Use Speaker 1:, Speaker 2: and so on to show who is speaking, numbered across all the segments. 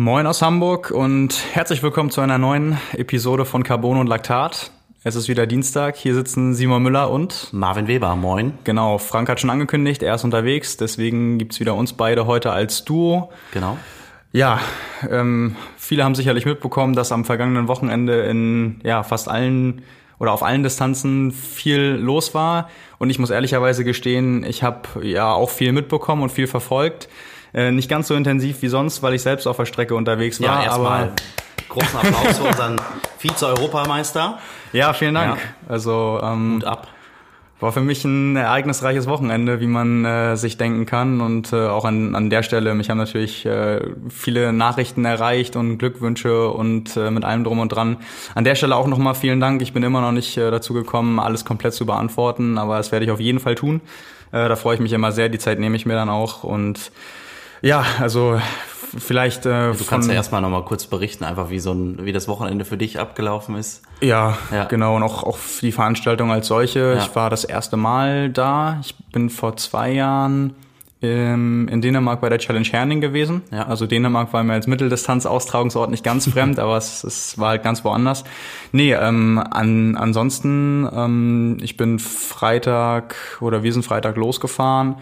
Speaker 1: Moin aus Hamburg und herzlich willkommen zu einer neuen Episode von Carbon und Laktat. Es ist wieder Dienstag, hier sitzen Simon Müller und
Speaker 2: Marvin Weber, moin.
Speaker 1: Genau, Frank hat schon angekündigt, er ist unterwegs, deswegen gibt's wieder uns beide heute als Duo.
Speaker 2: Genau.
Speaker 1: Ja, ähm, viele haben sicherlich mitbekommen, dass am vergangenen Wochenende in ja, fast allen oder auf allen Distanzen viel los war. Und ich muss ehrlicherweise gestehen, ich habe ja auch viel mitbekommen und viel verfolgt. Äh, nicht ganz so intensiv wie sonst, weil ich selbst auf der Strecke unterwegs war.
Speaker 2: Ja, erstmal großen Applaus für unseren Vize-Europameister.
Speaker 1: Ja, vielen Dank.
Speaker 2: Ja.
Speaker 1: Also ähm,
Speaker 2: Hut ab.
Speaker 1: war für mich ein ereignisreiches Wochenende, wie man äh, sich denken kann. Und äh, auch an, an der Stelle, mich haben natürlich äh, viele Nachrichten erreicht und Glückwünsche und äh, mit allem drum und dran. An der Stelle auch nochmal vielen Dank. Ich bin immer noch nicht äh, dazu gekommen, alles komplett zu beantworten, aber das werde ich auf jeden Fall tun. Äh, da freue ich mich immer sehr. Die Zeit nehme ich mir dann auch. Und ja, also vielleicht. Äh,
Speaker 2: Du kannst ja erstmal nochmal kurz berichten, einfach wie so ein, wie das Wochenende für dich abgelaufen ist.
Speaker 1: Ja,
Speaker 2: Ja.
Speaker 1: genau. Und auch, auch die Veranstaltung als solche.
Speaker 2: Ja.
Speaker 1: Ich war das erste Mal da. Ich bin vor zwei Jahren ähm, in Dänemark bei der Challenge Herning gewesen.
Speaker 2: Ja.
Speaker 1: Also Dänemark war mir als Mitteldistanz-Austragungsort nicht ganz fremd, aber es, es war halt ganz woanders. Nee, ähm, an, ansonsten, ähm, ich bin Freitag oder wir sind Freitag losgefahren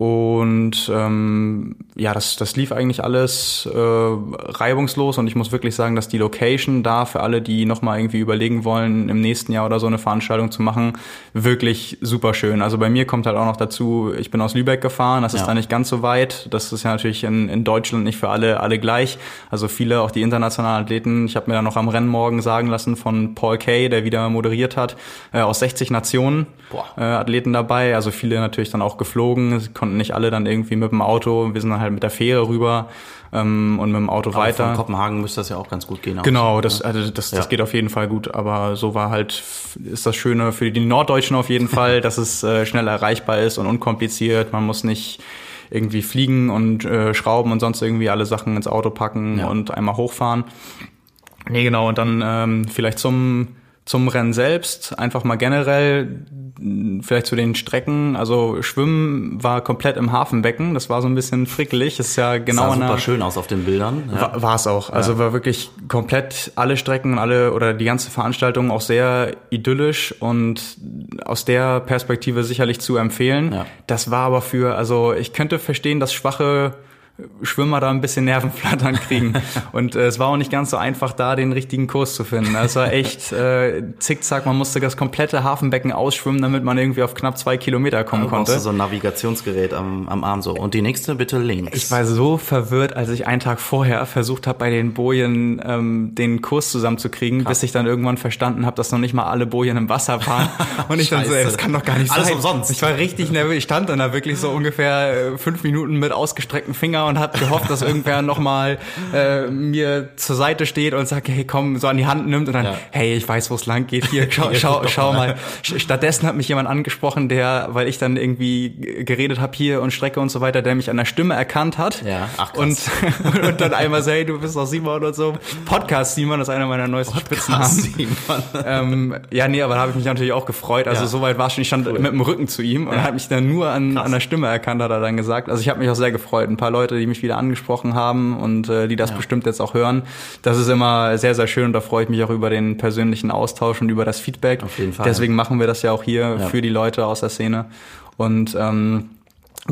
Speaker 1: und ähm, ja, das, das lief eigentlich alles äh, reibungslos und ich muss wirklich sagen, dass die Location da für alle, die nochmal irgendwie überlegen wollen, im nächsten Jahr oder so eine Veranstaltung zu machen, wirklich super schön. Also bei mir kommt halt auch noch dazu, ich bin aus Lübeck gefahren, das ist
Speaker 2: Ja.
Speaker 1: da nicht ganz so weit. Das ist ja natürlich in, in Deutschland nicht für alle, alle gleich. Also viele, auch die internationalen Athleten, ich habe mir da noch am Rennmorgen sagen lassen von Paul Kay, der wieder moderiert hat, äh, aus 60 Nationen äh, Athleten dabei, also viele natürlich dann auch geflogen, es konnten nicht alle dann irgendwie mit dem Auto, wir sind dann halt mit der Fähre rüber ähm, und mit dem Auto
Speaker 2: Aber
Speaker 1: weiter.
Speaker 2: Von Kopenhagen müsste das ja auch ganz gut gehen. auch.
Speaker 1: Genau, das, also das, das
Speaker 2: Ja.
Speaker 1: geht auf jeden Fall gut, aber so war halt, ist das Schöne für die Norddeutschen auf jeden Fall, dass es äh, schnell erreichbar ist und unkompliziert. Man muss nicht irgendwie fliegen und äh, schrauben und sonst irgendwie alle Sachen ins Auto packen
Speaker 2: Ja.
Speaker 1: und einmal hochfahren. Nee, genau, und dann ähm, vielleicht zum, zum Rennen selbst, einfach mal generell, vielleicht zu den Strecken. Also Schwimmen war komplett im Hafenbecken, das war so ein bisschen frickelig, ist ja genau
Speaker 2: Sah super schön aus auf den Bildern. Ja.
Speaker 1: war es auch. Also war wirklich komplett alle Strecken und alle oder die ganze Veranstaltung auch sehr idyllisch und aus der Perspektive sicherlich zu empfehlen.
Speaker 2: Ja.
Speaker 1: Das war aber für, also ich könnte verstehen, dass schwache Schwimmer da ein bisschen Nervenflattern kriegen. und äh, es war auch nicht ganz so einfach, da den richtigen Kurs zu finden. Es war echt äh, zickzack, man musste das komplette Hafenbecken ausschwimmen, damit man irgendwie auf knapp zwei Kilometer kommen
Speaker 2: Du brauchst
Speaker 1: konnte.
Speaker 2: du so ein Navigationsgerät am, am Arm so. Und die nächste bitte links.
Speaker 1: Ich war so verwirrt, als ich einen Tag vorher versucht habe, bei den Bojen ähm, den Kurs zusammenzukriegen, bis ich dann irgendwann verstanden habe, dass noch nicht mal alle Bojen im Wasser waren. Und ich dann so, ey, das kann doch gar nicht
Speaker 2: Alles
Speaker 1: sein.
Speaker 2: umsonst.
Speaker 1: Ich war richtig nervös. Ich stand dann da wirklich so ungefähr äh, fünf Minuten mit ausgestreckten Finger und habe gehofft, dass irgendwer noch mal äh, mir zur Seite steht und sagt, hey, komm, so an die Hand nimmt und dann,
Speaker 2: Ja.
Speaker 1: hey, ich weiß, wo es lang geht. Hier, schau, schau, schau mal. Stattdessen hat mich jemand angesprochen, der, weil ich dann irgendwie geredet habe hier und Strecke und so weiter, der mich an der Stimme erkannt hat.
Speaker 2: Ja, ach,
Speaker 1: und,
Speaker 2: krass.
Speaker 1: und dann einmal so, hey, du bist doch Simon und so. Podcast Simon ist einer meiner neuesten Spitznamen.
Speaker 2: Simon.
Speaker 1: Ähm, ja, nee, aber da habe ich mich natürlich auch gefreut. Also
Speaker 2: Ja.
Speaker 1: soweit war es schon. Ich stand mit dem Rücken zu ihm und hat mich dann nur an, an der Stimme erkannt, hat er dann gesagt. Also ich habe mich auch sehr gefreut. Ein paar Leute, die mich wieder angesprochen haben und äh, die das bestimmt jetzt auch hören. Das ist immer sehr, sehr schön und da freue ich mich auch über den persönlichen Austausch und über das Feedback.
Speaker 2: Auf jeden Fall.
Speaker 1: Deswegen machen wir das ja auch hier
Speaker 2: Ja.
Speaker 1: für die Leute aus der Szene. Und ähm,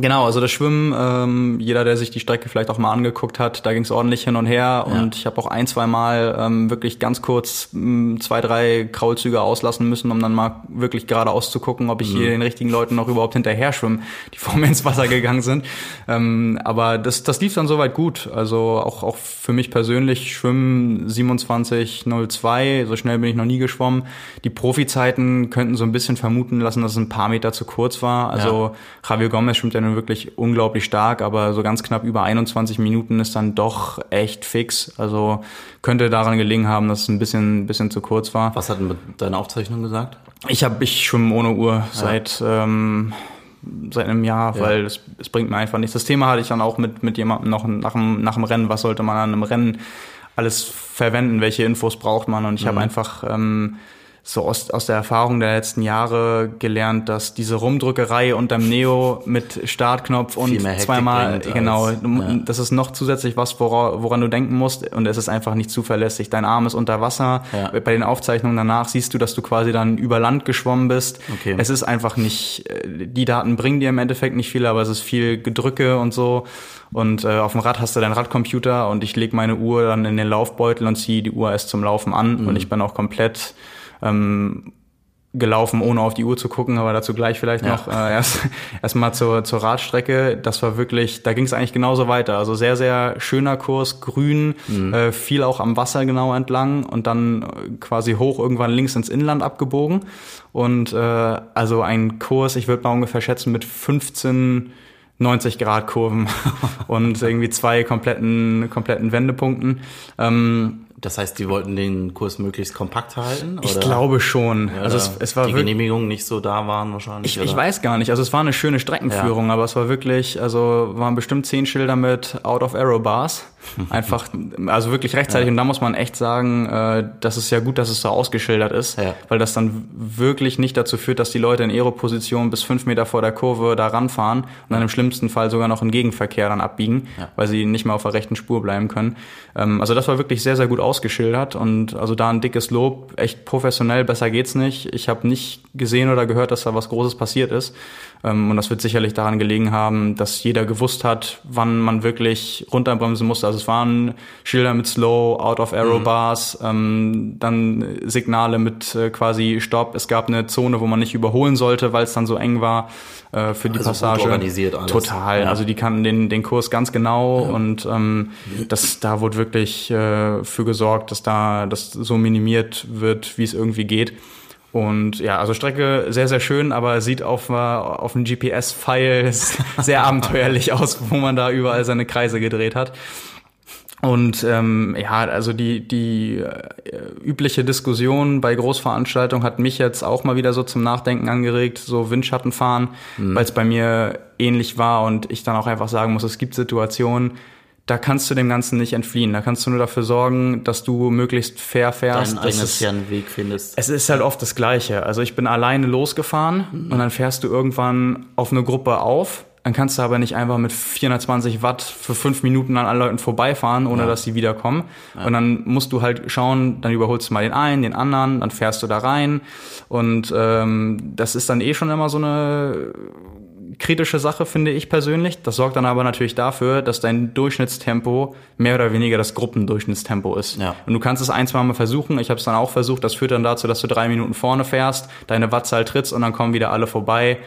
Speaker 1: Genau, also das Schwimmen, ähm, jeder, der sich die Strecke vielleicht auch mal angeguckt hat, da ging es ordentlich hin und her und ich habe auch ein, zwei Mal ähm, wirklich ganz kurz mh, zwei, drei Kraulzüge auslassen müssen, um dann mal wirklich geradeaus zu gucken, ob ich hier den richtigen Leuten noch überhaupt hinterher schwimme, die vor mir ins Wasser gegangen sind. Ähm, aber das, das lief dann soweit gut. Also auch, auch für mich persönlich schwimmen 27,02, so schnell bin ich noch nie geschwommen. Die Profizeiten könnten so ein bisschen vermuten lassen, dass es ein paar Meter zu kurz war. Also Javier Gomez schwimmt ja nun wirklich unglaublich stark, aber so ganz knapp über 21 Minuten ist dann doch echt fix. Also könnte daran gelegen haben, dass es ein bisschen, bisschen zu kurz war.
Speaker 2: Was hat denn mit deiner Aufzeichnung gesagt?
Speaker 1: Ich habe ich schwimme ohne Uhr seit ähm, seit einem Jahr,
Speaker 2: Ja.
Speaker 1: weil es, es bringt mir einfach nichts. Das Thema hatte ich dann auch mit mit jemandem noch nach dem, nach dem Rennen. Was sollte man an einem Rennen alles verwenden? Welche Infos braucht man? Und ich habe einfach ähm, so aus, aus der Erfahrung der letzten Jahre gelernt, dass diese Rumdrückerei unterm Neo mit Startknopf und zweimal, genau, als, ja. das ist noch zusätzlich was, woran, woran du denken musst und es ist einfach nicht zuverlässig. Dein Arm ist unter Wasser. Ja. Bei den Aufzeichnungen danach siehst du, dass du quasi dann über Land geschwommen bist. Okay. Es ist einfach nicht, äh, die Daten bringen dir im Endeffekt nicht viel, aber es ist viel Gedrücke und so. Und äh, auf dem Rad hast du deinen Radcomputer und ich lege meine Uhr dann in den Laufbeutel und ziehe die Uhr erst zum Laufen an mhm. und ich bin auch komplett ähm, gelaufen, ohne auf die Uhr zu gucken, aber dazu gleich vielleicht ja. noch äh, erst erstmal zur zur Radstrecke. Das war wirklich, da ging es eigentlich genauso weiter. Also sehr sehr schöner Kurs, grün, mhm. äh, viel auch am Wasser genau entlang und dann quasi hoch irgendwann links ins Inland abgebogen und äh, also ein Kurs, ich würde mal ungefähr schätzen mit 15 90 Grad Kurven und irgendwie zwei kompletten kompletten Wendepunkten. Ähm,
Speaker 2: das heißt, die wollten den Kurs möglichst kompakt halten?
Speaker 1: Oder? Ich glaube schon.
Speaker 2: Ja, also es, es war die Genehmigungen nicht so da waren wahrscheinlich.
Speaker 1: Ich, ich weiß gar nicht. Also es war eine schöne Streckenführung, ja. aber es war wirklich, also waren bestimmt zehn Schilder mit Out of Arrow Bars. Einfach, also wirklich rechtzeitig. Ja. Und da muss man echt sagen, äh, das ist ja gut, dass es so ausgeschildert ist, weil das dann wirklich nicht dazu führt, dass die Leute in Aero-Position bis fünf Meter vor der Kurve da ranfahren und dann im schlimmsten Fall sogar noch in Gegenverkehr dann abbiegen, weil sie nicht mehr auf der rechten Spur bleiben können. Ähm, also das war wirklich sehr, sehr gut ausgeschildert und also da ein dickes Lob, echt professionell, besser geht's nicht. Ich habe nicht gesehen oder gehört, dass da was Großes passiert ist. Ähm, und das wird sicherlich daran gelegen haben, dass jeder gewusst hat, wann man wirklich runterbremsen musste. Also es waren Schilder mit Slow, Out of Arrow mhm. Bars, ähm, dann Signale mit äh, quasi Stopp. Es gab eine Zone, wo man nicht überholen sollte, weil es dann so eng war äh, für die also Passage.
Speaker 2: organisiert alles.
Speaker 1: Total. Ja. Also die kannten den, den Kurs ganz genau ja. und ähm, das, da wurde wirklich äh, für gesorgt, dass da das so minimiert wird, wie es irgendwie geht. Und ja, also Strecke sehr, sehr schön, aber sieht auf, äh, auf dem GPS-File sehr abenteuerlich aus, wo man da überall seine Kreise gedreht hat. Und ähm, ja, also die, die äh, übliche Diskussion bei Großveranstaltungen hat mich jetzt auch mal wieder so zum Nachdenken angeregt, so Windschattenfahren, mhm. weil es bei mir ähnlich war und ich dann auch einfach sagen muss, es gibt Situationen, da kannst du dem Ganzen nicht entfliehen. Da kannst du nur dafür sorgen, dass du möglichst fair fährst.
Speaker 2: Deinen eigenen Weg findest.
Speaker 1: Es ist halt oft das Gleiche. Also ich bin alleine losgefahren mhm. und dann fährst du irgendwann auf eine Gruppe auf. Dann kannst du aber nicht einfach mit 420 Watt für fünf Minuten an allen Leuten vorbeifahren, ohne ja. dass sie wiederkommen. Ja. Und dann musst du halt schauen, dann überholst du mal den einen, den anderen, dann fährst du da rein. Und ähm, das ist dann eh schon immer so eine kritische Sache, finde ich persönlich. Das sorgt dann aber natürlich dafür, dass dein Durchschnittstempo mehr oder weniger das Gruppendurchschnittstempo ist. Ja. Und du kannst es ein, zwei Mal versuchen. Ich habe es dann auch versucht. Das führt dann dazu, dass du drei Minuten vorne fährst, deine Wattzahl trittst und dann kommen wieder alle vorbei.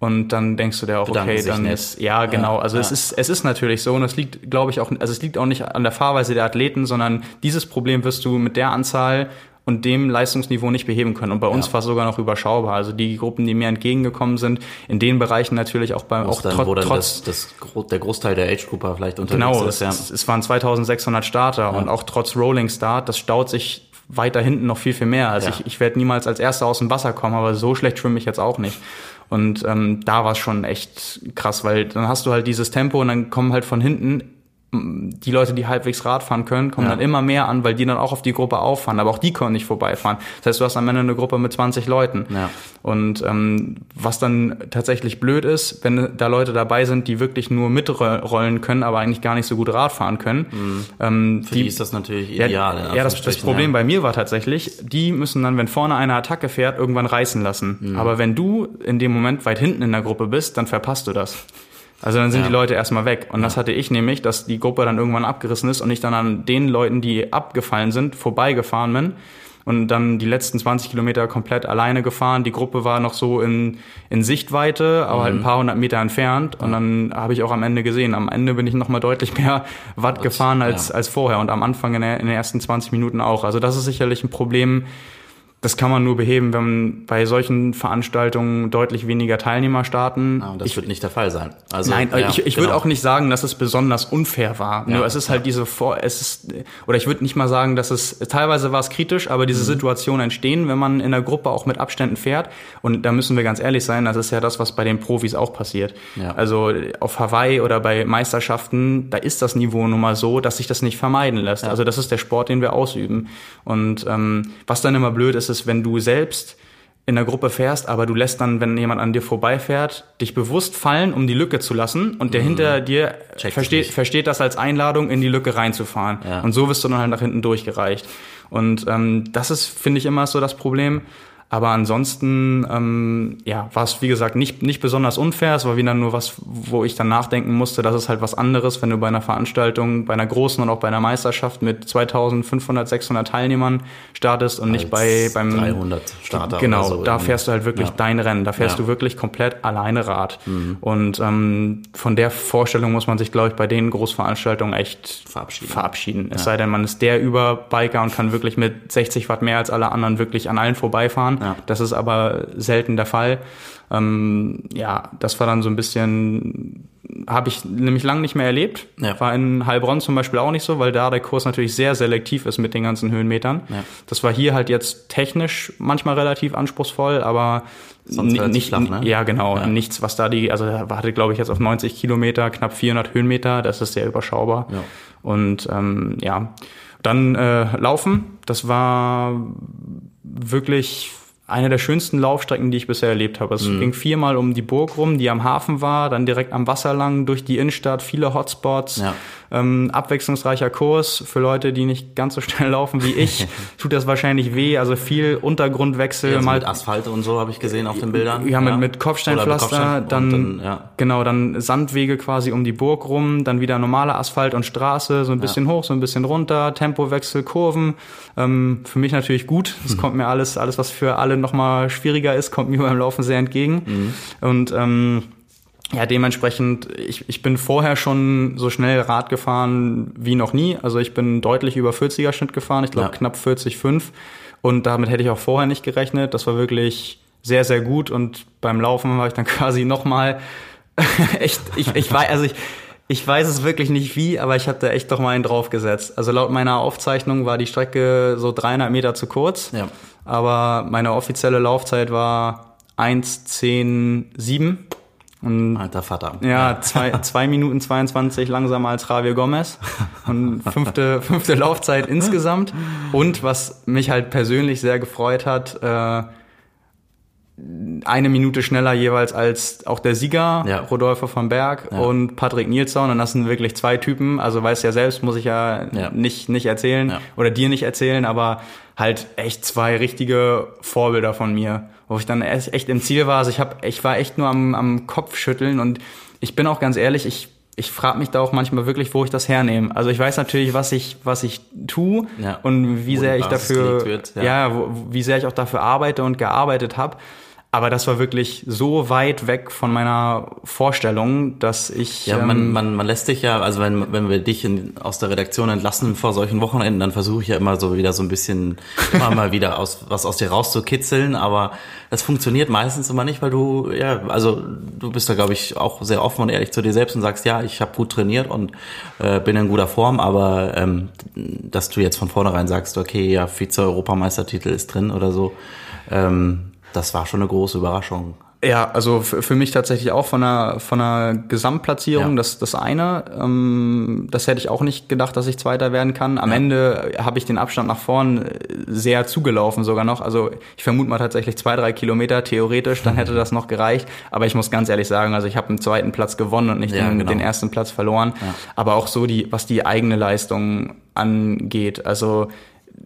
Speaker 1: Und dann denkst du dir auch, Bedanken okay, dann ist, ja, genau. Also ja. es ist, es ist natürlich so und es liegt, glaube ich, auch, also es liegt auch nicht an der Fahrweise der Athleten, sondern dieses Problem wirst du mit der Anzahl und dem Leistungsniveau nicht beheben können. Und bei uns ja. war es sogar noch überschaubar. Also die Gruppen, die mir entgegengekommen sind, in den Bereichen natürlich auch bei
Speaker 2: auch dann, trot, trotz das, das, der Großteil der Age Grouper vielleicht unterwegs
Speaker 1: genau, ist. Genau, es, ja. es waren 2600 Starter ja. und auch trotz Rolling Start, das staut sich weiter hinten noch viel viel mehr. Also ich, ich werde niemals als Erster aus dem Wasser kommen, aber so schlecht schwimme ich jetzt auch nicht. Und ähm, da war es schon echt krass, weil dann hast du halt dieses Tempo und dann kommen halt von hinten die Leute, die halbwegs Rad fahren können, kommen ja. dann immer mehr an, weil die dann auch auf die Gruppe auffahren, aber auch die können nicht vorbeifahren. Das heißt, du hast am Ende eine Gruppe mit 20 Leuten. Ja. Und ähm, was dann tatsächlich blöd ist, wenn da Leute dabei sind, die wirklich nur mitrollen können, aber eigentlich gar nicht so gut Rad fahren können.
Speaker 2: Mhm. Ähm, Für die, die, ist das natürlich ideal.
Speaker 1: Ja, ja das, das Problem bei mir war tatsächlich, die müssen dann, wenn vorne eine Attacke fährt, irgendwann reißen lassen. Mhm. Aber wenn du in dem Moment weit hinten in der Gruppe bist, dann verpasst du das. Also dann sind ja. die Leute erstmal weg. Und ja. das hatte ich nämlich, dass die Gruppe dann irgendwann abgerissen ist und ich dann an den Leuten, die abgefallen sind, vorbeigefahren bin und dann die letzten 20 Kilometer komplett alleine gefahren. Die Gruppe war noch so in, in Sichtweite, aber mhm. halt ein mhm. paar hundert Meter entfernt. Und dann habe ich auch am Ende gesehen, am Ende bin ich nochmal deutlich mehr Watt gefahren als, ja. als vorher und am Anfang in, der, in den ersten 20 Minuten auch. Also das ist sicherlich ein Problem, das kann man nur beheben, wenn man bei solchen Veranstaltungen deutlich weniger Teilnehmer starten.
Speaker 2: Ah, das ich, wird nicht der Fall sein.
Speaker 1: Also, nein, ja, ich, ich genau. würde auch nicht sagen, dass es besonders unfair war. Ja, nur es ist halt diese Vor, es ist, oder ich würde nicht mal sagen, dass es, teilweise war es kritisch, aber diese mhm. Situationen entstehen, wenn man in der Gruppe auch mit Abständen fährt. Und da müssen wir ganz ehrlich sein, das ist ja das, was bei den Profis auch passiert. Ja. Also auf Hawaii oder bei Meisterschaften, da ist das Niveau nun mal so, dass sich das nicht vermeiden lässt. Also das ist der Sport, den wir ausüben. Und ähm, was dann immer blöd ist, es, wenn du selbst in der Gruppe fährst, aber du lässt dann, wenn jemand an dir vorbeifährt, dich bewusst fallen, um die Lücke zu lassen und der hinter dir versteht, versteht das als Einladung, in die Lücke reinzufahren.
Speaker 2: Ja.
Speaker 1: Und so wirst du dann halt nach hinten durchgereicht. Und ähm, das ist, finde ich, immer so das Problem. Aber ansonsten, ähm, ja, war es, wie gesagt, nicht, nicht besonders unfair. Es war wieder nur was, wo ich dann nachdenken musste, das ist halt was anderes, wenn du bei einer Veranstaltung, bei einer großen und auch bei einer Meisterschaft mit 2500, 600 Teilnehmern startest und nicht bei,
Speaker 2: Als
Speaker 1: beim
Speaker 2: 300 Starter
Speaker 1: Genau,
Speaker 2: so
Speaker 1: da fährst du halt wirklich
Speaker 2: Ja.
Speaker 1: dein Rennen. Da fährst
Speaker 2: Ja. Mhm.
Speaker 1: du wirklich komplett alleine Rad. Und ähm, von der Vorstellung muss man sich, glaube ich, bei den Großveranstaltungen echt
Speaker 2: Verabschieden.
Speaker 1: verabschieden. Es sei denn, man ist der Überbiker und kann wirklich mit 60 Watt mehr als alle anderen wirklich an allen vorbeifahren.
Speaker 2: Ja.
Speaker 1: Das ist aber selten der Fall. Ähm, ja, das war dann so ein bisschen, habe ich nämlich lang nicht mehr erlebt.
Speaker 2: Ja.
Speaker 1: War in Heilbronn zum Beispiel auch nicht so, weil da der Kurs natürlich sehr selektiv ist mit den ganzen Höhenmetern.
Speaker 2: Ja.
Speaker 1: Das war hier halt jetzt technisch manchmal relativ anspruchsvoll, aber
Speaker 2: Sonst
Speaker 1: nicht,
Speaker 2: flach, ne?
Speaker 1: ja genau,
Speaker 2: Ja.
Speaker 1: nichts, was da die, also hatte glaube ich jetzt auf 90 Kilometer knapp 400 Höhenmeter, das ist sehr überschaubar.
Speaker 2: Ja.
Speaker 1: Und ähm, ja, dann äh, laufen, das war wirklich eine der schönsten Laufstrecken, die ich bisher erlebt habe. Es
Speaker 2: Mhm.
Speaker 1: ging viermal um die Burg rum, die am Hafen war, dann direkt am Wasser lang, durch die Innenstadt, viele Hotspots,
Speaker 2: Ja.
Speaker 1: Ähm, abwechslungsreicher Kurs für Leute, die nicht ganz so schnell laufen wie ich. tut das wahrscheinlich weh, also viel Untergrundwechsel,
Speaker 2: Also
Speaker 1: mal
Speaker 2: mit Asphalt und so habe ich gesehen auf den Bildern.
Speaker 1: ja, mit, mit
Speaker 2: Oder
Speaker 1: Kopfsteinpflaster,
Speaker 2: Kopfstein und
Speaker 1: dann,
Speaker 2: ja.
Speaker 1: genau, dann Sandwege quasi um die Burg rum, dann wieder normale Asphalt und Straße, so ein bisschen hoch, so ein bisschen runter, Tempowechsel, Kurven. Ähm, für mich natürlich gut.
Speaker 2: Mhm.
Speaker 1: Das kommt mir alles, alles, was für alle nochmal schwieriger ist, kommt mir beim Laufen sehr entgegen.
Speaker 2: Mhm.
Speaker 1: Und ähm, ja, dementsprechend, ich, ich bin vorher schon so schnell Rad gefahren wie noch nie. Also ich bin deutlich über 40er Schnitt gefahren, ich glaube
Speaker 2: Ja.
Speaker 1: knapp 40,5. Und damit hätte ich auch vorher nicht gerechnet. Das war wirklich sehr, sehr gut. Und beim Laufen war ich dann quasi nochmal echt, ich, ich weiß, also ich, ich weiß es wirklich nicht wie, aber ich hatte echt doch mal einen draufgesetzt. Also laut meiner Aufzeichnung war die Strecke so 300 Meter zu kurz.
Speaker 2: Ja.
Speaker 1: Aber meine offizielle Laufzeit war 1,10,7. Und
Speaker 2: Alter Vater.
Speaker 1: ja, zwei, zwei Minuten 22 langsamer als Javier Gomez. Und fünfte, fünfte Laufzeit insgesamt. Und was mich halt persönlich sehr gefreut hat, äh, eine Minute schneller jeweils als auch der Sieger,
Speaker 2: Ja.
Speaker 1: Rodolfo von Berg und Patrick Nilsson. Und das sind wirklich zwei Typen. Also weißt ja selbst, muss ich ja,
Speaker 2: Ja.
Speaker 1: nicht, nicht erzählen
Speaker 2: Ja.
Speaker 1: oder dir nicht erzählen, aber halt echt zwei richtige Vorbilder von mir, wo ich dann echt im Ziel war. Also ich hab, ich war echt nur am, am Kopf schütteln und ich bin auch ganz ehrlich, ich ich frage mich da auch manchmal wirklich, wo ich das hernehme. Also ich weiß natürlich, was ich was ich tu
Speaker 2: Ja.
Speaker 1: und wie sehr ich dafür
Speaker 2: wird, ja.
Speaker 1: ja, wo, wie sehr ich auch dafür arbeite und gearbeitet habe. Aber das war wirklich so weit weg von meiner Vorstellung, dass ich
Speaker 2: Ja,
Speaker 1: ähm,
Speaker 2: man, man, man lässt dich ja, also wenn, wenn wir dich in, aus der Redaktion entlassen vor solchen Wochenenden, dann versuche ich ja immer so wieder so ein bisschen, immer mal wieder aus, was aus dir rauszukitzeln, aber das funktioniert meistens immer nicht, weil du, ja, also du bist da glaube ich auch sehr offen und ehrlich zu dir selbst und sagst, ja, ich habe gut trainiert und äh, bin in guter Form, aber ähm, dass du jetzt von vornherein sagst, okay, ja, Vize-Europameistertitel ist drin oder so, ähm, das war schon eine große Überraschung.
Speaker 1: Ja, also für, mich tatsächlich auch von einer, von einer Gesamtplatzierung
Speaker 2: Ja.
Speaker 1: das, das eine. Ähm, das hätte ich auch nicht gedacht, dass ich Zweiter werden kann. Am Ende habe ich den Abstand nach vorn äh, sehr zugelaufen sogar noch. Also ich vermute mal tatsächlich zwei, drei Kilometer theoretisch, dann hätte das noch gereicht. Aber ich muss ganz ehrlich sagen, also ich habe einen zweiten Platz gewonnen und nicht
Speaker 2: Ja,
Speaker 1: den,
Speaker 2: genau.
Speaker 1: den ersten Platz verloren. Aber auch so die, was die eigene Leistung angeht. Also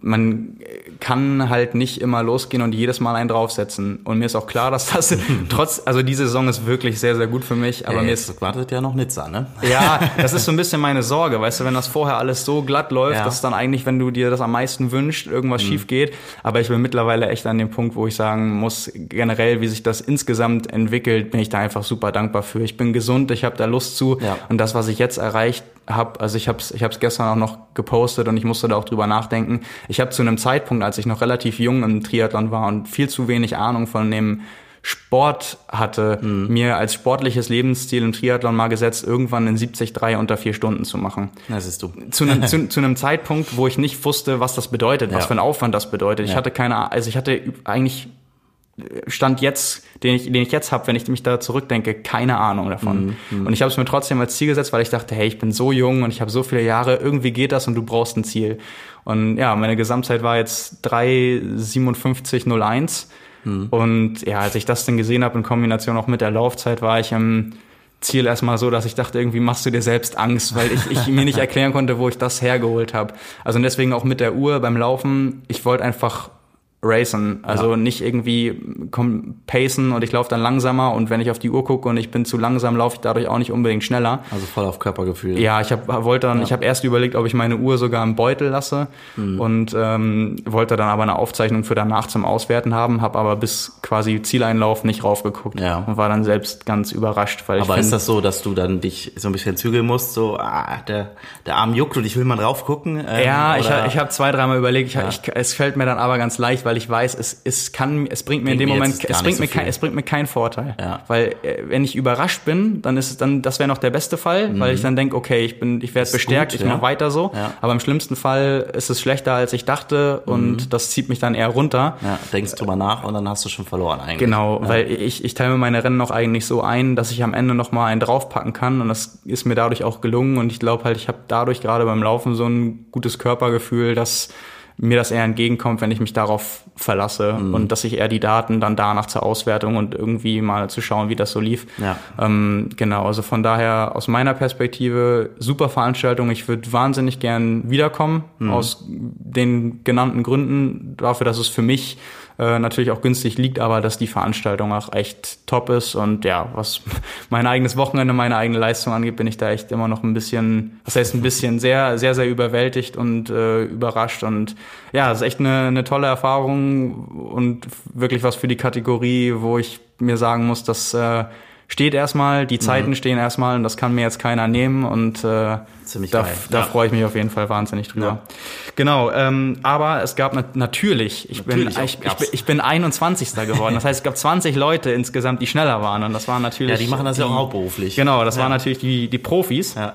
Speaker 1: man kann halt nicht immer losgehen und jedes Mal einen draufsetzen. Und mir ist auch klar, dass das trotz, also die Saison ist wirklich sehr, sehr gut für mich. Aber
Speaker 2: ja,
Speaker 1: mir ist,
Speaker 2: wartet ja noch Nizza, ne?
Speaker 1: ja, das ist so ein bisschen meine Sorge, weißt du, wenn das vorher alles so glatt läuft,
Speaker 2: Ja.
Speaker 1: dass dann eigentlich, wenn du dir das am meisten wünschst, irgendwas schief geht. Aber ich bin mittlerweile echt an dem Punkt, wo ich sagen muss, generell, wie sich das insgesamt entwickelt, bin ich da einfach super dankbar für. Ich bin gesund, ich habe da Lust zu.
Speaker 2: Ja.
Speaker 1: Und das, was ich jetzt erreicht habe, also ich habe es ich hab's gestern auch noch gepostet und ich musste da auch drüber nachdenken. Ich habe zu einem Zeitpunkt, als ich noch relativ jung im Triathlon war und viel zu wenig Ahnung von dem Sport hatte,
Speaker 2: Mhm.
Speaker 1: mir als sportliches Lebensziel im Triathlon mal gesetzt, irgendwann in 73 unter vier Stunden zu machen.
Speaker 2: Das ist du.
Speaker 1: Zu einem, zu, zu einem Zeitpunkt, wo ich nicht wusste, was das bedeutet, was
Speaker 2: Ja.
Speaker 1: für ein Aufwand das bedeutet. Ich
Speaker 2: Ja.
Speaker 1: hatte keine, A- also ich hatte eigentlich Stand jetzt, den ich, den ich jetzt habe, wenn ich mich da zurückdenke, keine Ahnung davon.
Speaker 2: Mhm,
Speaker 1: Und ich habe es mir trotzdem als Ziel gesetzt, weil ich dachte, hey, ich bin so jung und ich habe so viele Jahre, irgendwie geht das und du brauchst ein Ziel. Und ja, meine Gesamtzeit war jetzt 3,57,01. Hm. Und ja, als ich das dann gesehen habe in Kombination auch mit der Laufzeit, war ich im Ziel erstmal so, dass ich dachte, irgendwie machst du dir selbst Angst, weil ich, ich mir nicht erklären konnte, wo ich das hergeholt habe. Also deswegen auch mit der Uhr beim Laufen, ich wollte einfach racen. Also ja. nicht irgendwie pacen und ich laufe dann langsamer und wenn ich auf die Uhr gucke und ich bin zu langsam, laufe ich dadurch auch nicht unbedingt schneller.
Speaker 2: Also voll auf Körpergefühl.
Speaker 1: Ja, ich wollte dann, ja. ich habe erst überlegt, ob ich meine Uhr sogar im Beutel lasse mhm. und ähm, wollte dann aber eine Aufzeichnung für danach zum Auswerten haben, habe aber bis quasi Zieleinlauf nicht raufgeguckt ja. und war dann selbst ganz überrascht, weil
Speaker 2: aber
Speaker 1: ich
Speaker 2: ist das so, dass du dann dich so ein bisschen zügeln musst, so ah, der der Arm juckt und ich will mal drauf gucken?
Speaker 1: Ähm, ja, ich habe ich habe zwei, dreimal überlegt, ich, ich, es fällt mir dann aber ganz leicht, weil weil ich weiß, es, es kann, es bringt mir in dem Moment, es bringt so mir kein, es bringt mir keinen Vorteil. Ja. Weil äh, wenn ich überrascht bin, dann ist es dann, das wäre noch der beste Fall, mhm. weil ich dann denke, okay, ich bin, ich werde bestärkt, gut, ich ja. mache weiter so. Ja. Aber im schlimmsten Fall ist es schlechter als ich dachte und mhm. das zieht mich dann eher runter.
Speaker 2: Ja, denkst drüber nach und dann hast du schon verloren eigentlich.
Speaker 1: Genau, weil ich, ich teile mir meine Rennen noch eigentlich so ein, dass ich am Ende noch mal einen draufpacken kann und das ist mir dadurch auch gelungen und ich glaube halt, ich habe dadurch gerade beim Laufen so ein gutes Körpergefühl, dass mir das eher entgegenkommt, wenn ich mich darauf verlasse mhm. und dass ich eher die Daten dann danach zur Auswertung und irgendwie mal zu schauen, wie das so lief. Ja. Ähm, genau, also von daher aus meiner Perspektive super Veranstaltung. Ich würde wahnsinnig gern wiederkommen mhm. aus den genannten Gründen dafür, dass es für mich äh, natürlich auch günstig liegt, aber dass die Veranstaltung auch echt top ist. Und ja, was mein eigenes Wochenende, meine eigene Leistung angeht, bin ich da echt immer noch ein bisschen, das heißt ein bisschen sehr, sehr, sehr überwältigt und äh, überrascht. Und ja, es ist echt eine, eine tolle Erfahrung und wirklich was für die Kategorie, wo ich mir sagen muss, dass äh, steht erstmal, die Zeiten mhm. stehen erstmal und das kann mir jetzt keiner nehmen und äh, Ziemlich da, geil. da ja. freue ich mich auf jeden Fall wahnsinnig drüber. Ja. Genau, ähm, aber es gab nat natürlich, ich natürlich bin ich, ich, ich, bin 21. geworden. Das heißt, es gab 20 Leute insgesamt, die schneller waren und das waren natürlich Ja,
Speaker 2: die machen das ja auch hauptberuflich.
Speaker 1: Genau, das ja. waren natürlich die die Profis. Ja.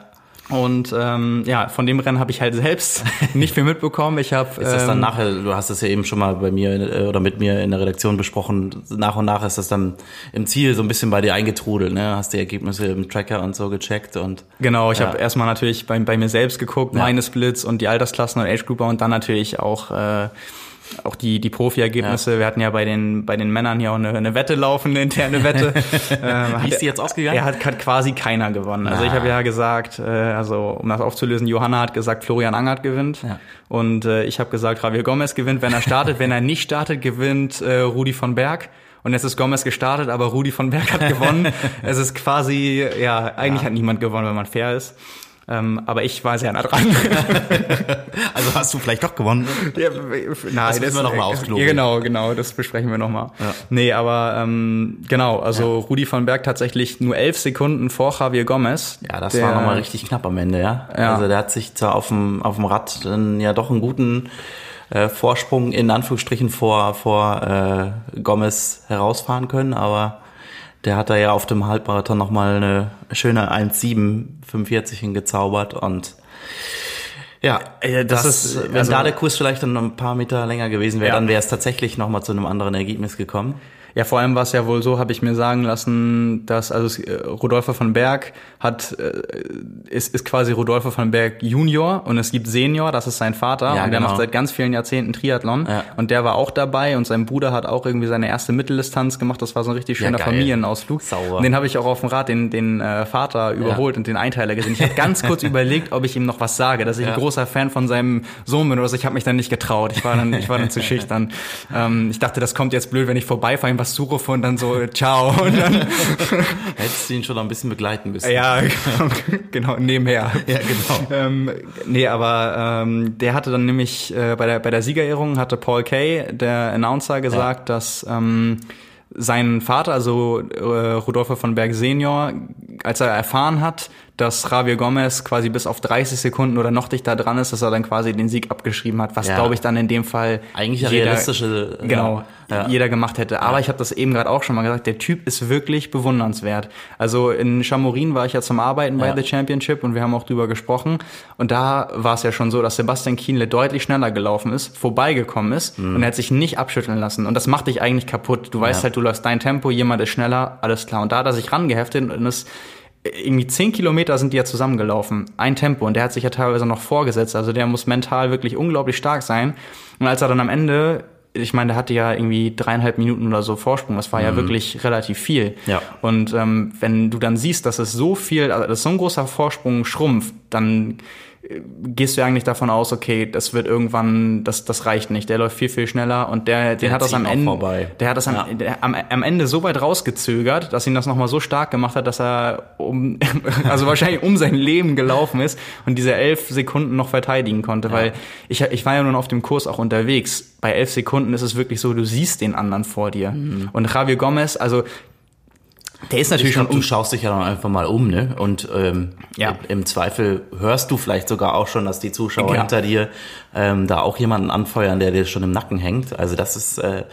Speaker 1: Und ähm, ja, von dem Rennen habe ich halt selbst nicht viel mitbekommen. Ich habe.
Speaker 2: Ist das dann ähm, nachher? Du hast es ja eben schon mal bei mir äh, oder mit mir in der Redaktion besprochen. Nach und nach ist das dann im Ziel so ein bisschen bei dir eingetrudelt. Ne, hast die Ergebnisse im Tracker und so gecheckt und.
Speaker 1: Genau, ich ja. habe erstmal natürlich bei, bei mir selbst geguckt, ja. meine Splits und die Altersklassen und Age Grouper und dann natürlich auch. Äh, auch die, die Profi-Ergebnisse. Ja. Wir hatten ja bei den, bei den Männern hier auch eine, eine Wette laufen, eine interne Wette.
Speaker 2: ähm, Wie ist die jetzt ausgegangen?
Speaker 1: Er hat, hat quasi keiner gewonnen. Also ich habe ja gesagt, äh, also um das aufzulösen, Johanna hat gesagt, Florian Angert gewinnt. Ja. Und äh, ich habe gesagt, Javier Gomez gewinnt, wenn er startet. wenn er nicht startet, gewinnt äh, Rudi von Berg. Und jetzt ist Gomez gestartet, aber Rudi von Berg hat gewonnen. es ist quasi, ja, eigentlich ja. hat niemand gewonnen, wenn man fair ist. Ähm, aber ich war sehr nah dran.
Speaker 2: also hast du vielleicht doch gewonnen? Ja,
Speaker 1: nein, das müssen wir nochmal ausgelogen. Ja, genau, genau, das besprechen wir nochmal. Ja. Nee, aber ähm, genau, also ja. Rudi von Berg tatsächlich nur elf Sekunden vor Javier Gomez.
Speaker 2: Ja, das der, war nochmal richtig knapp am Ende, ja. ja. Also der hat sich zwar auf dem, auf dem Rad dann ja doch einen guten äh, Vorsprung in Anführungsstrichen vor, vor äh, Gomez herausfahren können, aber der hat da ja auf dem Halbmarathon nochmal eine schöne 1,745 hingezaubert und ja, äh, das, das ist, wenn also, da der Kurs vielleicht dann ein paar Meter länger gewesen wäre, ja. dann wäre es tatsächlich nochmal zu einem anderen Ergebnis gekommen.
Speaker 1: Ja, vor allem war es ja wohl so, habe ich mir sagen lassen, dass also äh, Rudolfer von Berg hat äh, ist, ist quasi Rudolfer von Berg Junior und es gibt Senior, das ist sein Vater ja, und der genau. macht seit ganz vielen Jahrzehnten Triathlon ja. und der war auch dabei und sein Bruder hat auch irgendwie seine erste Mitteldistanz gemacht. Das war so ein richtig schöner ja, Familienausflug. Sauber. Und den habe ich auch auf dem Rad den den äh, Vater überholt und den Einteiler gesehen. Ich habe ganz kurz überlegt, ob ich ihm noch was sage, dass ich ein großer Fan von seinem Sohn bin oder so. Ich habe mich dann nicht getraut. Ich war dann ich war dann zu schüchtern. Ähm, ich dachte, das kommt jetzt blöd, wenn ich vorbeifahre was zurufe und dann so, ciao. Und dann
Speaker 2: Hättest du ihn schon noch ein bisschen begleiten müssen.
Speaker 1: Ja, genau, nebenher. Ja, genau. Ähm, nee, aber ähm, der hatte dann nämlich äh, bei der bei der Siegerehrung hatte Paul Kay, der Announcer, gesagt, ja. dass ähm, sein Vater, also äh, Rudolfo von Berg Senior, als er erfahren hat, dass Javier Gomez quasi bis auf 30 Sekunden oder noch dichter dran ist, dass er dann quasi den Sieg abgeschrieben hat, was ja. glaube ich dann in dem Fall
Speaker 2: eigentlich jeder, realistische
Speaker 1: genau ja. jeder gemacht hätte. Aber ich habe das eben gerade auch schon mal gesagt, der Typ ist wirklich bewundernswert. Also in Chamorin war ich ja zum Arbeiten bei The Championship und wir haben auch drüber gesprochen und da war es ja schon so, dass Sebastian Kienle deutlich schneller gelaufen ist, vorbeigekommen ist mhm. und er hat sich nicht abschütteln lassen und das macht dich eigentlich kaputt. Du weißt halt, du läufst dein Tempo, jemand ist schneller, alles klar. Und da hat er sich rangeheftet und ist irgendwie zehn Kilometer sind die ja zusammengelaufen, ein Tempo und der hat sich ja teilweise noch vorgesetzt, also der muss mental wirklich unglaublich stark sein und als er dann am Ende ich meine, der hatte ja irgendwie dreieinhalb Minuten oder so Vorsprung. Das war ja mhm. wirklich relativ viel.
Speaker 2: Ja.
Speaker 1: Und ähm, wenn du dann siehst, dass es so viel, also dass so ein großer Vorsprung schrumpft, dann gehst du eigentlich davon aus, okay, das wird irgendwann, das, das reicht nicht. Der läuft viel, viel schneller und der, der hat das am Ende,
Speaker 2: vorbei.
Speaker 1: der hat das am, ja. der, am, am Ende so weit rausgezögert, dass ihn das nochmal so stark gemacht hat, dass er um, also wahrscheinlich um sein Leben gelaufen ist und diese elf Sekunden noch verteidigen konnte, ja. weil ich, ich war ja nun auf dem Kurs auch unterwegs. Bei elf Sekunden ist es wirklich so, du siehst den anderen vor dir. Mhm. Und Javier Gomez, also der ist natürlich schon.
Speaker 2: Du schaust dich ja dann einfach mal um, ne? Und ähm,
Speaker 1: ja.
Speaker 2: im Zweifel hörst du vielleicht sogar auch schon, dass die Zuschauer
Speaker 1: ja.
Speaker 2: hinter dir ähm, da auch jemanden anfeuern, der dir schon im Nacken hängt. Also das ist äh,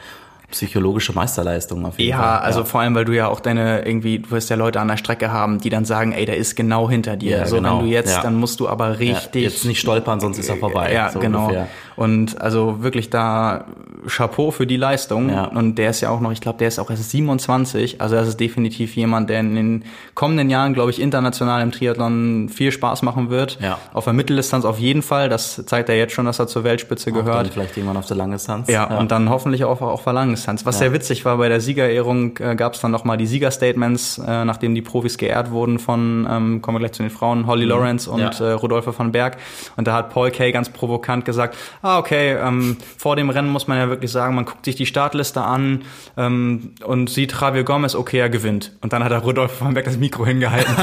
Speaker 2: psychologische Meisterleistung auf jeden
Speaker 1: ja,
Speaker 2: Fall.
Speaker 1: Also ja, also vor allem, weil du ja auch deine irgendwie, du wirst ja Leute an der Strecke haben, die dann sagen, ey, der ist genau hinter dir.
Speaker 2: Ja,
Speaker 1: so,
Speaker 2: genau.
Speaker 1: wenn du jetzt,
Speaker 2: ja.
Speaker 1: dann musst du aber richtig.
Speaker 2: Ja, jetzt nicht stolpern, sonst ist er vorbei.
Speaker 1: Ja, so genau. Ungefähr. Und also wirklich da Chapeau für die Leistung.
Speaker 2: Ja.
Speaker 1: Und der ist ja auch noch, ich glaube, der ist auch erst 27. Also das ist definitiv jemand, der in den kommenden Jahren, glaube ich, international im Triathlon viel Spaß machen wird.
Speaker 2: Ja.
Speaker 1: Auf der Mitteldistanz auf jeden Fall. Das zeigt er jetzt schon, dass er zur Weltspitze
Speaker 2: auch
Speaker 1: gehört.
Speaker 2: Vielleicht irgendwann auf der Langdistanz.
Speaker 1: Ja, ja, und dann hoffentlich auch auf der Langdistanz. Was sehr witzig war, bei der Siegerehrung äh, gab es dann nochmal die Siegerstatements, äh, nachdem die Profis geehrt wurden von, ähm, kommen wir gleich zu den Frauen, Holly mhm. Lawrence und äh, Rodolphe van Berg. Und da hat Paul Kay ganz provokant gesagt, ah, okay, ähm, vor dem Rennen muss man ja wirklich sagen, man guckt sich die Startliste an ähm, und sieht Javier Gomez, okay, er gewinnt. Und dann hat er Rudolf van Beck das Mikro hingehalten.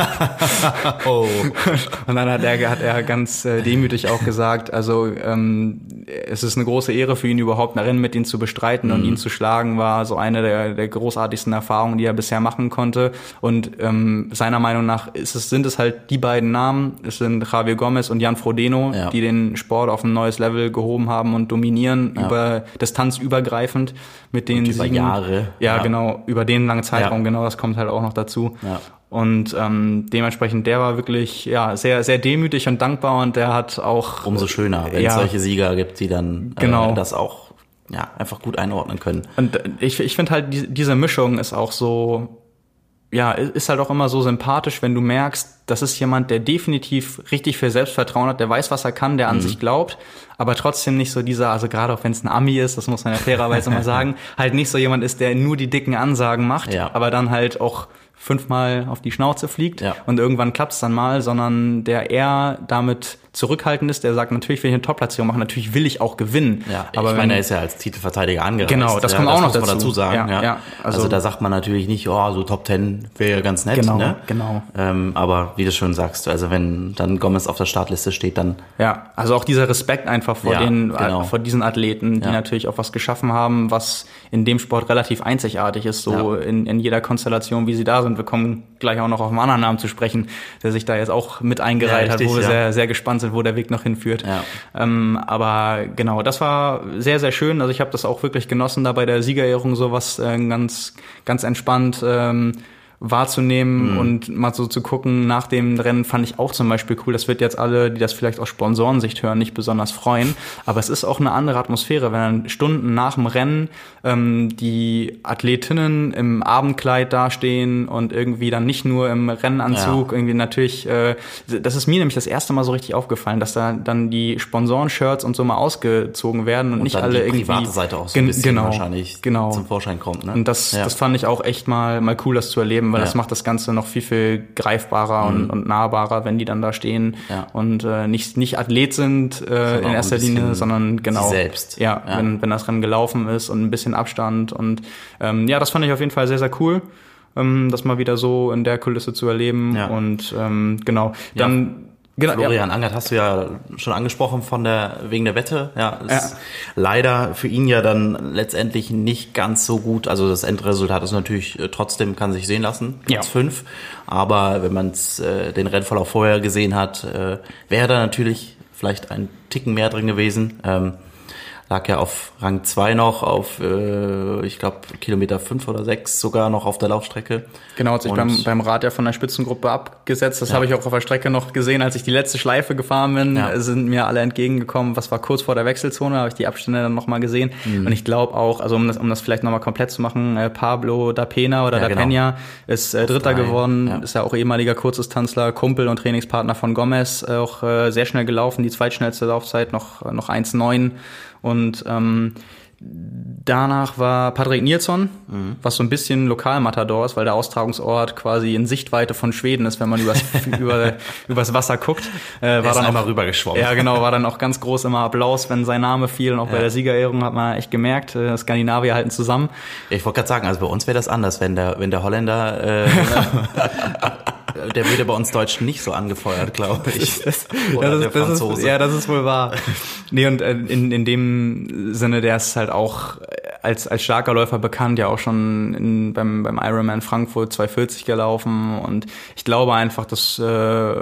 Speaker 2: oh.
Speaker 1: Und dann hat er, hat er ganz äh, demütig auch gesagt, also ähm, es ist eine große Ehre für ihn überhaupt ein Rennen mit ihm zu bestreiten mhm. und ihn zu schlagen war so eine der, der großartigsten Erfahrungen, die er bisher machen konnte. Und ähm, seiner Meinung nach ist es, sind es halt die beiden Namen, es sind Javier Gomez und Jan Frodeno,
Speaker 2: ja.
Speaker 1: die den Sport auf ein neues Level gehoben haben und dominieren
Speaker 2: Ja.
Speaker 1: über distanzübergreifend mit den
Speaker 2: Und über
Speaker 1: Siegen.
Speaker 2: Jahre.
Speaker 1: Ja,
Speaker 2: Ja.
Speaker 1: genau, über den langen Zeitraum,
Speaker 2: Ja.
Speaker 1: genau, das kommt halt auch noch dazu.
Speaker 2: Ja.
Speaker 1: Und ähm, dementsprechend, der war wirklich ja sehr, sehr demütig und dankbar und der hat auch
Speaker 2: Umso schöner, wenn es solche Sieger gibt, die dann
Speaker 1: Genau.
Speaker 2: äh, das auch ja, einfach gut einordnen können.
Speaker 1: Und äh, ich, ich finde halt, die, diese Mischung ist auch so, ja, ist halt auch immer so sympathisch, wenn du merkst, das ist jemand, der definitiv richtig viel Selbstvertrauen hat, der weiß, was er kann, der an
Speaker 2: Mhm.
Speaker 1: sich glaubt, aber trotzdem nicht so dieser, also gerade auch wenn es ein Ami ist, das muss man ja fairerweise mal sagen, halt nicht so jemand ist, der nur die dicken Ansagen macht,
Speaker 2: Ja.
Speaker 1: aber dann halt auch fünfmal auf die Schnauze fliegt
Speaker 2: Ja.
Speaker 1: und irgendwann klappt's dann mal, sondern der eher damit zurückhaltend ist, der sagt, natürlich will ich eine Top-Platzierung machen, natürlich will ich auch gewinnen.
Speaker 2: Ja,
Speaker 1: aber
Speaker 2: ich
Speaker 1: wenn-
Speaker 2: meine, er ist ja als Titelverteidiger angereist.
Speaker 1: Genau, das
Speaker 2: ja,
Speaker 1: kommt auch noch dazu.
Speaker 2: dazu sagen.
Speaker 1: Ja,
Speaker 2: Ja, also,
Speaker 1: also-
Speaker 2: da sagt man natürlich nicht, oh, so Top Ten wäre ganz nett.
Speaker 1: Genau,
Speaker 2: ne?
Speaker 1: genau.
Speaker 2: Ähm, aber wie du schon sagst, also wenn dann Gomez auf der Startliste steht, dann
Speaker 1: Ja, also auch dieser Respekt einfach vor den,
Speaker 2: genau.
Speaker 1: vor diesen Athleten, die natürlich auch was geschaffen haben, was in dem Sport relativ einzigartig ist, so in, in jeder Konstellation, wie sie da sind. Wir kommen gleich auch noch auf einen anderen Namen zu sprechen, der sich da jetzt auch mit eingereiht
Speaker 2: Ja,
Speaker 1: hat,
Speaker 2: richtig,
Speaker 1: wo wir sehr, sehr gespannt sind, wo der Weg noch hinführt.
Speaker 2: Ja.
Speaker 1: Ähm, aber genau, das war sehr, sehr schön. Also ich habe das auch wirklich genossen, da bei der Siegerehrung sowas äh, ganz, ganz entspannt. Ähm, wahrzunehmen
Speaker 2: Mhm.
Speaker 1: und mal so zu gucken nach dem Rennen fand ich auch zum Beispiel cool. Das wird jetzt alle, die das vielleicht aus Sponsorensicht hören, nicht besonders freuen. Aber es ist auch eine andere Atmosphäre, wenn dann Stunden nach dem Rennen ähm, die Athletinnen im Abendkleid dastehen und irgendwie dann nicht nur im Rennanzug, irgendwie natürlich, äh, das ist mir nämlich das erste Mal so richtig aufgefallen, dass da dann die Sponsoren-Shirts und so mal ausgezogen werden und,
Speaker 2: und
Speaker 1: nicht alle irgendwie
Speaker 2: private Seite auch so ein bisschen
Speaker 1: genau,
Speaker 2: wahrscheinlich
Speaker 1: genau.
Speaker 2: zum Vorschein kommt. Ne?
Speaker 1: Und das,
Speaker 2: ja.
Speaker 1: das fand ich auch echt mal, mal cool, das zu erleben, weil
Speaker 2: Ja.
Speaker 1: das macht das Ganze noch viel, viel greifbarer und, und nahbarer, wenn die dann da stehen
Speaker 2: Ja.
Speaker 1: und äh, nicht, nicht Athlet sind äh, in erster Linie, sondern genau.
Speaker 2: selbst.
Speaker 1: Ja,
Speaker 2: Ja.
Speaker 1: Wenn, wenn das Rennen gelaufen ist und ein bisschen Abstand. Und ähm, ja, das fand ich auf jeden Fall sehr, sehr cool. Ähm, das mal wieder so in der Kulisse zu erleben.
Speaker 2: Ja.
Speaker 1: Und ähm, genau, dann genau,
Speaker 2: Florian Angert hast du ja schon angesprochen von der wegen der Wette. Ja, ist
Speaker 1: Ja.
Speaker 2: leider für ihn ja dann letztendlich nicht ganz so gut. Also das Endresultat ist natürlich äh, trotzdem kann sich sehen lassen, Platz
Speaker 1: Ja.
Speaker 2: fünf. Aber wenn man äh, den Rennverlauf vorher gesehen hat, äh, wäre da natürlich vielleicht ein Ticken mehr drin gewesen. Ähm, lag ja auf Rang 2 noch, auf, äh, ich glaube, Kilometer 5 oder 6 sogar noch auf der Laufstrecke.
Speaker 1: Genau, hat sich
Speaker 2: Und-
Speaker 1: beim, beim Rad ja von der Spitzengruppe abgesetzt. Das
Speaker 2: Ja.
Speaker 1: habe ich auch auf der Strecke noch gesehen, als ich die letzte Schleife gefahren bin,
Speaker 2: Ja.
Speaker 1: sind mir alle entgegengekommen. Was war kurz vor der Wechselzone, habe ich die Abstände dann nochmal gesehen.
Speaker 2: Mhm.
Speaker 1: Und ich glaube auch, also um das, um das vielleicht nochmal komplett zu machen, äh, Pablo da Pena oder
Speaker 2: Ja,
Speaker 1: da
Speaker 2: genau.
Speaker 1: Peña ist äh, Dritter
Speaker 2: drei,
Speaker 1: geworden,
Speaker 2: ja.
Speaker 1: ist ja auch ehemaliger Kurzdistanzler, Kumpel und Trainingspartner von Gomez, äh, auch äh, sehr schnell gelaufen, die zweitschnellste Laufzeit noch, noch 1,9 und ähm, Danach war Patrick Nilsson,
Speaker 2: Mhm.
Speaker 1: was so ein bisschen Lokalmatador ist, weil der Austragungsort quasi in Sichtweite von Schweden ist, wenn man übers, über, übers Wasser guckt. Äh, war
Speaker 2: ist
Speaker 1: dann
Speaker 2: einmal rübergeschwommen.
Speaker 1: ja, genau, war dann auch ganz groß immer Applaus, wenn sein Name fiel und auch bei
Speaker 2: Ja.
Speaker 1: der Siegerehrung hat man echt gemerkt, äh, Skandinavier halten zusammen.
Speaker 2: Ich wollte gerade sagen, also bei uns wäre das anders, wenn der, wenn der Holländer, äh, der würde bei uns Deutschen nicht so angefeuert, glaube ich. Oder
Speaker 1: das
Speaker 2: der
Speaker 1: ist, das
Speaker 2: Franzose.
Speaker 1: ist, ja, das ist wohl wahr. nee, und äh, in, in dem Sinne, der ist halt auch als, als starker Läufer bekannt, ja auch schon in, beim, beim Ironman Frankfurt 240 gelaufen. Und ich glaube einfach, dass äh,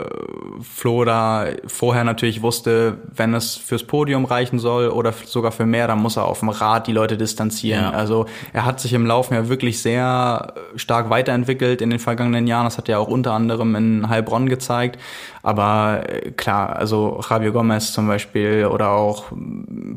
Speaker 1: Flo da vorher natürlich wusste, wenn es fürs Podium reichen soll oder sogar für mehr, dann muss er auf dem Rad die Leute distanzieren.
Speaker 2: Ja.
Speaker 1: Also er hat sich im Laufen ja wirklich sehr stark weiterentwickelt in den vergangenen Jahren. Das hat er auch unter anderem in Heilbronn gezeigt. Aber äh, klar, also Javier Gomez zum Beispiel oder auch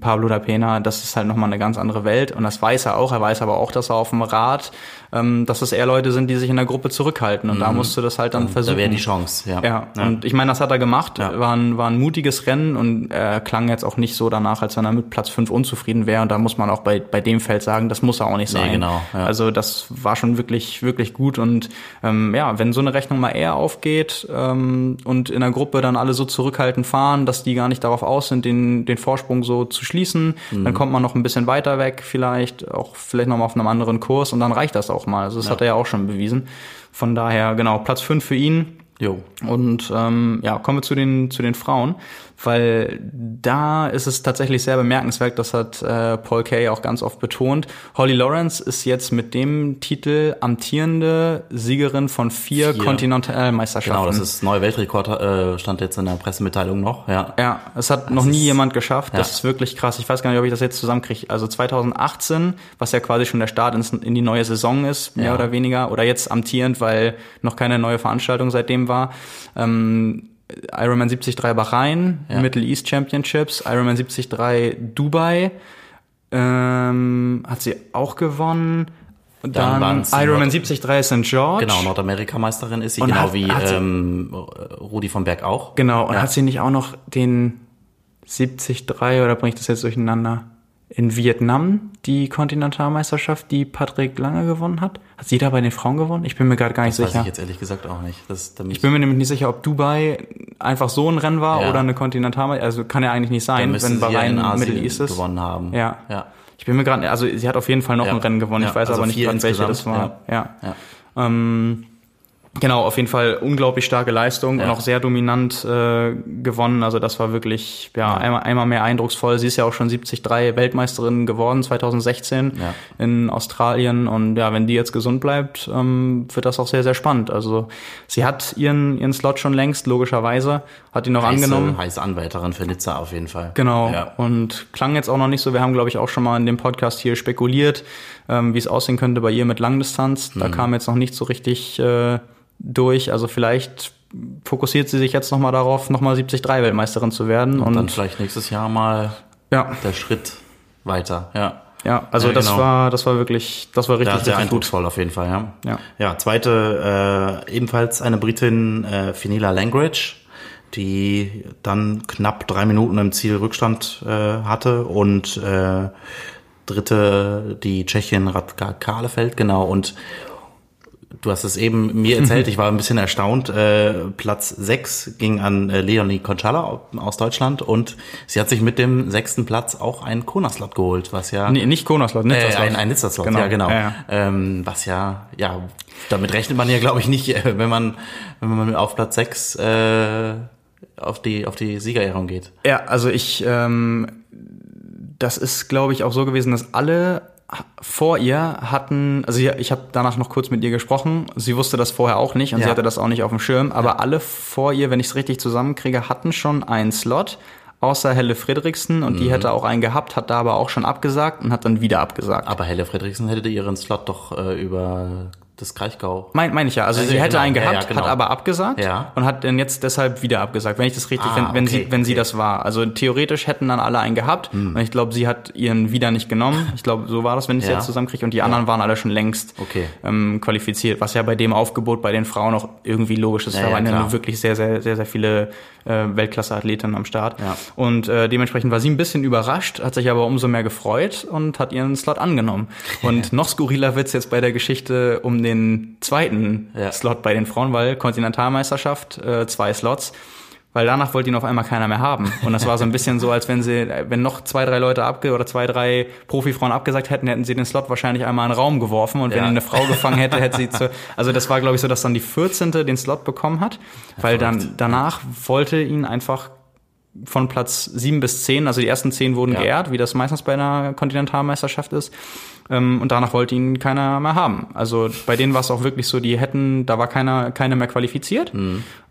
Speaker 1: Pablo da Pena, das ist halt nochmal eine ganz andere Welt. Und das weiß er auch. Er weiß aber auch, dass er auf dem Rad, ähm, dass es eher Leute sind, die sich in der Gruppe zurückhalten. Und da musst du das halt dann versuchen.
Speaker 2: Da wäre die Chance, ja.
Speaker 1: Ja, und ich meine, das hat er gemacht.
Speaker 2: Ja.
Speaker 1: War, ein, war ein mutiges Rennen und er klang jetzt auch nicht so danach, als wenn er mit Platz 5 unzufrieden wäre. Und da muss man auch bei, bei dem Feld sagen, das muss er auch nicht
Speaker 2: Nee,
Speaker 1: sein.
Speaker 2: genau, ja.
Speaker 1: Also das war schon wirklich, wirklich gut. Und ähm, ja, wenn so eine Rechnung mal eher aufgeht ähm, und in der Gruppe dann alle so zurückhaltend fahren, dass die gar nicht darauf aus sind, den, den Vorsprung so zu schließen,
Speaker 2: Mhm.
Speaker 1: dann kommt man noch ein bisschen weiter weg, vielleicht auch vielleicht noch mal auf einem anderen Kurs und dann reicht das auch mal. Also das hat er ja auch schon bewiesen. Von daher, genau, Platz 5 für ihn.
Speaker 2: Jo.
Speaker 1: Und ähm, ja, kommen wir zu den zu den Frauen, weil da ist es tatsächlich sehr bemerkenswert, das hat äh, Paul Kay auch ganz oft betont. Holly Lawrence ist jetzt mit dem Titel amtierende Siegerin von vier,
Speaker 2: Vier.
Speaker 1: Kontinentalmeisterschaften.
Speaker 2: Genau, das ist neuer Weltrekord, äh, stand jetzt in der Pressemitteilung noch, ja.
Speaker 1: Ja, es hat noch nie jemand geschafft. Das
Speaker 2: ja.
Speaker 1: ist wirklich krass. Ich weiß gar nicht, ob ich das jetzt zusammenkriege. Also 2018, was ja quasi schon der Start ins, in die neue Saison ist, mehr
Speaker 2: Ja.
Speaker 1: oder weniger, oder jetzt amtierend, weil noch keine neue Veranstaltung seitdem war. Ähm, Ironman 73 Bahrain,
Speaker 2: Ja.
Speaker 1: Middle East Championships, Ironman 73 Dubai, ähm, hat sie auch gewonnen. Und
Speaker 2: Dann
Speaker 1: dann, Ironman
Speaker 2: Nord-
Speaker 1: 73 St. George.
Speaker 2: Genau, Nordamerika-Meisterin ist sie,
Speaker 1: Und
Speaker 2: genau
Speaker 1: hat-
Speaker 2: wie
Speaker 1: hat sie-
Speaker 2: ähm, Rudi von Berg auch.
Speaker 1: Genau, und
Speaker 2: Ja.
Speaker 1: hat sie nicht auch noch den 73 oder bringe ich das jetzt durcheinander? In Vietnam die Kontinentalmeisterschaft, die Patrick Lange gewonnen hat? Hat sie da bei den Frauen gewonnen? Ich bin mir gerade gar nicht
Speaker 2: Das weiß
Speaker 1: sicher.
Speaker 2: ich jetzt ehrlich gesagt auch nicht. Das, da
Speaker 1: Ich bin mir nämlich nicht sicher, ob Dubai einfach so ein Rennen war
Speaker 2: Ja.
Speaker 1: oder eine Kontinentalmeisterschaft. Also kann ja eigentlich nicht sein, wenn
Speaker 2: ja
Speaker 1: Bahrain
Speaker 2: in Asien
Speaker 1: Middle East ist.
Speaker 2: gewonnen haben.
Speaker 1: Ja.
Speaker 2: Ja.
Speaker 1: Ich bin mir gerade, also sie hat auf jeden Fall noch
Speaker 2: Ja.
Speaker 1: ein Rennen gewonnen. Ich
Speaker 2: Ja,
Speaker 1: weiß
Speaker 2: also
Speaker 1: aber nicht
Speaker 2: vier
Speaker 1: gerade, welche das war. Ja.
Speaker 2: Ja.
Speaker 1: Ähm, genau, auf jeden Fall unglaublich starke Leistung und
Speaker 2: Ja.
Speaker 1: auch sehr dominant äh, gewonnen. Also das war wirklich ja, Einmal, einmal mehr eindrucksvoll. Sie ist ja auch schon 73 Weltmeisterin geworden 2016
Speaker 2: Ja.
Speaker 1: in Australien und ja, wenn die jetzt gesund bleibt, ähm, wird das auch sehr sehr spannend. Also sie hat ihren ihren Slot schon längst logischerweise, hat ihn noch
Speaker 2: Heiße,
Speaker 1: angenommen.
Speaker 2: heiße Anwärterin für Nizza auf jeden Fall.
Speaker 1: Genau.
Speaker 2: Ja.
Speaker 1: Und klang jetzt auch noch nicht so. Wir haben, glaube ich, auch schon mal in dem Podcast hier spekuliert, ähm, wie es aussehen könnte bei ihr mit Langdistanz.
Speaker 2: Mhm.
Speaker 1: Da kam jetzt noch nicht so richtig äh, durch. Also vielleicht fokussiert sie sich jetzt noch mal darauf, noch mal 73 Weltmeisterin zu werden. Und,
Speaker 2: Und dann vielleicht nächstes Jahr mal
Speaker 1: ja,
Speaker 2: der Schritt weiter. Ja.
Speaker 1: ja. Also
Speaker 2: Ja,
Speaker 1: das
Speaker 2: genau.
Speaker 1: war, das war wirklich, das war richtig,
Speaker 2: Ja, sehr
Speaker 1: richtig gut.
Speaker 2: eindrucksvoll auf jeden Fall, ja.
Speaker 1: Ja.
Speaker 2: Ja, zweite, äh, ebenfalls eine Britin, äh, Finila Langridge, die dann knapp drei Minuten im Ziel Rückstand äh, hatte und äh, dritte die Tschechin Radka Kahlefeld, genau, und Du hast es eben mir erzählt, ich war ein bisschen erstaunt. Äh, Platz sechs ging an äh, Leonie Conchala aus Deutschland und sie hat sich mit dem sechsten Platz auch einen Kona-Slot geholt, was ja
Speaker 1: Nee, nicht Konaslot,
Speaker 2: äh,
Speaker 1: Nizza-Slot.
Speaker 2: ein, ein Nizza-Slot,
Speaker 1: Genau.
Speaker 2: ja genau.
Speaker 1: Ja, ja.
Speaker 2: Ähm, was ja, ja, damit rechnet man ja, glaube ich, nicht, äh, wenn man, wenn man auf Platz 6 äh, auf die auf die Siegerehrung geht.
Speaker 1: Ja, also ich, ähm, das ist, glaube ich, auch so gewesen, dass alle vor ihr hatten, also ich, ich habe danach noch kurz mit ihr gesprochen, sie wusste das vorher auch nicht und sie
Speaker 2: Ja.
Speaker 1: hatte das auch nicht auf dem Schirm, aber alle vor ihr, wenn ich es richtig zusammenkriege, hatten schon einen Slot, außer Helle Friedrichsen und die hätte auch einen gehabt, hat da aber auch schon abgesagt und hat dann wieder abgesagt.
Speaker 2: Aber Helle Friedrichsen hätte ihren Slot doch äh, über das Kraichgau.
Speaker 1: Mein, meine ich ja. Also,
Speaker 2: Also,
Speaker 1: sie hätte
Speaker 2: genau.
Speaker 1: einen
Speaker 2: Ja,
Speaker 1: gehabt,
Speaker 2: ja, genau.
Speaker 1: hat aber abgesagt
Speaker 2: Ja.
Speaker 1: und hat dann jetzt deshalb wieder abgesagt, wenn ich das richtig,
Speaker 2: Ah,
Speaker 1: wenn, wenn
Speaker 2: okay,
Speaker 1: sie, wenn sie
Speaker 2: okay.
Speaker 1: das war. Also theoretisch hätten dann alle einen gehabt und ich glaube, sie hat ihren wieder nicht genommen. Ich glaube, so war das, wenn ich es
Speaker 2: Ja.
Speaker 1: jetzt zusammenkriege. Und die anderen waren alle schon längst
Speaker 2: Okay.
Speaker 1: ähm, qualifiziert, was ja bei dem Aufgebot bei den Frauen auch irgendwie logisch ist.
Speaker 2: Ja,
Speaker 1: da
Speaker 2: ja,
Speaker 1: waren ja nur wirklich sehr, sehr, sehr, sehr viele äh, Weltklasse-Athletinnen am Start.
Speaker 2: Ja.
Speaker 1: Und äh, dementsprechend war sie ein bisschen überrascht, hat sich aber umso mehr gefreut und hat ihren Slot angenommen. Und noch skurriler wird's jetzt bei der Geschichte um den zweiten
Speaker 2: Ja.
Speaker 1: Slot bei den Frauen, weil Kontinentalmeisterschaft, äh, zwei Slots. Weil danach wollte ihn auf einmal keiner mehr haben. Und das war so ein bisschen so, als wenn sie, wenn noch zwei, drei Leute abge oder zwei, drei Profifrauen abgesagt hätten, hätten sie den Slot wahrscheinlich einmal in den Raum geworfen. Und wenn
Speaker 2: Ja.
Speaker 1: ihn eine Frau gefangen hätte, hätte sie zu, also das war, glaube ich, so, dass dann die 14. den Slot bekommen hat. Weil dann, danach wollte ihn einfach von Platz 7 bis 10, also die ersten 10 wurden
Speaker 2: Ja.
Speaker 1: geehrt, wie das meistens bei einer Kontinentalmeisterschaft ist. Ähm, und danach wollte ihn keiner mehr haben. Also bei denen war es auch wirklich so, die hätten, da war keiner, keiner mehr qualifiziert.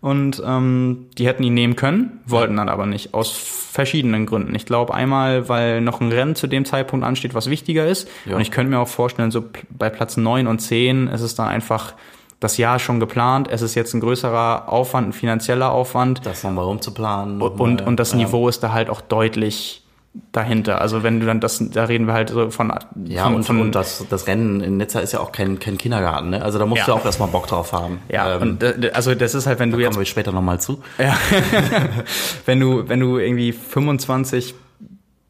Speaker 1: Und ähm, die hätten ihn nehmen können, wollten dann aber nicht, aus verschiedenen Gründen. Ich glaube einmal, weil noch ein Rennen zu dem Zeitpunkt ansteht, was wichtiger ist.
Speaker 2: Ja.
Speaker 1: Und ich könnte mir auch vorstellen, so bei Platz 9 und 10 ist es dann einfach das Jahr schon geplant. Es ist jetzt ein größerer Aufwand, ein finanzieller Aufwand.
Speaker 2: Das nochmal rumzuplanen.
Speaker 1: Und, und das
Speaker 2: ja.
Speaker 1: Niveau ist da halt auch deutlich dahinter. Also wenn du dann das, da reden wir halt so von,
Speaker 2: Ja,
Speaker 1: von,
Speaker 2: und,
Speaker 1: von
Speaker 2: und das, das Rennen in Nizza ist ja auch kein, kein Kindergarten, ne? Also da musst
Speaker 1: Ja.
Speaker 2: du auch erstmal Bock drauf haben.
Speaker 1: ja,
Speaker 2: ähm,
Speaker 1: und äh, also das ist halt, wenn du
Speaker 2: kommen
Speaker 1: jetzt,
Speaker 2: wir später nochmal zu.
Speaker 1: ja, wenn du, wenn du irgendwie 25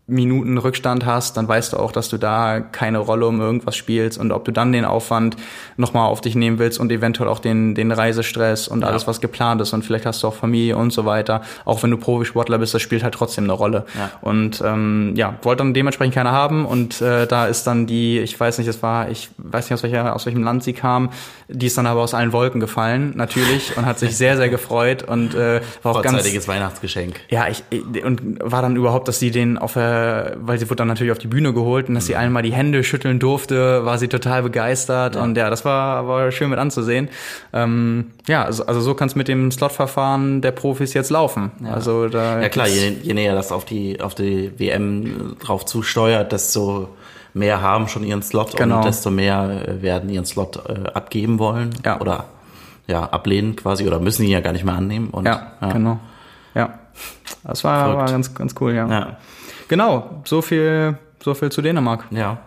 Speaker 1: Minuten Rückstand hast, dann weißt du auch, dass du da keine Rolle um irgendwas spielst und ob du dann den Aufwand nochmal auf dich nehmen willst und eventuell auch den, den Reisestress und alles, was geplant ist und vielleicht hast du auch Familie und so weiter. Auch wenn du Profisportler bist, das spielt halt trotzdem eine Rolle.
Speaker 2: Ja.
Speaker 1: Und ähm, ja, wollte dann dementsprechend keiner haben und äh, da ist dann die, ich weiß nicht, es war, ich weiß nicht aus, welcher, aus welchem Land sie kam, die ist dann aber aus allen Wolken gefallen, natürlich, und hat sich sehr, sehr gefreut und äh, war auch ganz
Speaker 2: Weihnachtsgeschenk.
Speaker 1: ja, ich, und war dann überhaupt, dass sie den auf der, weil sie wurde dann natürlich auf die Bühne geholt und dass sie allen mal die Hände schütteln durfte, war sie total begeistert und ja, das war, war schön mit anzusehen. Ähm, ja, also, also so kann es mit dem Slotverfahren der Profis jetzt laufen. Also da
Speaker 2: Ja klar, je, je näher das auf die, auf die WM drauf zusteuert, desto mehr haben schon ihren Slot
Speaker 1: Genau.
Speaker 2: und desto mehr äh, werden ihren Slot äh, abgeben wollen
Speaker 1: Ja.
Speaker 2: oder ja, ablehnen quasi oder müssen ihn ja gar nicht mehr annehmen. Und,
Speaker 1: ja, genau. Ja. Das war, war ganz, ganz cool, ja.
Speaker 2: Ja.
Speaker 1: Genau, so viel, so viel zu Dänemark.
Speaker 2: Ja.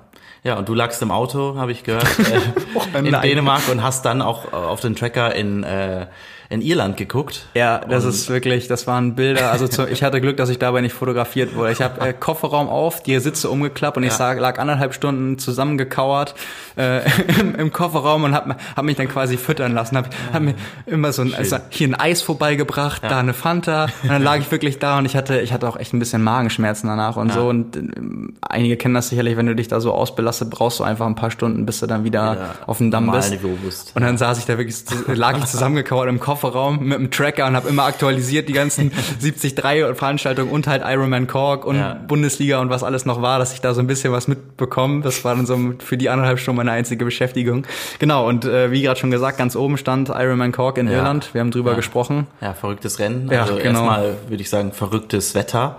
Speaker 2: Ja, und du lagst im Auto, habe ich gehört, äh, in
Speaker 1: nein.
Speaker 2: Dänemark und hast dann auch auf den Tracker in, äh, in Irland geguckt.
Speaker 1: Ja, das ist wirklich, das waren Bilder. Also zu, ich hatte Glück, dass ich dabei nicht fotografiert wurde. Ich habe äh, Kofferraum auf, die Sitze umgeklappt und ich
Speaker 2: Ja.
Speaker 1: sag, lag anderthalb Stunden zusammengekauert äh, im, im Kofferraum und habe hab mich dann quasi füttern lassen. Hab, hab mir immer so ein, also hier ein Eis vorbeigebracht, da eine Fanta und dann lag ich wirklich da und ich hatte, ich hatte auch echt ein bisschen Magenschmerzen danach und so. Und ähm, einige kennen das sicherlich, wenn du dich da so ausbelastet, brauchst du einfach ein paar Stunden, bis du dann wieder auf dem Damm bist. Und dann saß ich da wirklich, lag ich zusammengekauert im Kofferraum mit einem Tracker und habe immer aktualisiert die ganzen 73 Veranstaltungen und halt Ironman Cork und
Speaker 2: Ja.
Speaker 1: Bundesliga und was alles noch war, dass ich da so ein bisschen was mitbekomme. Das war dann so für die anderthalb Stunden meine einzige Beschäftigung. Genau, und äh, wie gerade schon gesagt, ganz oben stand Ironman Cork in
Speaker 2: Ja.
Speaker 1: Irland. Wir haben drüber
Speaker 2: Ja.
Speaker 1: gesprochen.
Speaker 2: Ja, verrücktes Rennen.
Speaker 1: Ja,
Speaker 2: also
Speaker 1: genau.
Speaker 2: erstmal würde ich sagen, verrücktes Wetter.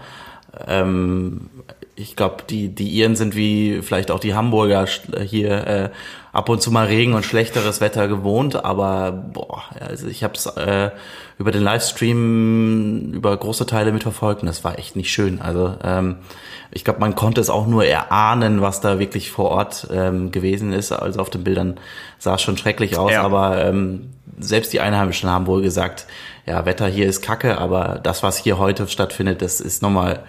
Speaker 2: Ähm, ich glaube, die, die Iren sind wie vielleicht auch die Hamburger sch- hier äh, ab und zu mal Regen und schlechteres Wetter gewohnt, aber boah, also ich habe es äh, über den Livestream über große Teile mitverfolgt und das war echt nicht schön. Also ähm, ich glaube, man konnte es auch nur erahnen, was da wirklich vor Ort ähm, gewesen ist. Also auf den Bildern sah es schon schrecklich aus,
Speaker 1: Ja.
Speaker 2: aber ähm, selbst die Einheimischen haben wohl gesagt, ja, Wetter hier ist kacke, aber das, was hier heute stattfindet, das ist nochmal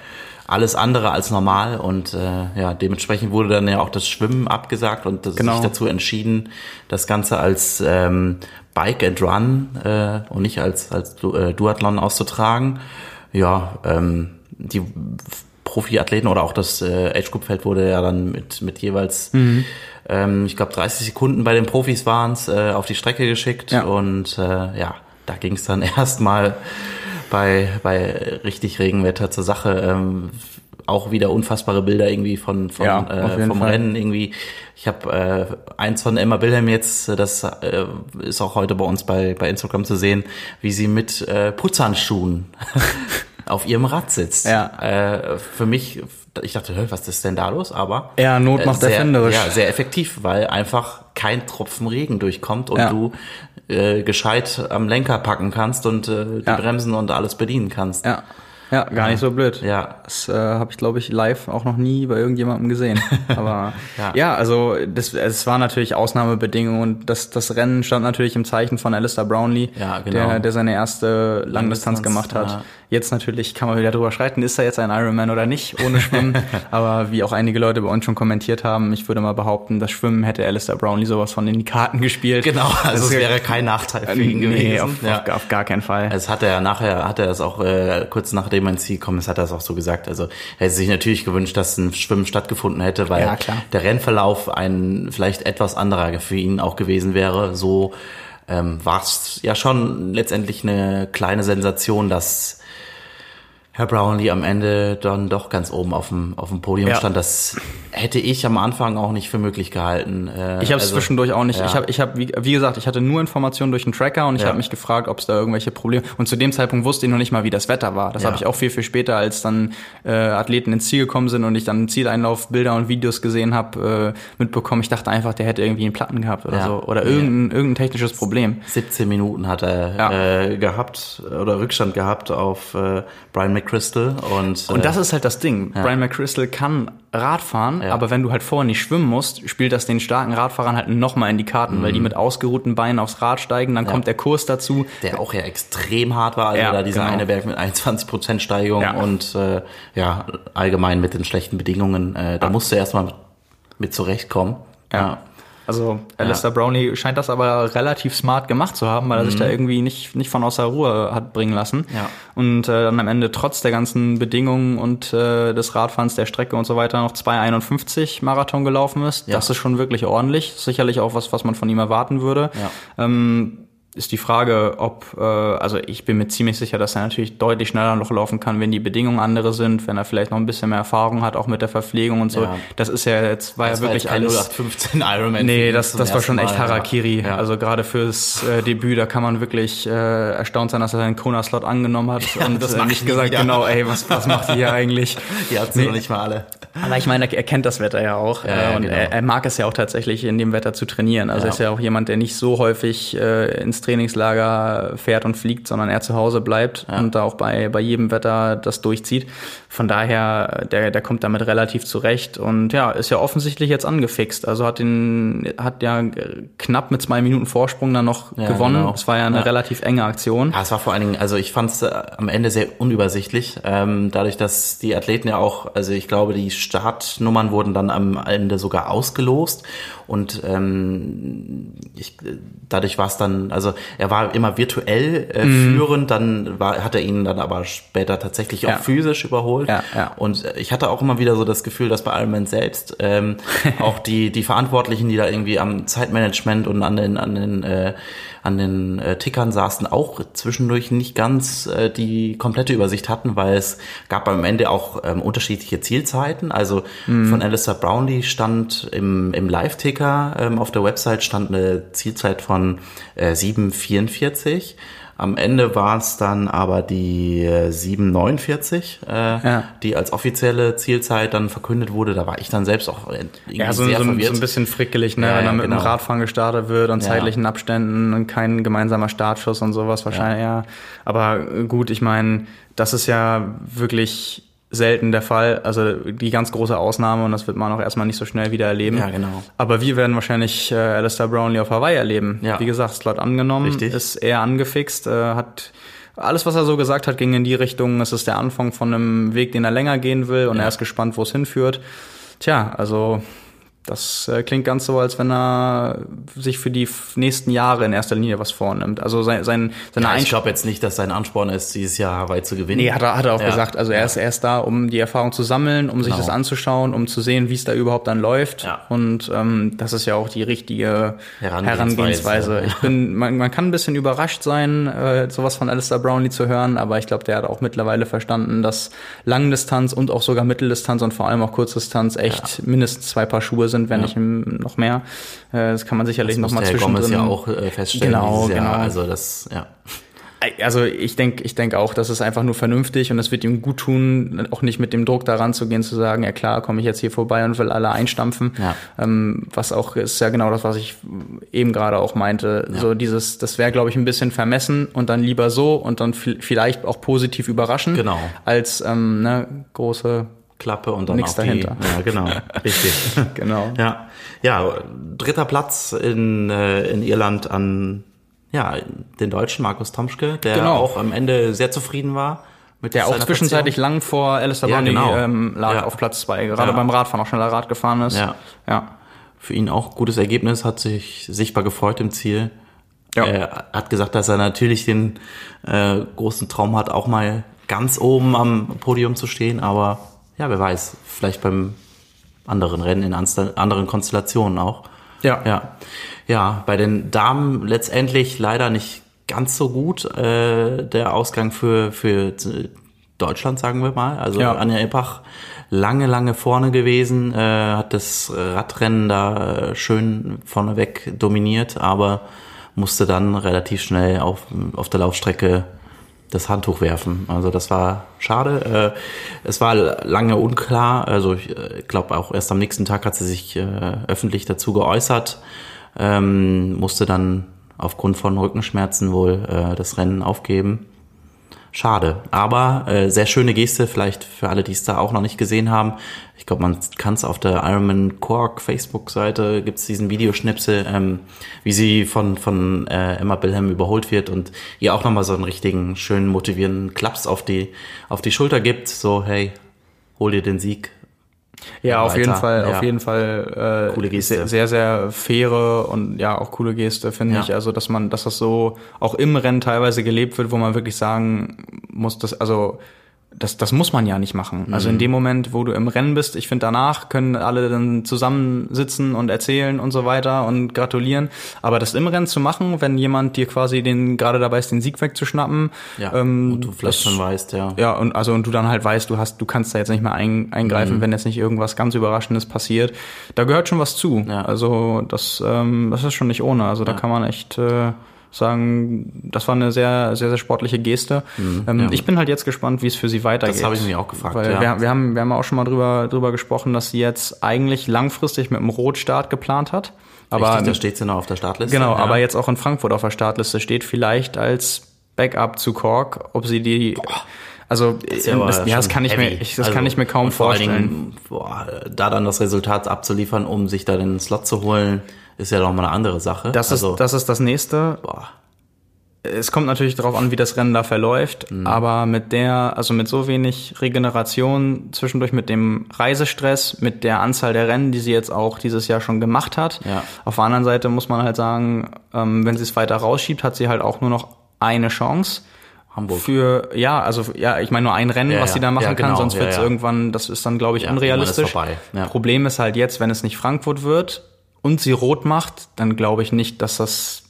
Speaker 2: alles andere als normal und äh, ja, dementsprechend wurde dann ja auch das Schwimmen abgesagt und das
Speaker 1: Genau.
Speaker 2: sich dazu entschieden, das Ganze als ähm, Bike and Run äh, und nicht als, als äh, Duathlon auszutragen. Ja, ähm, die Profiathleten oder auch das äh, Age-Group-Feld wurde ja dann mit, mit jeweils,
Speaker 1: Mhm.
Speaker 2: ähm, ich glaube, 30 Sekunden bei den Profis waren es, äh, auf die Strecke geschickt.
Speaker 1: Ja.
Speaker 2: Und äh, ja, da ging es dann erstmal bei, bei richtig Regenwetter zur Sache. Ähm, auch wieder unfassbare Bilder irgendwie von, von
Speaker 1: Ja,
Speaker 2: äh, vom
Speaker 1: Fall.
Speaker 2: Rennen irgendwie. Ich habe äh, eins von Emma Wilhelm jetzt, das äh, ist auch heute bei uns bei, bei Instagram zu sehen, wie sie mit äh, Putzhandschuhen auf ihrem Rad sitzt.
Speaker 1: Ja.
Speaker 2: Äh, für mich, ich dachte, hä, was ist denn da los? Aber
Speaker 1: Ja, Not
Speaker 2: äh,
Speaker 1: macht
Speaker 2: sehr,
Speaker 1: erfinderisch.
Speaker 2: Ja, sehr effektiv, weil einfach kein Tropfen Regen durchkommt und
Speaker 1: Ja.
Speaker 2: du äh, gescheit am Lenker packen kannst und äh, die
Speaker 1: Ja.
Speaker 2: Bremsen und alles bedienen kannst.
Speaker 1: Ja, ja gar nicht so blöd.
Speaker 2: Ja.
Speaker 1: Das äh, habe ich, glaube ich, live auch noch nie bei irgendjemandem gesehen. Aber ja.
Speaker 2: Ja.
Speaker 1: also das, es war natürlich Ausnahmebedingungen und das, das Rennen stand natürlich im Zeichen von Alistair Brownlee,
Speaker 2: Ja, genau.
Speaker 1: der, der seine erste Langdistanz
Speaker 2: Langdistanz,
Speaker 1: gemacht hat.
Speaker 2: ja.
Speaker 1: Jetzt natürlich kann man wieder drüber streiten, ist er jetzt ein Ironman oder nicht, ohne Schwimmen. Aber wie auch einige Leute bei uns schon kommentiert haben, ich würde mal behaupten, das Schwimmen hätte Alistair Brownlee sowas von in die Karten gespielt.
Speaker 2: Genau, also es wäre kein Nachteil für ihn gewesen.
Speaker 1: Nee, auf,
Speaker 2: ja.
Speaker 1: auf, auf gar keinen Fall.
Speaker 2: Es hat er nachher, hat er das auch äh, kurz nachdem ist, hat er das auch so gesagt. Also er hätte sich natürlich gewünscht, dass ein Schwimmen stattgefunden hätte, weil
Speaker 1: Ja, klar.
Speaker 2: der Rennverlauf ein vielleicht etwas anderer für ihn auch gewesen wäre. So ähm, war es ja schon letztendlich eine kleine Sensation, dass Herr Brownlee am Ende dann doch ganz oben auf dem, auf dem Podium
Speaker 1: Ja.
Speaker 2: stand. Das hätte ich am Anfang auch nicht für möglich gehalten. Äh,
Speaker 1: Ich habe es
Speaker 2: also-
Speaker 1: zwischendurch auch nicht.
Speaker 2: ja.
Speaker 1: Ich habe, ich hab, wie, wie gesagt, ich hatte nur Informationen durch den Tracker und ich
Speaker 2: Ja.
Speaker 1: habe mich gefragt, ob es da irgendwelche Probleme. Und zu dem Zeitpunkt wusste ich noch nicht mal, wie das Wetter war. Das
Speaker 2: Ja.
Speaker 1: habe ich auch viel viel später, als dann äh, Athleten ins Ziel gekommen sind und ich dann Zieleinlauf Bilder und Videos gesehen habe, äh, mitbekommen. Ich dachte einfach, der hätte irgendwie einen Platten gehabt oder so oder irgendein, irgendein technisches Problem.
Speaker 2: 17 Minuten hat er äh, gehabt oder Rückstand gehabt auf äh, Brian McChrystal und
Speaker 1: Und
Speaker 2: äh,
Speaker 1: das ist halt das Ding. Brian McChrystal kann Radfahren,
Speaker 2: Ja.
Speaker 1: aber wenn du halt vorher nicht schwimmen musst, spielt das den starken Radfahrern halt nochmal in die Karten, weil die mit ausgeruhten Beinen aufs Rad steigen, dann kommt der Kurs dazu.
Speaker 2: der auch ja extrem hart war, also
Speaker 1: Ja,
Speaker 2: da dieser
Speaker 1: genau.
Speaker 2: eine Berg mit 21% Steigung
Speaker 1: Ja.
Speaker 2: und äh, ja, allgemein mit den schlechten Bedingungen, äh, da musst du erstmal mit, mit zurechtkommen.
Speaker 1: Ja. Also Alistair Brownlee scheint das aber relativ smart gemacht zu haben, weil er sich da irgendwie nicht, nicht von außer Ruhe hat bringen lassen.
Speaker 2: Mhm. Ja.
Speaker 1: Und äh, dann am Ende trotz der ganzen Bedingungen und äh, des Radfahrens, der Strecke und so weiter noch 2,51 Marathon gelaufen ist.
Speaker 2: Ja.
Speaker 1: Das ist schon wirklich ordentlich. Sicherlich auch was, was man von ihm erwarten würde.
Speaker 2: Ja.
Speaker 1: Ähm, ist die Frage, ob, äh, also ich bin mir ziemlich sicher, dass er natürlich deutlich schneller noch laufen kann, wenn die Bedingungen andere sind, wenn er vielleicht noch ein bisschen mehr Erfahrung hat, auch mit der Verpflegung und so.
Speaker 2: Ja.
Speaker 1: Das ist ja jetzt, war
Speaker 2: Das
Speaker 1: ja
Speaker 2: war
Speaker 1: wirklich
Speaker 2: kein
Speaker 1: alles.
Speaker 2: 0815 Ironman.
Speaker 1: Nee, das, das war schon echt
Speaker 2: Mal, ja.
Speaker 1: Harakiri.
Speaker 2: Ja.
Speaker 1: Also gerade fürs äh, Debüt, da kann man wirklich äh, erstaunt sein, dass er seinen Kona-Slot angenommen hat und
Speaker 2: das
Speaker 1: äh, nicht gesagt,
Speaker 2: wieder.
Speaker 1: genau, ey, was, was macht ihr hier eigentlich?
Speaker 2: Die hat's noch nicht mal alle.
Speaker 1: Aber ich meine, er, kennt das Wetter ja auch
Speaker 2: Ja,
Speaker 1: äh,
Speaker 2: ja,
Speaker 1: und
Speaker 2: genau.
Speaker 1: er, er mag es ja auch tatsächlich, in dem Wetter zu trainieren. Also
Speaker 2: Ja.
Speaker 1: er ist ja auch jemand, der nicht so häufig äh, ins Trainingslager fährt und fliegt, sondern er zu Hause bleibt und da auch bei, bei jedem Wetter das durchzieht. Von daher, der, der kommt damit relativ zurecht und ja, ist ja offensichtlich jetzt angefixt. Also hat den, hat ja knapp mit zwei Minuten Vorsprung dann noch
Speaker 2: Ja,
Speaker 1: gewonnen.
Speaker 2: genau.
Speaker 1: Es war ja eine
Speaker 2: Ja.
Speaker 1: relativ enge Aktion.
Speaker 2: Ja, es war vor allen Dingen, also ich fand es äh, am Ende sehr unübersichtlich, ähm, dadurch, dass die Athleten ja auch, also ich glaube, die Startnummern wurden dann am Ende sogar ausgelost und ähm, ich, dadurch war es dann, also er war immer virtuell äh, führend, dann war, hat er ihn dann aber später tatsächlich auch
Speaker 1: Mhm.
Speaker 2: Physisch überholt
Speaker 1: Ja, ja.
Speaker 2: und äh, ich hatte auch immer wieder so das Gefühl, dass bei Ironman selbst ähm, auch die die Verantwortlichen, die da irgendwie am Zeitmanagement und an den an den äh, an den äh, Tickern saßen, auch zwischendurch nicht ganz äh, die komplette Übersicht hatten, weil es gab am Ende auch ähm, unterschiedliche Zielzeiten. Also von Alistair Brownlee stand im, im Live-Ticker ähm, auf der Website stand eine Zielzeit von äh, 7,44. Am Ende war es dann aber die äh, 7,49, äh,
Speaker 1: Ja.
Speaker 2: die als offizielle Zielzeit dann verkündet wurde. Da war ich dann selbst auch äh, irgendwie
Speaker 1: Ja, so,
Speaker 2: sehr
Speaker 1: so, so
Speaker 2: verwirrt.
Speaker 1: ein bisschen frickelig, ne?
Speaker 2: Ja,
Speaker 1: wenn dann mit
Speaker 2: genau.
Speaker 1: dem Radfahren gestartet wird und zeitlichen Abständen und kein gemeinsamer Startschuss und sowas wahrscheinlich, ja. Aber gut, ich meine, das ist ja wirklich selten der Fall. Also die ganz große Ausnahme und das wird man auch erstmal nicht so schnell wieder erleben.
Speaker 2: Ja, genau.
Speaker 1: Aber wir werden wahrscheinlich äh, Alistair Brownlee auf Hawaii erleben.
Speaker 2: Ja.
Speaker 1: Wie gesagt, Slot angenommen,
Speaker 2: Richtig.
Speaker 1: ist eher angefixt, äh, hat alles, was er so gesagt hat, ging in die Richtung, es ist der Anfang von einem Weg, den er länger gehen will und
Speaker 2: Ja.
Speaker 1: er ist gespannt, wo es hinführt. Tja, also das äh, klingt ganz so, als wenn er sich für die nächsten Jahre in erster Linie was vornimmt. Also sein, sein, seine
Speaker 2: ja, ich glaube jetzt nicht, dass sein Ansporn ist, dieses Jahr Hawaii zu gewinnen.
Speaker 1: Nee, hat er, hat er auch
Speaker 2: Ja.
Speaker 1: gesagt. Also er ist erst da, um die Erfahrung zu sammeln, um sich
Speaker 2: Genau.
Speaker 1: das anzuschauen, um zu sehen, wie es da überhaupt dann läuft.
Speaker 2: Ja.
Speaker 1: Und ähm, das ist ja auch die richtige
Speaker 2: Herangehensweise.
Speaker 1: Herangehensweise. Ich bin, man, man kann ein bisschen überrascht sein, äh, sowas von Alistair Brownlee zu hören, aber ich glaube, der hat auch mittlerweile verstanden, dass Langdistanz und auch sogar Mitteldistanz und vor allem auch Kurzdistanz echt mindestens zwei Paar Schuhe sind, wenn
Speaker 2: Ja.
Speaker 1: nicht noch mehr. Äh, das kann man sicherlich
Speaker 2: das
Speaker 1: noch
Speaker 2: musste
Speaker 1: mal
Speaker 2: Herr
Speaker 1: zwischendrin.
Speaker 2: Gomez ja auch äh, feststellen
Speaker 1: Genau,
Speaker 2: dieses Jahr.
Speaker 1: genau.
Speaker 2: Also das, ja.
Speaker 1: Also ich denke ich denk auch, das ist einfach nur vernünftig und es wird ihm gut tun, auch nicht mit dem Druck daran zu gehen, zu sagen, ja klar, komme ich jetzt hier vorbei und will alle einstampfen. Ja. Ähm, was auch ist ja genau das, was ich eben gerade auch meinte. Ja. So dieses, das wäre, glaube ich, ein bisschen vermessen und dann lieber so und dann vielleicht auch positiv überraschen.
Speaker 2: Genau.
Speaker 1: Als ähm, ne, große
Speaker 2: Klappe und dann
Speaker 1: nichts dahinter.
Speaker 2: Die, ja, genau, richtig.
Speaker 1: genau.
Speaker 2: Ja, ja, dritter Platz in, äh, in Irland an ja, den Deutschen Markus Tomschke, der genau. auch am Ende sehr zufrieden war.
Speaker 1: Mit der auch zwischenzeitlich Station. lang vor Alistair ja, genau. ähm, lag ja. auf Platz zwei, gerade ja. beim Radfahren auch schneller Rad gefahren ist.
Speaker 2: Ja. ja. Für ihn auch gutes Ergebnis, hat sich sichtbar gefreut im Ziel. Ja. Er hat gesagt, dass er natürlich den äh, großen Traum hat, auch mal ganz oben am Podium zu stehen, aber ja, wer weiß, vielleicht beim anderen Rennen in anderen Konstellationen auch.
Speaker 1: Ja.
Speaker 2: Ja. Ja, bei den Damen letztendlich leider nicht ganz so gut äh, der Ausgang für, für Deutschland, sagen wir mal. Also ja. Anja Eppach lange, lange vorne gewesen, äh, hat das Radrennen da äh, schön vorneweg dominiert, aber musste dann relativ schnell auf, auf der Laufstrecke das Handtuch werfen. Also das war schade. Äh, es war lange unklar. Also ich äh, glaube auch erst am nächsten Tag hat sie sich äh, öffentlich dazu geäußert ähm, musste dann aufgrund von Rückenschmerzen wohl das Rennen aufgeben. Schade, aber äh, sehr schöne Geste, vielleicht für alle, die es da auch noch nicht gesehen haben. Ich glaube, man kann es auf der Ironman Cork Facebook-Seite, gibt es diesen Videoschnipsel, ähm, wie sie von, von äh, Emma Bilham überholt wird und ihr auch nochmal so einen richtigen, schönen, motivierenden Klaps auf die, auf die Schulter gibt. So, hey, hol dir den Sieg,
Speaker 1: ja, auf jeden Fall, ja. auf jeden Fall äh, coole Geste. Sehr, sehr, sehr faire und ja auch coole Geste finde ja. ich. Also dass man, dass das so auch im Rennen teilweise gelebt wird, wo man wirklich sagen muss, dass also das, das muss man ja nicht machen. Mhm. Also in mhm. dem Moment, wo du im Rennen bist, ich finde danach können alle dann zusammensitzen und erzählen und so weiter und gratulieren. Aber das im Rennen zu machen, wenn jemand dir quasi den gerade dabei ist, den Sieg wegzuschnappen,
Speaker 2: ja, ähm, und du vielleicht das, schon weißt, ja.
Speaker 1: Ja, und also und du dann halt weißt, du hast, du kannst da jetzt nicht mehr ein, eingreifen, mhm. wenn jetzt nicht irgendwas ganz Überraschendes passiert. Da gehört schon was zu. Ja. Also das, ähm, das ist schon nicht ohne. Also da kann man echt äh, sagen, das war eine sehr, sehr, sehr sportliche Geste. Mhm, ähm, ja. Ich bin halt jetzt gespannt, wie es für sie weitergeht. Das
Speaker 2: habe ich mich auch gefragt.
Speaker 1: Weil ja. wir, wir, haben, wir haben auch schon mal drüber, drüber gesprochen, dass sie jetzt eigentlich langfristig mit einem Rotstart geplant hat. Aber
Speaker 2: Richtig, da steht sie noch auf der Startliste.
Speaker 1: Genau, ja. aber jetzt auch in Frankfurt auf der Startliste steht, vielleicht als Backup zu Kork, ob sie die. Boah. Also das, ja, das, ja, das kann ich mir, ich, das also, kann ich mir kaum vorstellen. Dingen,
Speaker 2: boah, da dann das Resultat abzuliefern, um sich da den Slot zu holen, ist ja noch mal eine andere Sache.
Speaker 1: Das also, ist das ist das nächste. Boah. Es kommt natürlich darauf an, wie das Rennen da verläuft, mhm. aber mit der, also mit so wenig Regeneration zwischendurch mit dem Reisestress, mit der Anzahl der Rennen, die sie jetzt auch dieses Jahr schon gemacht hat. Ja. Auf der anderen Seite muss man halt sagen, ähm, wenn sie es weiter rausschiebt, hat sie halt auch nur noch eine Chance.
Speaker 2: Hamburg.
Speaker 1: Für, ja, also, ja, ich meine nur ein Rennen, ja, was sie da machen ja, genau. kann, sonst wird es irgendwann, das ist dann, glaube ich, unrealistisch. Ist Problem ist halt jetzt, wenn es nicht Frankfurt wird, und sie rot macht, dann glaube ich nicht, dass das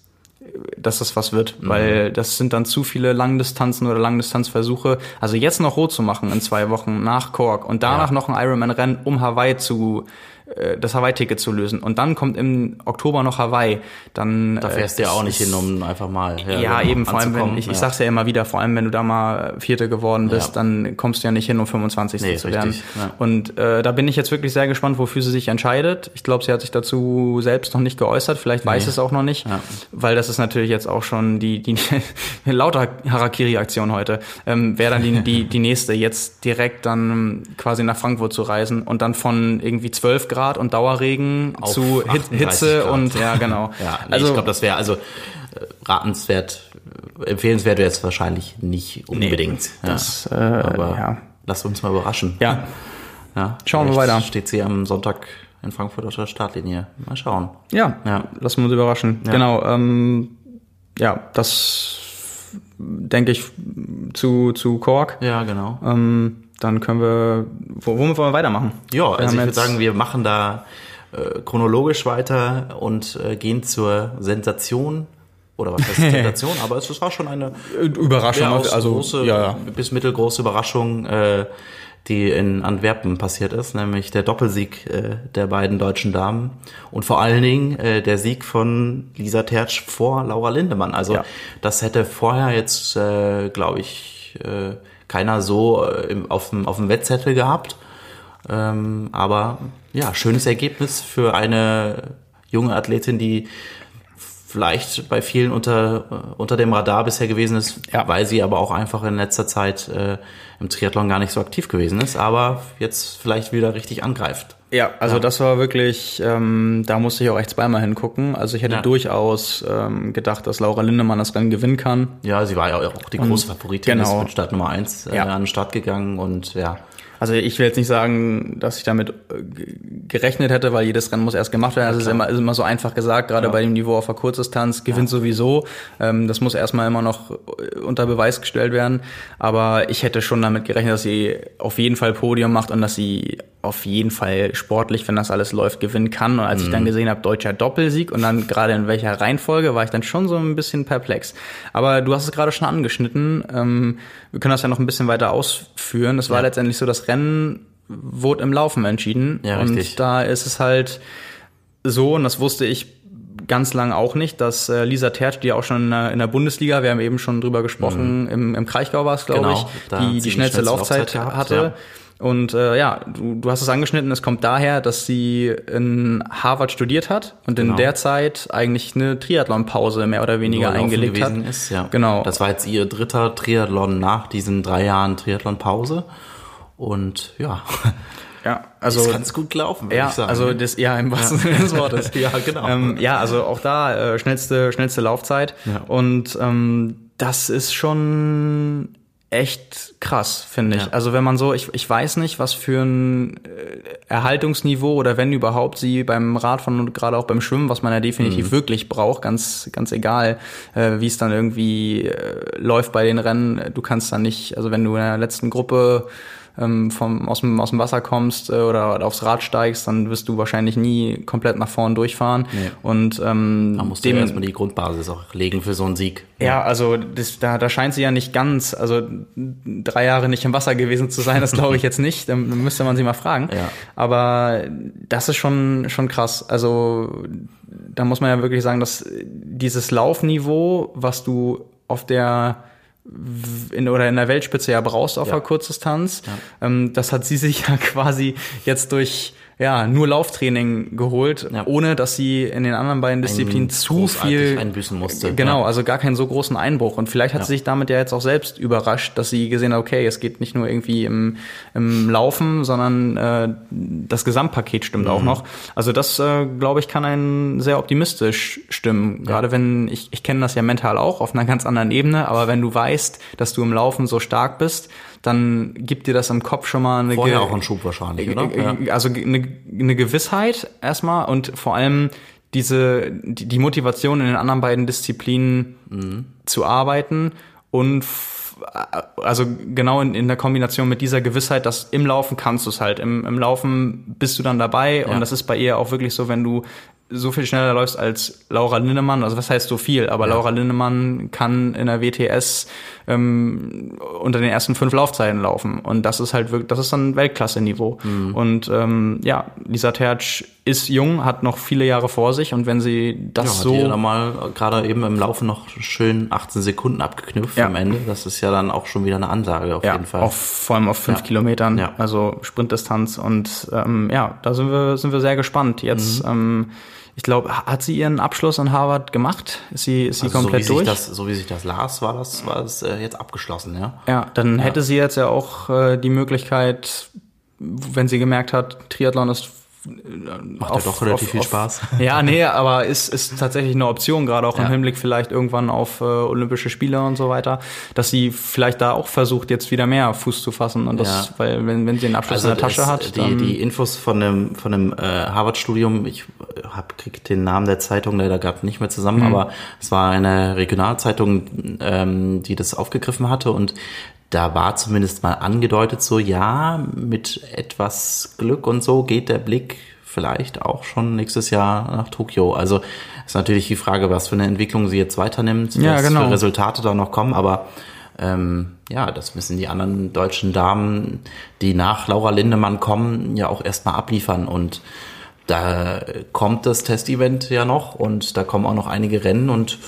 Speaker 1: dass das was wird, mhm. weil das sind dann zu viele Langdistanzen oder Langdistanzversuche. Also jetzt noch rot zu machen in zwei Wochen nach Cork und danach ja. noch ein Ironman-Rennen, um Hawaii zu das Hawaii-Ticket zu lösen. Und dann kommt im Oktober noch Hawaii. Dann
Speaker 2: da fährst äh, du ja auch nicht hin, um einfach mal
Speaker 1: ja, ja eben vor allem wenn ich, ja. ich sag's ja immer wieder, vor allem wenn du da mal Vierte geworden bist, ja. dann kommst du ja nicht hin, um 25. Nee, zu werden. Und äh, da bin ich jetzt wirklich sehr gespannt, wofür sie sich entscheidet. Ich glaube, sie hat sich dazu selbst noch nicht geäußert. Vielleicht weiß nee. es auch noch nicht, weil das ist natürlich jetzt auch schon die die lauter Harakiri-Aktion heute. Ähm, Wäre dann die, die die nächste jetzt direkt dann quasi nach Frankfurt zu reisen und dann von irgendwie 12 Grad Grad und Dauerregen Auf zu Hitze Grad. und ja, genau.
Speaker 2: ja, nee, also, ich glaube, das wäre also äh, ratenswert, empfehlenswert wäre jetzt wahrscheinlich nicht unbedingt.
Speaker 1: Nee, das, äh, aber
Speaker 2: ja. lasst uns mal überraschen.
Speaker 1: Ja. ja Schauen wir weiter.
Speaker 2: Steht sie am Sonntag in Frankfurt auf der Startlinie. Mal schauen.
Speaker 1: Ja, ja. lassen wir uns überraschen. Ja. Genau. Ähm, ja, das denke ich zu, zu Kork.
Speaker 2: Ja, genau.
Speaker 1: Ähm, dann können wir, womit wollen wir weitermachen?
Speaker 2: Ja, also ich würde sagen, wir machen da äh, chronologisch weiter und äh, gehen zur Sensation oder was heißt Sensation, aber es war schon eine
Speaker 1: Überraschung,
Speaker 2: also große, ja, bis mittelgroße Überraschung. Äh, die in Antwerpen passiert ist, nämlich der Doppelsieg äh, der beiden deutschen Damen und vor allen Dingen äh, der Sieg von Lisa Tertsch vor Laura Lindemann. Also ja. das hätte vorher jetzt, äh, glaube ich, äh, keiner so äh, im, auf, dem, auf dem Wettzettel gehabt. Ähm, aber ja, schönes Ergebnis für eine junge Athletin, die vielleicht bei vielen unter, äh, unter dem Radar bisher gewesen ist, ja. weil sie aber auch einfach in letzter Zeit äh, im Triathlon gar nicht so aktiv gewesen ist, aber jetzt vielleicht wieder richtig angreift.
Speaker 1: Ja, also ja. das war wirklich, ähm, da musste ich auch echt zweimal hingucken. Also ich hätte ja. durchaus ähm, gedacht, dass Laura Lindemann das Rennen gewinnen kann.
Speaker 2: Ja, sie war ja auch die große Favoritin, genau. ist mit Start Nummer eins äh, an den Start gegangen und ja.
Speaker 1: Also ich will jetzt nicht sagen, dass ich damit äh, gerechnet hätte, weil jedes Rennen muss erst gemacht werden. Das ja, ist, immer, ist immer so einfach gesagt, gerade ja. bei dem Niveau auf der Kurzdistanz gewinnt ja. sowieso. Ähm, das muss erstmal immer noch äh, unter Beweis gestellt werden. Aber ich hätte schon damit gerechnet, dass sie auf jeden Fall Podium macht und dass sie auf jeden Fall sportlich, wenn das alles läuft, gewinnen kann. Und als mhm. ich dann mhm. gesehen habe, deutscher Doppelsieg und dann gerade in welcher Reihenfolge, war ich dann schon so ein bisschen perplex. Aber du hast es gerade schon angeschnitten. Ähm, wir können das ja noch ein bisschen weiter ausführen. Es war ja. letztendlich so, das Rennen wurde im Laufen entschieden. Ja, und richtig. da ist es halt so, und das wusste ich ganz lang auch nicht, dass äh, Lisa Tertsch, die auch schon in der, in der, Bundesliga, wir haben eben schon drüber gesprochen, mhm. im, im Kraichgau war es, glaube genau, ich, die die, die schnellste Laufzeit, Laufzeit gehabt, hatte. Ja. Und äh, ja, du, du hast es angeschnitten, es kommt daher, dass sie in Harvard studiert hat und genau. in der Zeit eigentlich eine Triathlon-Pause mehr oder weniger eingelegt hat.
Speaker 2: Ist, ja. Genau. Das war jetzt ihr dritter Triathlon nach diesen drei Jahren Triathlon-Pause. Und ja.
Speaker 1: Ja, also
Speaker 2: ist ganz gut gelaufen, würde
Speaker 1: ja,
Speaker 2: ich sagen.
Speaker 1: Also das ja im wahrsten Sinne des Wortes. ja, genau. Ähm, ja, also auch da äh, schnellste schnellste Laufzeit ja. und ähm, das ist schon echt krass, finde ich. Ja. Also wenn man so, ich, ich weiß nicht, was für ein äh, Erhaltungsniveau oder wenn überhaupt sie beim Radfahren und gerade auch beim Schwimmen, was man ja definitiv mhm. wirklich braucht, ganz, ganz egal, äh, wie es dann irgendwie äh, läuft bei den Rennen. Du kannst dann nicht, also wenn du in der letzten Gruppe ähm, vom, aus, dem, aus dem Wasser kommst äh, oder aufs Rad steigst, dann wirst du wahrscheinlich nie komplett nach vorn durchfahren. Nee. Und ähm,
Speaker 2: da musst du dem, ja erstmal die Grundbasis auch legen für so einen Sieg.
Speaker 1: Ja, also das, da, da scheint sie ja nicht ganz, also drei Jahre nicht im Wasser gewesen zu sein, das glaube ich jetzt nicht. Dann müsste man sie mal fragen. Ja. Aber das ist schon, schon krass. Also da muss man ja wirklich sagen, dass dieses Laufniveau, was du auf der in, oder in der Weltspitze ja brauchst auf ja. der Kurzdistanz. Ja. Ähm, das hat sie sich ja quasi jetzt durch ja, nur Lauftraining geholt, ja. ohne dass sie in den anderen beiden Disziplinen Ein zu viel
Speaker 2: einbüßen musste.
Speaker 1: Genau, ja. also gar keinen so großen Einbruch. Und vielleicht hat ja. sie sich damit ja jetzt auch selbst überrascht, dass sie gesehen hat, okay, es geht nicht nur irgendwie im, im Laufen, sondern äh, das Gesamtpaket stimmt mhm. auch noch. Also das, äh, glaube ich, kann einen sehr optimistisch stimmen. Gerade wenn, ich, ich kenne das ja mental auch auf einer ganz anderen Ebene, aber wenn du weißt, dass du im Laufen so stark bist, dann gibt dir das im Kopf schon mal eine
Speaker 2: Vorher auch einen Schub wahrscheinlich, oder?
Speaker 1: Ja. Also eine, eine Gewissheit erstmal und vor allem diese die, die Motivation in den anderen beiden Disziplinen mhm. zu arbeiten und also genau in, in der Kombination mit dieser Gewissheit, dass im Laufen kannst du es halt. Im, Im Laufen bist du dann dabei ja. und das ist bei ihr auch wirklich so, wenn du so viel schneller läufst als Laura Lindemann, also was heißt so viel, aber ja. Laura Lindemann kann in der WTS ähm, unter den ersten fünf Laufzeiten laufen und das ist halt wirklich, das ist dann Weltklasse-Niveau mhm. und ähm, ja, Lisa Tertsch ist jung, hat noch viele Jahre vor sich und wenn sie das ja, so...
Speaker 2: Hat mal gerade eben im Laufen noch schön 18 Sekunden abgeknüpft ja. am Ende, das ist ja dann auch schon wieder eine Ansage auf
Speaker 1: ja,
Speaker 2: jeden Fall.
Speaker 1: Auch vor allem auf fünf Kilometern, also Sprintdistanz und ähm, ja, da sind wir, sind wir sehr gespannt. Jetzt mhm. ähm, ich glaube, hat sie ihren Abschluss an Harvard gemacht? Ist sie, ist sie also komplett
Speaker 2: so
Speaker 1: durch?
Speaker 2: Das, so wie sich das las, war das, war das äh, jetzt abgeschlossen, ja.
Speaker 1: Ja, dann ja. hätte sie jetzt ja auch äh, die Möglichkeit, wenn sie gemerkt hat, Triathlon ist
Speaker 2: Macht auf, ja doch relativ auf, viel Spaß.
Speaker 1: ja, nee, aber ist, ist tatsächlich eine Option, gerade auch ja. im Hinblick vielleicht irgendwann auf äh, Olympische Spiele und so weiter, dass sie vielleicht da auch versucht, jetzt wieder mehr Fuß zu fassen. Und das, ja. weil wenn, wenn sie den Abschluss also in der Tasche hat.
Speaker 2: Die, die Infos von dem, von dem äh, Harvard-Studium, ich hab, krieg den Namen der Zeitung leider gerade nicht mehr zusammen, mhm. aber es war eine Regionalzeitung, ähm, die das aufgegriffen hatte und da war zumindest mal angedeutet so, ja, mit etwas Glück und so geht der Blick vielleicht auch schon nächstes Jahr nach Tokio. Also ist natürlich die Frage, was für eine Entwicklung sie jetzt weiternimmt,
Speaker 1: ja,
Speaker 2: was
Speaker 1: genau.
Speaker 2: für Resultate da noch kommen, aber ähm, ja, das müssen die anderen deutschen Damen, die nach Laura Lindemann kommen, ja auch erstmal abliefern und da kommt das Testevent ja noch und da kommen auch noch einige Rennen und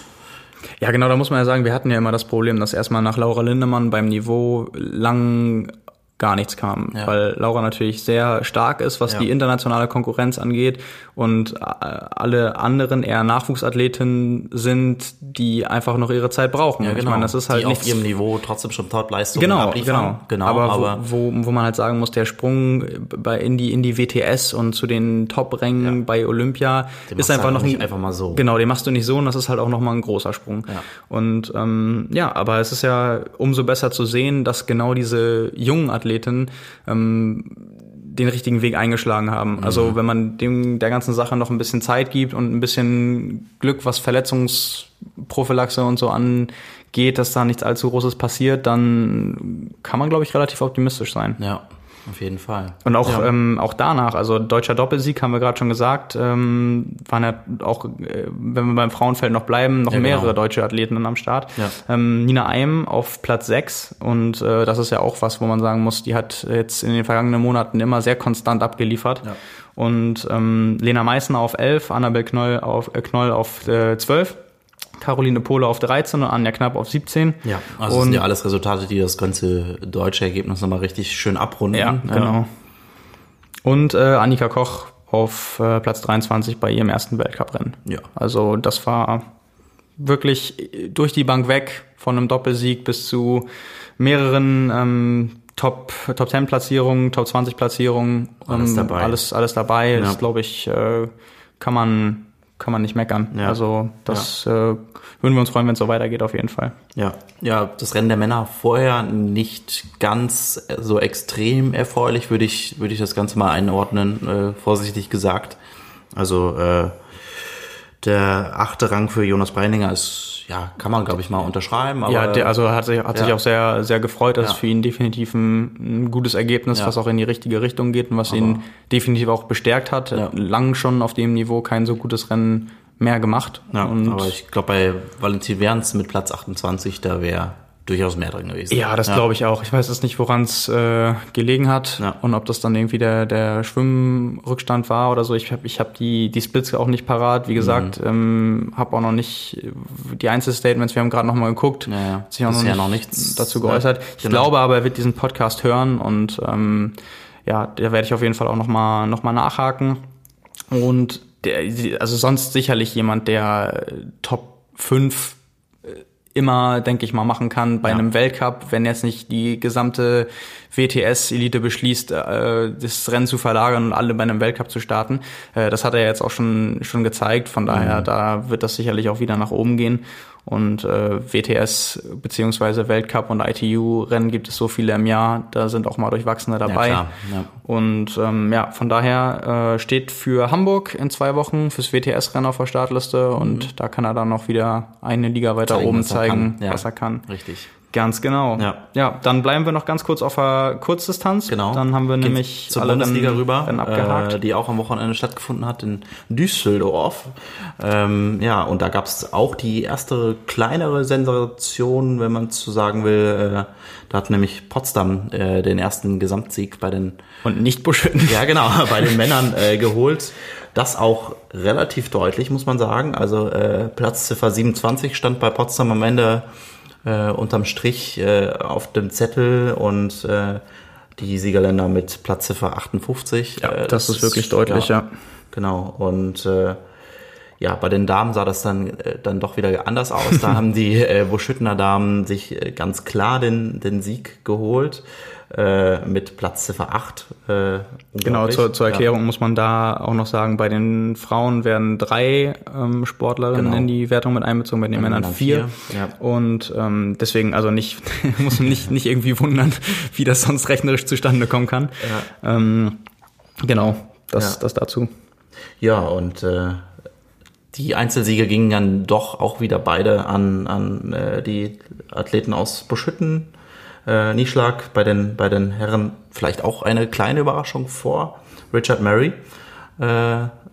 Speaker 1: ja, genau, da muss man ja sagen, wir hatten ja immer das Problem, dass erstmal nach Laura Lindemann beim Niveau lang gar nichts kam, ja. weil Laura natürlich sehr stark ist, was ja. die internationale Konkurrenz angeht und äh, alle anderen eher Nachwuchsathletinnen sind, die einfach noch ihre Zeit brauchen.
Speaker 2: Ja, genau. Ich meine, das ist halt die nichts, auf ihrem Niveau trotzdem schon Topleistungen
Speaker 1: genau, abliefern. Genau, genau. Aber, aber wo, wo, wo man halt sagen muss, der Sprung bei in die in die WTS und zu den Top-Rängen ja. bei Olympia den ist einfach halt noch
Speaker 2: nicht einfach mal so.
Speaker 1: Genau, den machst du nicht so und das ist halt auch noch mal ein großer Sprung. Und ähm, ja, aber es ist ja umso besser zu sehen, dass genau diese jungen Athleten Athleten ähm, den richtigen Weg eingeschlagen haben. Mhm. Also wenn man dem der ganzen Sache noch ein bisschen Zeit gibt und ein bisschen Glück, was Verletzungsprophylaxe und so angeht, dass da nichts allzu Großes passiert, dann kann man, glaube ich, relativ optimistisch sein.
Speaker 2: Ja. Auf jeden Fall.
Speaker 1: Und auch, ja. ähm, auch danach, also deutscher Doppelsieg haben wir gerade schon gesagt, ähm, waren ja auch, äh, wenn wir beim Frauenfeld noch bleiben, noch ja, mehrere genau. deutsche Athleten am Start. Ja. Ähm, Nina Eim auf Platz 6 und äh, das ist ja auch was, wo man sagen muss, die hat jetzt in den vergangenen Monaten immer sehr konstant abgeliefert. Und ähm, Lena Meissner auf 11, Annabel Knoll auf, äh, Knoll auf äh, 12 Caroline Pohle auf 13 und Anja Knapp auf 17.
Speaker 2: Ja, also das sind ja alles Resultate, die das ganze deutsche Ergebnis nochmal richtig schön abrunden.
Speaker 1: Ja, ja. genau. Und äh, Annika Koch auf äh, Platz 23 bei ihrem ersten Weltcuprennen. Ja. Also das war wirklich durch die Bank weg von einem Doppelsieg bis zu mehreren ähm, Top, Top 10 Platzierungen, Top 20 Platzierungen.
Speaker 2: Alles ähm, dabei.
Speaker 1: Alles, alles dabei. Ja. Das glaube ich, äh, kann man kann man nicht meckern. Ja. Also das ja. äh, würden wir uns freuen, wenn es so weitergeht, auf jeden Fall.
Speaker 2: Ja, ja, das Rennen der Männer vorher nicht ganz so extrem erfreulich, würde ich, würde ich das Ganze mal einordnen, äh, vorsichtig gesagt. Also äh, der achte Rang für Jonas Breininger ist ja, kann man, glaube ich, mal unterschreiben.
Speaker 1: Aber, ja, der, also hat sich, hat ja. sich auch sehr, sehr gefreut. Das ja. ist für ihn definitiv ein, ein gutes Ergebnis, ja. was auch in die richtige Richtung geht und was aber ihn definitiv auch bestärkt hat. Lang schon auf dem Niveau kein so gutes Rennen mehr gemacht.
Speaker 2: Ja, und aber ich glaube, bei Valentin Werns mit Platz 28, da wäre durchaus mehr drin gewesen.
Speaker 1: Ja, das ja. glaube ich auch. Ich weiß jetzt nicht, woran es äh, gelegen hat ja. und ob das dann irgendwie der, der Schwimmrückstand war oder so. Ich habe ich hab die, die Splits auch nicht parat. Wie gesagt, mhm. ähm, habe auch noch nicht die Einzelstatements, wir haben gerade noch mal geguckt.
Speaker 2: Ja, ja.
Speaker 1: Sich auch noch nicht noch nichts dazu geäußert. ich genau. glaube aber, er wird diesen Podcast hören und ähm, ja, da werde ich auf jeden Fall auch noch mal, noch mal nachhaken. Und der, also sonst sicherlich jemand, der Top 5 immer, denke ich mal, machen kann bei ja. einem Weltcup, wenn jetzt nicht die gesamte WTS-Elite beschließt, äh, das Rennen zu verlagern und alle bei einem Weltcup zu starten. Äh, das hat er jetzt auch schon, schon gezeigt, von daher, mhm. da wird das sicherlich auch wieder nach oben gehen. Und äh, WTS beziehungsweise Weltcup und ITU-Rennen gibt es so viele im Jahr, da sind auch mal Durchwachsene dabei. Ja, ja. Und ähm, ja, von daher äh, steht für Hamburg in zwei Wochen fürs WTS-Rennen auf der Startliste mhm. und da kann er dann noch wieder eine Liga weiter zeigen, oben zeigen,
Speaker 2: ja,
Speaker 1: was er kann.
Speaker 2: Richtig.
Speaker 1: Ganz genau. Ja. ja, dann bleiben wir noch ganz kurz auf der Kurzdistanz.
Speaker 2: Genau.
Speaker 1: Dann haben wir Geht's nämlich
Speaker 2: zur alle Bundesliga Rennen, rüber,
Speaker 1: Rennen abgehakt.
Speaker 2: Äh, die auch am Wochenende stattgefunden hat in Düsseldorf. Ähm, ja, und da gab es auch die erste kleinere Sensation, wenn man so sagen will. Äh, da hat nämlich Potsdam äh, den ersten Gesamtsieg bei den
Speaker 1: und nicht Buschhütten.
Speaker 2: Ja, genau, bei den Männern äh, geholt. Das auch relativ deutlich, muss man sagen. Also äh, Platzziffer 27 stand bei Potsdam am Ende äh, unterm Strich äh, auf dem Zettel und äh, die Siegerländer mit Platzziffer 58.
Speaker 1: Ja, äh, das, das, ist wirklich deutlich, ja. ja.
Speaker 2: Genau. Und äh, ja, bei den Damen sah das dann, äh, dann doch wieder anders aus. Da haben die äh, Buschüttener Damen sich ganz klar den, den Sieg geholt äh, mit Platzziffer 8. Äh,
Speaker 1: genau, zur, zur Erklärung ja. muss man da auch noch sagen, bei den Frauen werden drei ähm, Sportlerinnen genau. in die Wertung mit einbezogen, bei den Männern vier. vier. Ja. Und ähm, deswegen also nicht, muss man nicht, nicht irgendwie wundern, wie das sonst rechnerisch zustande kommen kann. Ja. Ähm, genau, das, das dazu.
Speaker 2: Ja, und äh, die Einzelsiege gingen dann doch auch wieder beide an, an äh, die Athleten aus Buschütten äh, Nieschlag bei den, bei den Herren vielleicht auch eine kleine Überraschung vor. Richard Murray äh,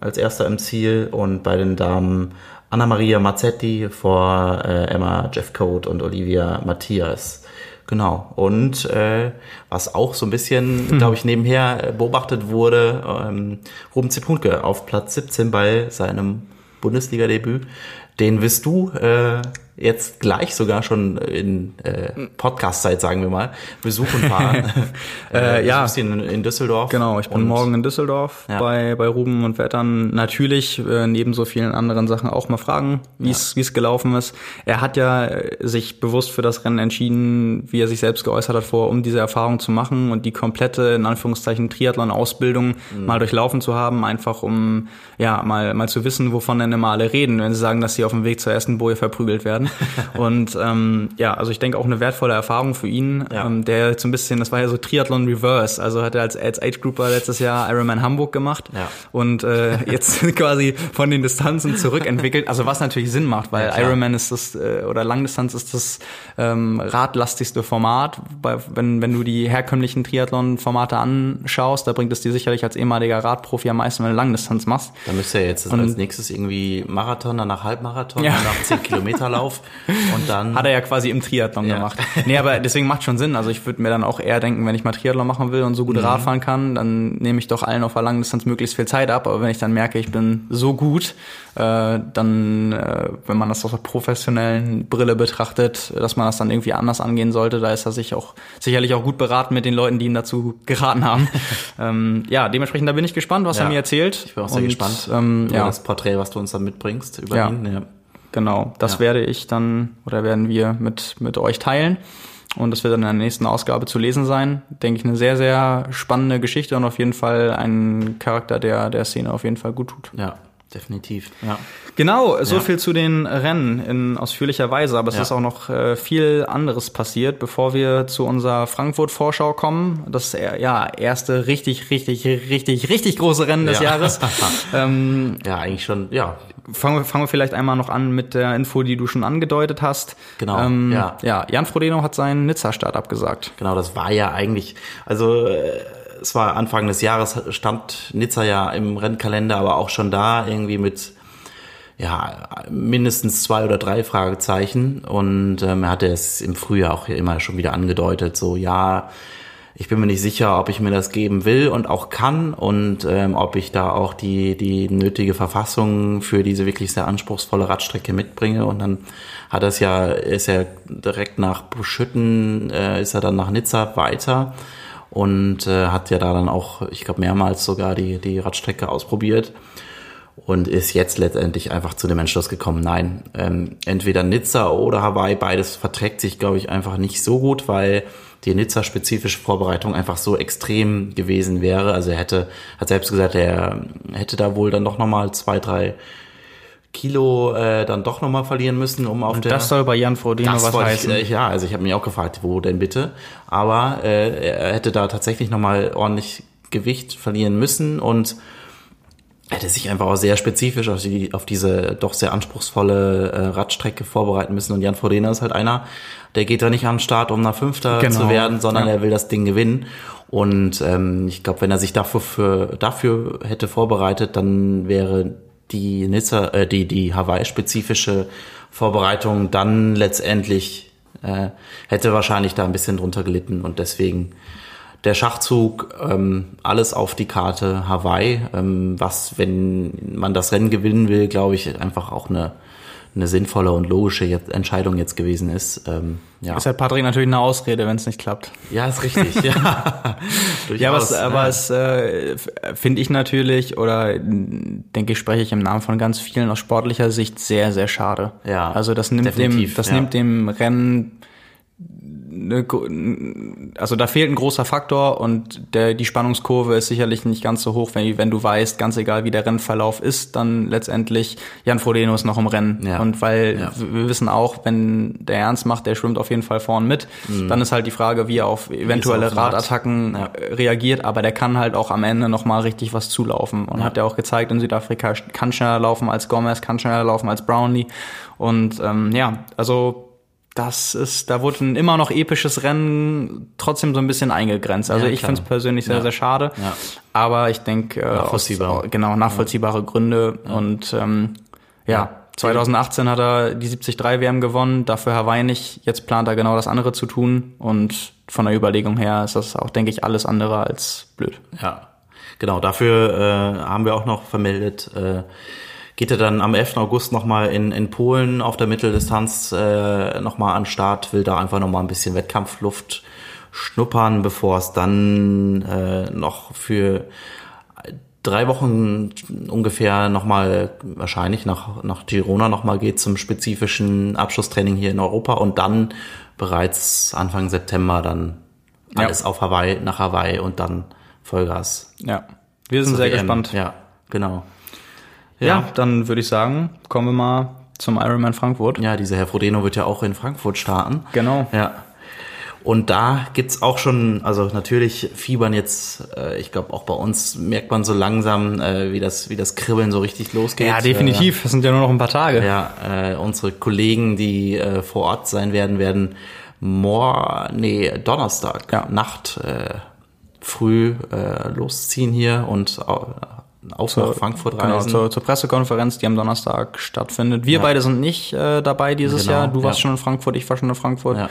Speaker 2: als erster im Ziel und bei den Damen Anna Maria Mazzetti vor äh, Emma Jeffcoat und Olivia Matthias. Genau. Und äh, was auch so ein bisschen, hm. glaube ich, nebenher beobachtet wurde, ähm, Ruben Zipunke auf Platz 17 bei seinem Bundesliga-Debüt. Den wirst du äh, jetzt gleich sogar schon in äh, Podcast-Zeit, sagen wir mal, besuchen fahren.
Speaker 1: äh, ja.
Speaker 2: In, in Düsseldorf.
Speaker 1: Genau, ich bin morgen in Düsseldorf ja. bei, bei Ruben und werde dann natürlich äh, neben so vielen anderen Sachen auch mal fragen, wie es ja. wie es gelaufen ist. Er hat ja äh, sich bewusst für das Rennen entschieden, wie er sich selbst geäußert hat vor, um diese Erfahrung zu machen und die komplette, in Anführungszeichen, Triathlon-Ausbildung mhm. mal durchlaufen zu haben, einfach um ja mal, mal zu wissen, wovon denn immer alle reden, wenn sie sagen, dass sie auf dem Weg zur ersten Boje verprügelt werden. und ähm, ja, also ich denke auch eine wertvolle Erfahrung für ihn, ja. ähm, der jetzt so ein bisschen, das war ja so Triathlon Reverse, also hat er als, als Age Grouper letztes Jahr Ironman Hamburg gemacht ja. und äh, jetzt quasi von den Distanzen zurückentwickelt, also was natürlich Sinn macht, weil ja, Ironman ist das, äh, oder Langdistanz ist das ähm, radlastigste Format, bei, wenn, wenn du die herkömmlichen Triathlon-Formate anschaust, da bringt es dir sicherlich als ehemaliger Radprofi am meisten, wenn du Langdistanz machst.
Speaker 2: Da müsste er jetzt und, als nächstes irgendwie Marathon, danach Halbmarathon, ja. danach 10 Kilometer Und dann
Speaker 1: hat er ja quasi im Triathlon ja. gemacht. Nee, aber deswegen macht schon Sinn. Also ich würde mir dann auch eher denken, wenn ich mal Triathlon machen will und so gut mhm. Radfahren kann, dann nehme ich doch allen auf der langen Distanz möglichst viel Zeit ab. Aber wenn ich dann merke, ich bin so gut, äh, dann, äh, wenn man das aus der professionellen Brille betrachtet, dass man das dann irgendwie anders angehen sollte, da ist er sich auch sicherlich auch gut beraten mit den Leuten, die ihn dazu geraten haben. ähm, ja, dementsprechend da bin ich gespannt, was ja. er mir erzählt.
Speaker 2: Ich bin auch sehr und, gespannt ähm, ja. das Porträt, was du uns dann mitbringst über
Speaker 1: ja.
Speaker 2: ihn. Ja.
Speaker 1: Genau, das ja. werde ich dann oder werden wir mit, mit euch teilen. Und das wird dann in der nächsten Ausgabe zu lesen sein. Denke ich, eine sehr, sehr spannende Geschichte und auf jeden Fall ein Charakter, der der Szene auf jeden Fall gut tut.
Speaker 2: Ja, definitiv. Ja.
Speaker 1: Genau, so ja. viel zu den Rennen in ausführlicher Weise, aber es ja. ist auch noch äh, viel anderes passiert, bevor wir zu unserer Frankfurt-Vorschau kommen. Das äh, ja erste richtig, richtig, richtig, richtig große Rennen des Jahres.
Speaker 2: ähm, ja, eigentlich schon, ja.
Speaker 1: Fangen wir, fangen wir vielleicht einmal noch an mit der Info, die du schon angedeutet hast.
Speaker 2: Genau. Ähm, ja.
Speaker 1: ja, Jan Frodeno hat seinen Nizza-Start abgesagt.
Speaker 2: Genau, das war ja eigentlich, also äh, es war Anfang des Jahres, stand Nizza ja im Rennkalender, aber auch schon da irgendwie mit ja, mindestens zwei oder drei Fragezeichen. Und ähm, er hatte es im Frühjahr auch immer schon wieder angedeutet, so ja, ich bin mir nicht sicher, ob ich mir das geben will und auch kann und ähm, ob ich da auch die, die nötige Verfassung für diese wirklich sehr anspruchsvolle Radstrecke mitbringe. Und dann hat es ja, ist er direkt nach Buschütten, äh, ist er dann nach Nizza weiter und äh, hat ja da dann auch, ich glaube, mehrmals sogar die, die Radstrecke ausprobiert und ist jetzt letztendlich einfach zu dem Entschluss gekommen, nein, ähm, entweder Nizza oder Hawaii, beides verträgt sich, glaube ich, einfach nicht so gut, weil die Nizza-spezifische Vorbereitung einfach so extrem gewesen wäre. Also er hätte, hat selbst gesagt, er hätte da wohl dann doch nochmal zwei, drei Kilo äh, dann doch nochmal verlieren müssen, um auf
Speaker 1: Und
Speaker 2: der...
Speaker 1: Das soll bei Jan Frodeno was heißen.
Speaker 2: Ich, äh, ja, also ich habe mich auch gefragt, wo denn bitte? Aber äh, er hätte da tatsächlich nochmal ordentlich Gewicht verlieren müssen und hätte sich einfach auch sehr spezifisch auf, die, auf diese doch sehr anspruchsvolle äh, Radstrecke vorbereiten müssen. Und Jan Frodeno ist halt einer, der geht da nicht am Start, um nach Fünfter genau. zu werden, sondern ja. er will das Ding gewinnen. Und ähm, ich glaube, wenn er sich dafür, für, dafür hätte vorbereitet, dann wäre die Nizza, äh, die, die Hawaii-spezifische Vorbereitung dann letztendlich äh, hätte wahrscheinlich da ein bisschen drunter gelitten und deswegen der Schachzug, ähm, alles auf die Karte Hawaii, ähm, was, wenn man das Rennen gewinnen will, glaube ich, einfach auch eine, eine sinnvolle und logische jetzt, Entscheidung jetzt gewesen ist. Ähm,
Speaker 1: ja. Ist halt Patrick natürlich eine Ausrede, wenn es nicht klappt.
Speaker 2: Ja, ist richtig, ja.
Speaker 1: ja, was, ja. aber es äh, finde ich natürlich, oder denke ich, spreche ich im Namen von ganz vielen aus sportlicher Sicht sehr, sehr schade.
Speaker 2: Ja.
Speaker 1: Also das nimmt dem, das ja. nimmt dem Rennen eine, also da fehlt ein großer Faktor und der, die Spannungskurve ist sicherlich nicht ganz so hoch, wenn, wenn du weißt, ganz egal wie der Rennverlauf ist, dann letztendlich Jan Frodeno ist noch im Rennen. Ja. Und weil ja. wir wissen auch, wenn der Ernst macht, der schwimmt auf jeden Fall vorn mit, mhm. dann ist halt die Frage, wie er auf eventuelle Radattacken ja. reagiert, aber der kann halt auch am Ende nochmal richtig was zulaufen und hat ja auch gezeigt, in Südafrika kann schneller laufen als Gomez, kann schneller laufen als Brownlee und ähm, ja, also das ist, da wurde ein immer noch episches Rennen trotzdem so ein bisschen eingegrenzt. Also ja, ich finde es persönlich sehr, ja. sehr schade. Ja. Aber ich denke, äh,
Speaker 2: Nachvollziehbar.
Speaker 1: Aus, genau, nachvollziehbare Gründe. Und ähm, ja, 2018 hat er die 73 WM gewonnen, dafür Hawaii nicht. Jetzt plant er genau das andere zu tun. Und von der Überlegung her ist das auch, denke ich, alles andere als blöd.
Speaker 2: Ja, genau. Dafür äh, haben wir auch noch vermeldet, äh, geht er dann am 11. August nochmal in, in Polen auf der Mitteldistanz äh, nochmal an Start, will da einfach nochmal ein bisschen Wettkampfluft schnuppern, bevor es dann äh, noch für drei Wochen ungefähr nochmal wahrscheinlich nach, nach Girona nochmal geht zum spezifischen Abschlusstraining hier in Europa und dann bereits Anfang September dann alles ja. auf Hawaii, nach Hawaii und dann Vollgas.
Speaker 1: Ja, wir sind sehr WM. gespannt.
Speaker 2: Ja, genau.
Speaker 1: Ja. ja, dann würde ich sagen, kommen wir mal zum Ironman Frankfurt.
Speaker 2: Ja, dieser Herr Frodeno wird ja auch in Frankfurt starten.
Speaker 1: Genau.
Speaker 2: Ja. Und da gibt's auch schon, also natürlich fiebern jetzt, äh, ich glaube auch bei uns merkt man so langsam, äh, wie das, wie das Kribbeln so richtig losgeht.
Speaker 1: Ja, definitiv. Das sind ja nur noch ein paar Tage.
Speaker 2: Ja, äh, unsere Kollegen, die äh, vor Ort sein werden, werden mor nee, Donnerstag ja. Nacht äh, früh äh, losziehen hier und auch zur, nach Frankfurt
Speaker 1: genau, reisen. Genau, zur, zur, Pressekonferenz, die am Donnerstag stattfindet. Wir ja. beide sind nicht äh, dabei dieses genau, Jahr. Du warst ja. schon in Frankfurt, ich war schon in Frankfurt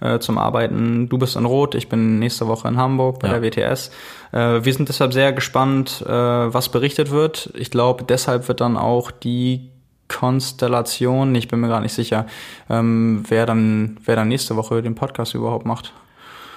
Speaker 1: ja. äh, zum Arbeiten. Du bist in Rot, ich bin nächste Woche in Hamburg bei der WTS. Äh, wir sind deshalb sehr gespannt, äh, was berichtet wird. Ich glaube, deshalb wird dann auch die Konstellation, ich bin mir gar nicht sicher, ähm, wer dann, wer dann nächste Woche den Podcast überhaupt macht.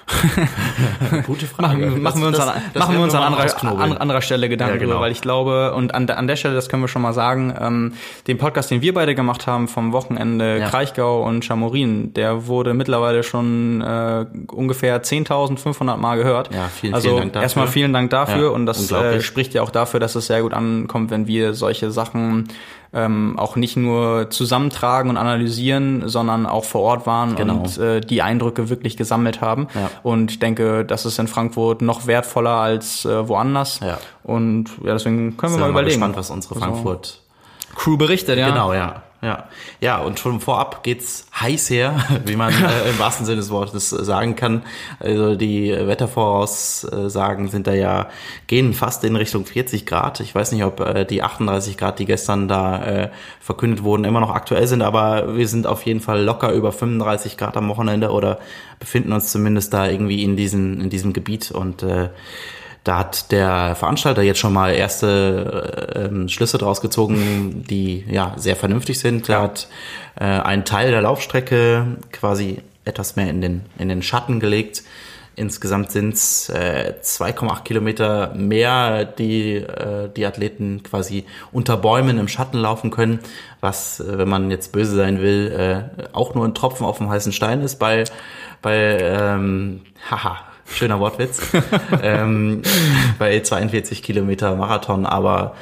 Speaker 2: Gute Frage.
Speaker 1: machen, machen wir uns, das, an, das machen wir uns an anderer, an anderer Stelle Gedanken ja, genau. weil ich glaube, und an, an der Stelle, das können wir schon mal sagen, ähm, den Podcast, den wir beide gemacht haben vom Wochenende ja. Kraichgau und Chamorin, der wurde mittlerweile schon äh, ungefähr 10.500 Mal gehört.
Speaker 2: Ja, vielen,
Speaker 1: also
Speaker 2: vielen Dank dafür.
Speaker 1: erstmal vielen Dank dafür ja, und das äh, spricht ja auch dafür, dass es sehr gut ankommt, wenn wir solche Sachen ähm, auch nicht nur zusammentragen und analysieren, sondern auch vor Ort waren genau. und äh, die Eindrücke wirklich gesammelt haben. Ja. Und ich denke, das ist in Frankfurt noch wertvoller als äh, woanders. Ja. Und ja, deswegen können wir mal überlegen. Ich
Speaker 2: bin gespannt, was unsere also Frankfurt
Speaker 1: Crew berichtet, ja.
Speaker 2: Genau, ja. Ja, ja, und schon vorab geht's heiß her, wie man äh, im wahrsten Sinne des Wortes sagen kann. Also die Wettervoraussagen sind da ja, gehen fast in Richtung 40 Grad. Ich weiß nicht, ob äh, die 38 Grad, die gestern da äh, verkündet wurden, immer noch aktuell sind, aber wir sind auf jeden Fall locker über 35 Grad am Wochenende oder befinden uns zumindest da irgendwie in diesem, in diesem Gebiet und äh, da hat der Veranstalter jetzt schon mal erste äh, ähm, Schlüsse draus gezogen, die ja sehr vernünftig sind. Er hat äh, einen Teil der Laufstrecke quasi etwas mehr in den, in den Schatten gelegt. Insgesamt sind es äh, 2,8 Kilometer mehr, die äh, die Athleten quasi unter Bäumen im Schatten laufen können, was, äh, wenn man jetzt böse sein will, äh, auch nur ein Tropfen auf dem heißen Stein ist bei, bei ähm, haha, Schöner Wortwitz. ähm, bei 42 Kilometer Marathon, aber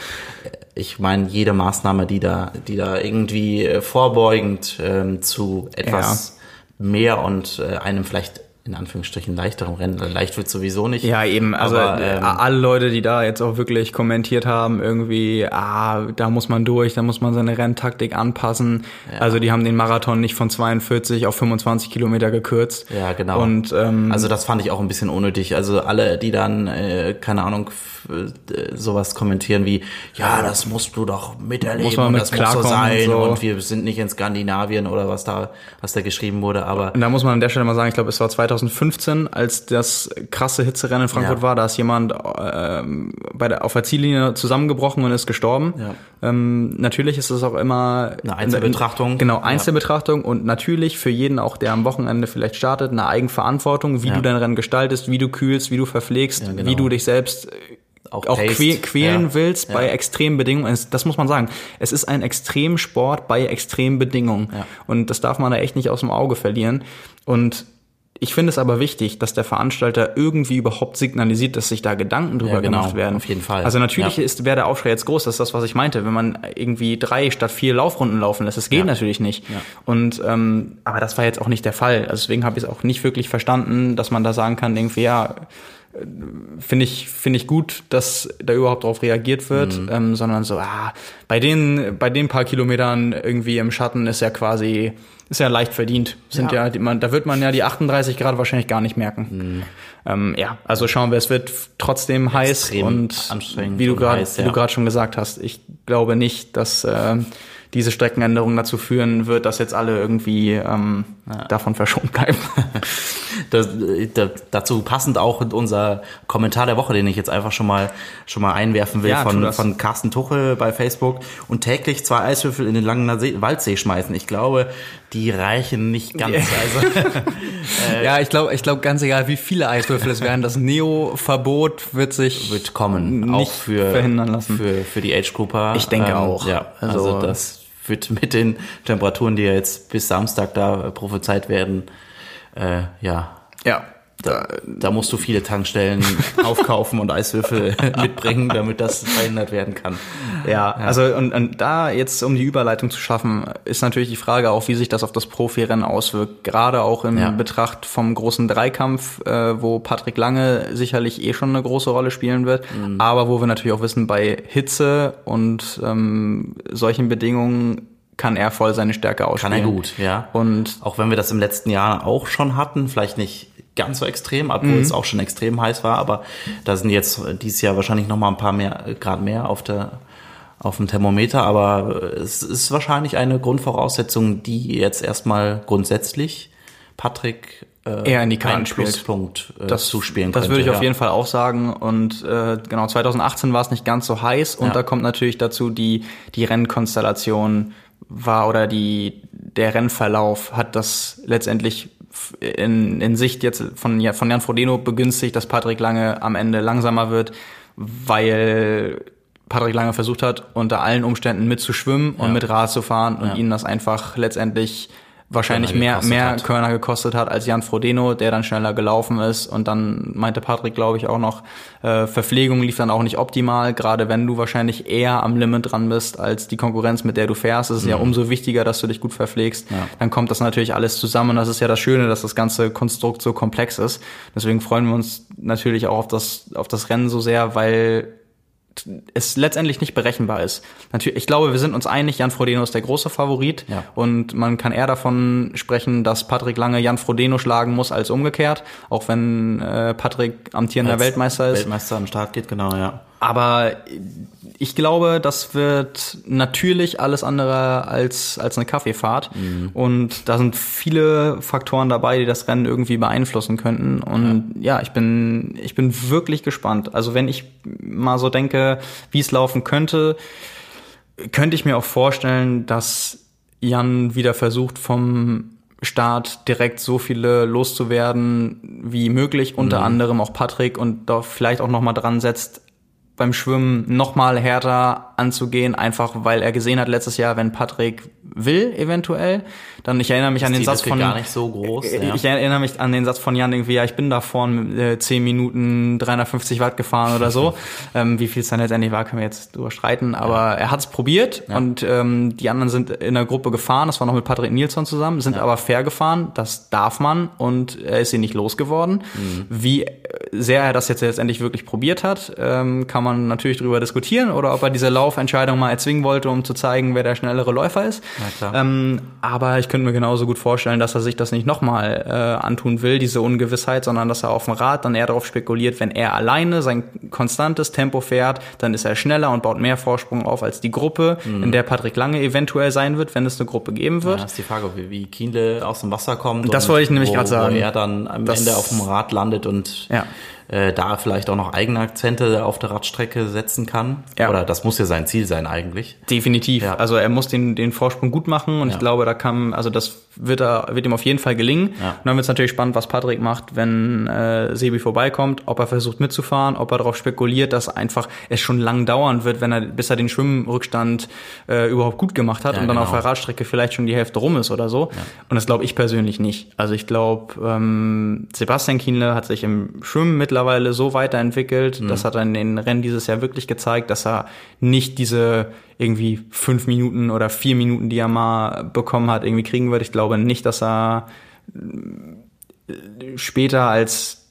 Speaker 2: ich meine, jede Maßnahme, die da, die da irgendwie äh, vorbeugend ähm, zu etwas ja. mehr und äh, einem vielleicht in Anführungsstrichen leichterem Rennen. Leicht wird sowieso nicht.
Speaker 1: Ja, eben. Also aber, äh, ähm, alle Leute, die da jetzt auch wirklich kommentiert haben, irgendwie, ah, da muss man durch, da muss man seine Renntaktik anpassen. Ja. Also die haben den Marathon nicht von 42 auf 25 Kilometer gekürzt.
Speaker 2: Ja, genau.
Speaker 1: Und ähm,
Speaker 2: also das fand ich auch ein bisschen unnötig. Also alle, die dann, äh, keine Ahnung, äh, sowas kommentieren wie, ja, das musst du doch miterleben muss man mit das muss so sein und, so. und wir sind nicht in Skandinavien oder was da, was da geschrieben wurde. Aber
Speaker 1: und da muss man an der Stelle mal sagen, ich glaube, es war 2015, als das krasse Hitzerennen in Frankfurt ja. war, da ist jemand äh, bei der, auf der Ziellinie zusammengebrochen und ist gestorben. Ja. Ähm, natürlich ist es auch immer
Speaker 2: eine Einzelbetrachtung.
Speaker 1: Genau, Einzelbetrachtung ja. und natürlich für jeden auch, der am Wochenende vielleicht startet, eine Eigenverantwortung, wie ja. du dein Rennen gestaltest, wie du kühlst, wie du verpflegst, genau. wie du dich selbst auch, auch quälen ja. willst ja. bei extremen Bedingungen. Das muss man sagen. Es ist ein Extremsport bei extremen Bedingungen. Ja. Und das darf man da echt nicht aus dem Auge verlieren. Und ich finde es aber wichtig, dass der Veranstalter irgendwie überhaupt signalisiert, dass sich da Gedanken drüber ja, genau, gemacht werden.
Speaker 2: Auf jeden Fall.
Speaker 1: Also natürlich ja. ist wäre der Aufschrei jetzt groß, das ist das, was ich meinte, wenn man irgendwie drei statt vier Laufrunden laufen lässt. Das geht ja. natürlich nicht. Und ähm, aber das war jetzt auch nicht der Fall. Also deswegen habe ich es auch nicht wirklich verstanden, dass man da sagen kann, irgendwie ja finde ich finde ich gut, dass da überhaupt drauf reagiert wird, mhm. ähm, sondern so ah bei den bei den paar Kilometern irgendwie im Schatten ist ja quasi ist ja leicht verdient. Sind ja, ja man, da wird man ja die 38 Grad wahrscheinlich gar nicht merken. Mhm. Ähm, ja, also schauen wir, es wird trotzdem Extrem heiß und wie du gerade ja. wie du gerade schon gesagt hast, ich glaube nicht, dass äh, diese Streckenänderung dazu führen wird, dass jetzt alle irgendwie ähm, ja. davon verschont bleiben.
Speaker 2: das, das, dazu passend auch unser Kommentar der Woche, den ich jetzt einfach schon mal schon mal einwerfen will ja, von, von Carsten Tuchel bei Facebook und täglich zwei Eiswürfel in den langen See, Waldsee schmeißen. Ich glaube, die reichen nicht ganz. Also,
Speaker 1: äh, ja, ich glaube, ich glaube ganz egal, wie viele Eiswürfel es werden, das Neo-Verbot wird sich
Speaker 2: wird kommen,
Speaker 1: nicht auch für
Speaker 2: verhindern lassen für für die Age Grouper.
Speaker 1: Ich denke ähm, auch.
Speaker 2: Ja, also, also das wird mit den Temperaturen, die ja jetzt bis Samstag da prophezeit werden, äh, ja.
Speaker 1: Ja,
Speaker 2: da, da musst du viele Tankstellen aufkaufen und Eiswürfel mitbringen, damit das verhindert werden kann.
Speaker 1: Ja, ja. also und, und da jetzt, um die Überleitung zu schaffen, ist natürlich die Frage auch, wie sich das auf das Profirennen auswirkt. Gerade auch im ja. Betracht vom großen Dreikampf, äh, wo Patrick Lange sicherlich eh schon eine große Rolle spielen wird, mhm. aber wo wir natürlich auch wissen, bei Hitze und ähm, solchen Bedingungen kann er voll seine Stärke ausspielen.
Speaker 2: Kann er gut, ja. Und auch wenn wir das im letzten Jahr auch schon hatten, vielleicht nicht ganz so extrem, obwohl mhm. es auch schon extrem heiß war, aber da sind jetzt dieses Jahr wahrscheinlich noch mal ein paar mehr Grad mehr auf der auf dem Thermometer, aber es ist wahrscheinlich eine Grundvoraussetzung, die jetzt erstmal grundsätzlich Patrick
Speaker 1: äh, eher in die Karten
Speaker 2: Pluspunkt
Speaker 1: äh, das, zuspielen Das würde ich ja. auf jeden Fall auch sagen. Und äh, genau, 2018 war es nicht ganz so heiß und ja. da kommt natürlich dazu die die Rennkonstellation war oder die der Rennverlauf hat das letztendlich in, in Sicht jetzt von, von Jan Frodeno begünstigt, dass Patrick Lange am Ende langsamer wird, weil Patrick Lange versucht hat, unter allen Umständen mitzuschwimmen und ja. mit Rad zu fahren und ja. ihnen das einfach letztendlich wahrscheinlich mehr, mehr hat. Körner gekostet hat als Jan Frodeno, der dann schneller gelaufen ist. Und dann meinte Patrick, glaube ich, auch noch, äh, Verpflegung lief dann auch nicht optimal, gerade wenn du wahrscheinlich eher am Limit dran bist als die Konkurrenz, mit der du fährst. Es ist mhm. ja umso wichtiger, dass du dich gut verpflegst. Ja. Dann kommt das natürlich alles zusammen. Und das ist ja das Schöne, dass das ganze Konstrukt so komplex ist. Deswegen freuen wir uns natürlich auch auf das, auf das Rennen so sehr, weil es letztendlich nicht berechenbar ist. Natürlich, ich glaube, wir sind uns einig, Jan Frodeno ist der große Favorit ja. und man kann eher davon sprechen, dass Patrick Lange Jan Frodeno schlagen muss als umgekehrt, auch wenn äh, Patrick amtierender als Weltmeister ist.
Speaker 2: Weltmeister am Start geht, genau, ja.
Speaker 1: Aber ich glaube, das wird natürlich alles andere als, als eine Kaffeefahrt. Mhm. Und da sind viele Faktoren dabei, die das Rennen irgendwie beeinflussen könnten. Und ja. ja, ich bin, ich bin wirklich gespannt. Also wenn ich mal so denke, wie es laufen könnte, könnte ich mir auch vorstellen, dass Jan wieder versucht, vom Start direkt so viele loszuwerden wie möglich, unter mhm. anderem auch Patrick und da vielleicht auch noch mal dran setzt, beim Schwimmen noch mal härter anzugehen, einfach weil er gesehen hat letztes Jahr, wenn Patrick will, eventuell, dann ich erinnere mich an den Satz von
Speaker 2: gar nicht so groß.
Speaker 1: Äh, ja. Ich erinnere mich an den Satz von Jan irgendwie, ja, ich bin da vorne äh, 10 Minuten 350 Watt gefahren oder so. ähm, wie viel es dann letztendlich war, können wir jetzt drüber streiten, aber ja. er hat es probiert ja. und ähm, die anderen sind in der Gruppe gefahren, das war noch mit Patrick Nilsson zusammen, sind aber fair gefahren, das darf man und er ist sie nicht losgeworden. Mhm. Wie sehr er das jetzt letztendlich wirklich probiert hat, ähm, kann man natürlich drüber diskutieren oder ob er diese Laufentscheidung mal erzwingen wollte, um zu zeigen, wer der schnellere Läufer ist. Ähm, aber ich könnte mir genauso gut vorstellen, dass er sich das nicht nochmal äh, antun will, diese Ungewissheit, sondern dass er auf dem Rad dann eher darauf spekuliert, wenn er alleine sein konstantes Tempo fährt, dann ist er schneller und baut mehr Vorsprung auf als die Gruppe, mhm. in der Patrick Lange eventuell sein wird, wenn es eine Gruppe geben wird. Ja,
Speaker 2: das ist die Frage, wie, wie Kienle aus dem Wasser kommt.
Speaker 1: Das wollte ich nämlich gerade sagen.
Speaker 2: Wo er dann am Ende auf dem Rad landet und ja äh, da vielleicht auch noch eigene Akzente auf der Radstrecke setzen kann. Ja. Oder das muss ja sein Ziel sein eigentlich.
Speaker 1: Definitiv. Ja. Also er muss den, den Vorsprung gut machen und ja. ich glaube, da kann, also das wird, er, wird ihm auf jeden Fall gelingen. Ja. Und dann wird es natürlich spannend, was Patrick macht, wenn äh, Sebi vorbeikommt, ob er versucht mitzufahren, ob er darauf spekuliert, dass einfach es schon lang dauern wird, wenn er, bis er den Schwimmrückstand äh, überhaupt gut gemacht hat und dann genau. auf der Radstrecke vielleicht schon die Hälfte rum ist oder so. Und das glaube ich persönlich nicht. Also ich glaube, ähm, Sebastian Kienle hat sich im Schwimmen mittlerweile mittlerweile so weiterentwickelt. Mhm. Das hat er in den Rennen dieses Jahr wirklich gezeigt, dass er nicht diese irgendwie fünf Minuten oder vier Minuten, die er mal bekommen hat, irgendwie kriegen wird. Ich glaube nicht, dass er äh, später als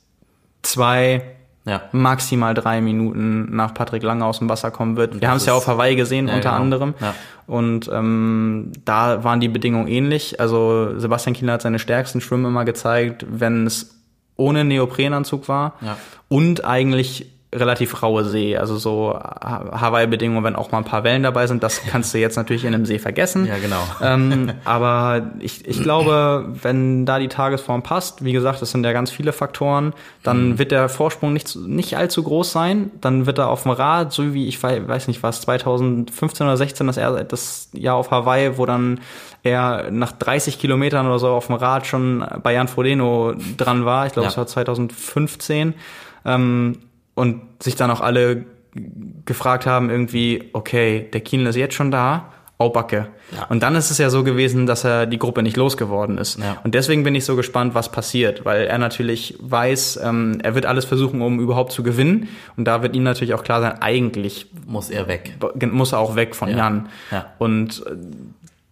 Speaker 1: zwei ja. maximal drei Minuten nach Patrick Lange aus dem Wasser kommen wird. Wir haben es ja auf Hawaii gesehen, ja, unter genau. anderem. Ja. Und ähm, da waren die Bedingungen ähnlich. Also Sebastian Kienle hat seine stärksten Schwimmen immer gezeigt, wenn es ohne Neoprenanzug war ja. und eigentlich relativ raue See, also so Hawaii-Bedingungen, wenn auch mal ein paar Wellen dabei sind, das kannst du jetzt natürlich in einem See vergessen.
Speaker 2: Ja, genau.
Speaker 1: Ähm, aber ich, ich glaube, wenn da die Tagesform passt, wie gesagt, das sind ja ganz viele Faktoren, dann mhm. wird der Vorsprung nicht, nicht allzu groß sein. Dann wird er auf dem Rad, so wie ich weiß nicht was, 2015 oder 16 das, das Jahr auf Hawaii, wo dann er nach 30 Kilometern oder so auf dem Rad schon bei Jan Frodeno dran war. Ich glaube, es ja. war 2015. Ähm, und sich dann auch alle gefragt haben irgendwie, okay, der Kienl ist jetzt schon da, oh Backe. Ja. Und dann ist es ja so gewesen, dass er die Gruppe nicht losgeworden ist. Ja. Und deswegen bin ich so gespannt, was passiert, weil er natürlich weiß, ähm, er wird alles versuchen, um überhaupt zu gewinnen. Und da wird ihm natürlich auch klar sein, eigentlich
Speaker 2: muss er weg.
Speaker 1: Muss er auch weg von ja. Jan. Ja. Und äh,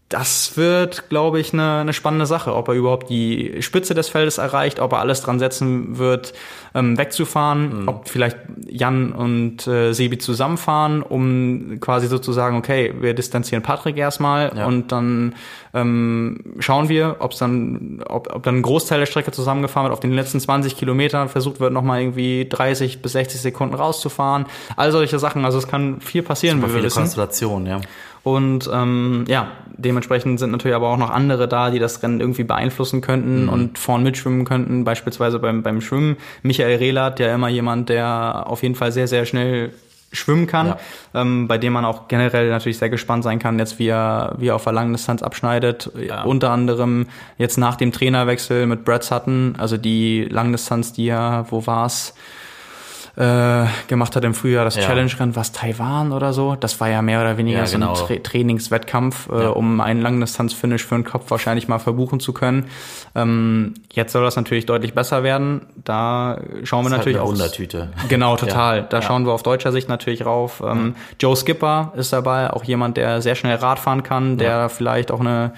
Speaker 1: das wird, glaube ich, eine, eine spannende Sache, ob er überhaupt die Spitze des Feldes erreicht, ob er alles dran setzen wird, ähm, wegzufahren, mhm. ob vielleicht Jan und äh, Sebi zusammenfahren, um quasi sozusagen, okay, wir distanzieren Patrick erstmal ja. und dann ähm, schauen wir, ob's dann, ob, ob dann ein Großteil der Strecke zusammengefahren wird, auf den letzten 20 Kilometern versucht wird, nochmal irgendwie 30 bis 60 Sekunden rauszufahren. All solche Sachen, also es kann viel passieren,
Speaker 2: wie wir wissen. Konstellation, ja.
Speaker 1: Und ähm, ja, dementsprechend sind natürlich aber auch noch andere da, die das Rennen irgendwie beeinflussen könnten mhm. und vorn mitschwimmen könnten. Beispielsweise beim, beim Schwimmen. Michael Rehlert, der immer jemand, der auf jeden Fall sehr, sehr schnell schwimmen kann, ja. ähm, bei dem man auch generell natürlich sehr gespannt sein kann, jetzt wie er, wie er auf der langen Distanz abschneidet. Ja. Unter anderem jetzt nach dem Trainerwechsel mit Brad Sutton, also die Langdistanz, die er, wo war's? Äh, gemacht hat im Frühjahr, das ja. Challenge-Rennen, was Taiwan oder so. Das war ja mehr oder weniger ja, genau. so ein genau. Tra Trainingswettkampf, äh, ja. um einen Langdistanz-Finish für den Kopf wahrscheinlich mal verbuchen zu können. Ähm, jetzt soll das natürlich deutlich besser werden. Da schauen wir das natürlich
Speaker 2: halt
Speaker 1: auch.
Speaker 2: Wundertüte.
Speaker 1: Genau, total. Da schauen wir auf deutscher Sicht natürlich rauf. Ähm, Joe Skipper ist dabei, auch jemand, der sehr schnell Rad fahren kann, der vielleicht auch eine